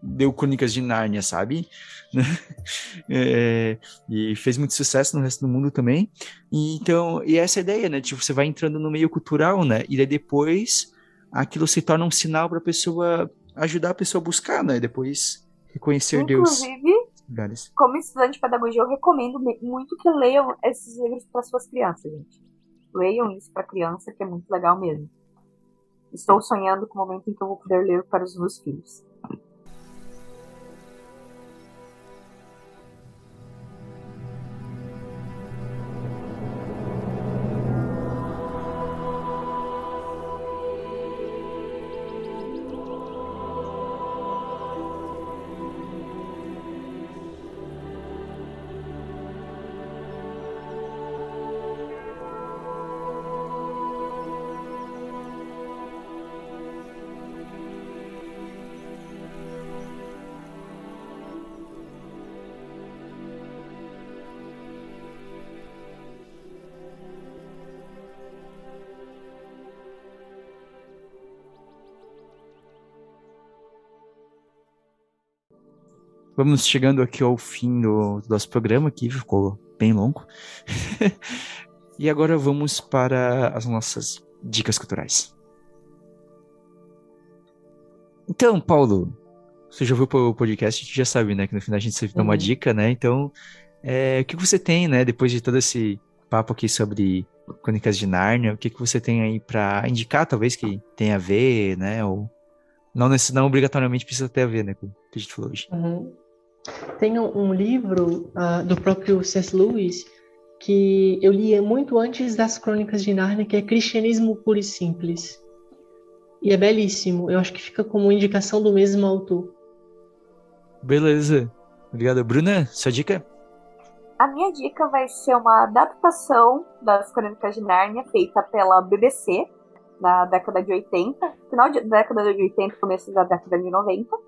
deu Crônicas de Nárnia, sabe? [LAUGHS] é, e fez muito sucesso no resto do mundo também. E, então, e essa é a ideia, né? Tipo, você vai entrando no meio cultural, né? E daí depois aquilo se torna um sinal para a pessoa ajudar a pessoa a buscar, né? Depois reconhecer Inclusive, Deus. como estudante de pedagogia, eu recomendo muito que leiam esses livros para suas crianças, gente. Leiam isso para criança, que é muito legal mesmo. Estou sonhando com o momento em que eu vou poder ler para os meus filhos. Vamos chegando aqui ao fim do, do nosso programa, que ficou bem longo. [LAUGHS] e agora vamos para as nossas dicas culturais. Então, Paulo, você já ouviu o podcast, a gente já sabe, né? Que no final a gente sempre dá uma uhum. dica, né? Então, é, o que você tem, né? Depois de todo esse papo aqui sobre Crônicas de Nárnia, o que, que você tem aí para indicar, talvez, que tenha a ver, né? Ou não, não obrigatoriamente precisa ter a ver, né? Com o que a gente falou hoje. Uhum. Tem um livro uh, do próprio C.S. Lewis que eu li muito antes das Crônicas de Nárnia, que é Cristianismo Puro e Simples. E é belíssimo. Eu acho que fica como indicação do mesmo autor. Beleza. Obrigado. Bruna, sua dica? A minha dica vai ser uma adaptação das Crônicas de Nárnia feita pela BBC na década de 80, final da década de 80, começo da década de 90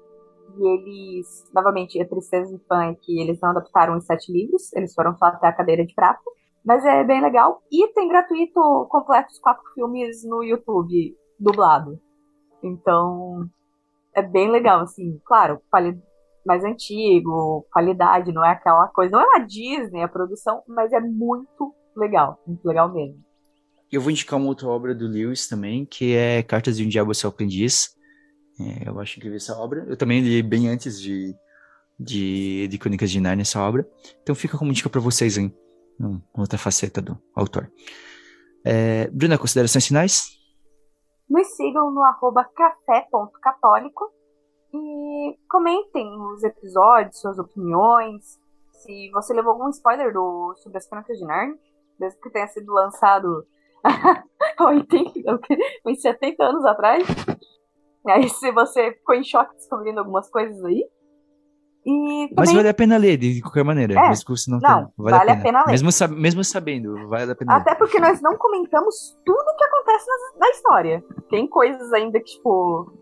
e eles, novamente, a tristeza do fã é que eles não adaptaram os sete livros, eles foram só até a cadeira de prata. Mas é bem legal. E tem gratuito completo os quatro filmes no YouTube, dublado. Então, é bem legal, assim. Claro, mais antigo, qualidade, não é aquela coisa. Não é a Disney a produção, mas é muito legal. Muito legal mesmo. Eu vou indicar uma outra obra do Lewis também, que é Cartas de um Diabo Seu Aprendiz. É, eu acho incrível essa obra. Eu também li bem antes de, de, de Crônicas de Narnia essa obra. Então fica como dica para vocês, hein? Uma outra faceta do autor. É, Bruna, considerações finais? Nos sigam no arroba café.católico e comentem os episódios, suas opiniões. Se você levou algum spoiler do, sobre as Crônicas de Narnia, mesmo que tenha sido lançado [LAUGHS] 80, [LAUGHS] uns 70 anos atrás, [LAUGHS] Aí se você ficou em choque descobrindo algumas coisas aí. E também... Mas vale a pena ler, de qualquer maneira. É, mesmo que não, não tenha, vale, vale a, pena. a, pena. ler. Mesmo, sab mesmo sabendo, vale a pena Até ler. porque nós não comentamos tudo o que acontece na, na, história. Tem coisas ainda que, tipo.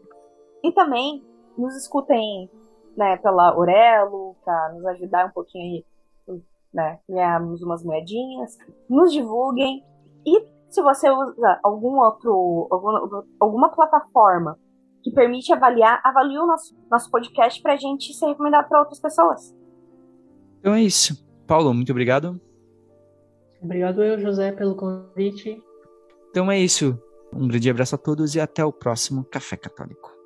E também nos escutem né, pela Orelo, pra nos ajudar um pouquinho aí, né? Ganharmos umas moedinhas. Nos divulguem. E se você usa algum outro. alguma, alguma plataforma que permite avaliar, avalie o nosso, nosso podcast para a gente ser recomendado para outras pessoas. Então é isso. Paulo, muito obrigado. Obrigado eu, José, pelo convite. Então é isso. Um grande abraço a todos e até o próximo Café Católico.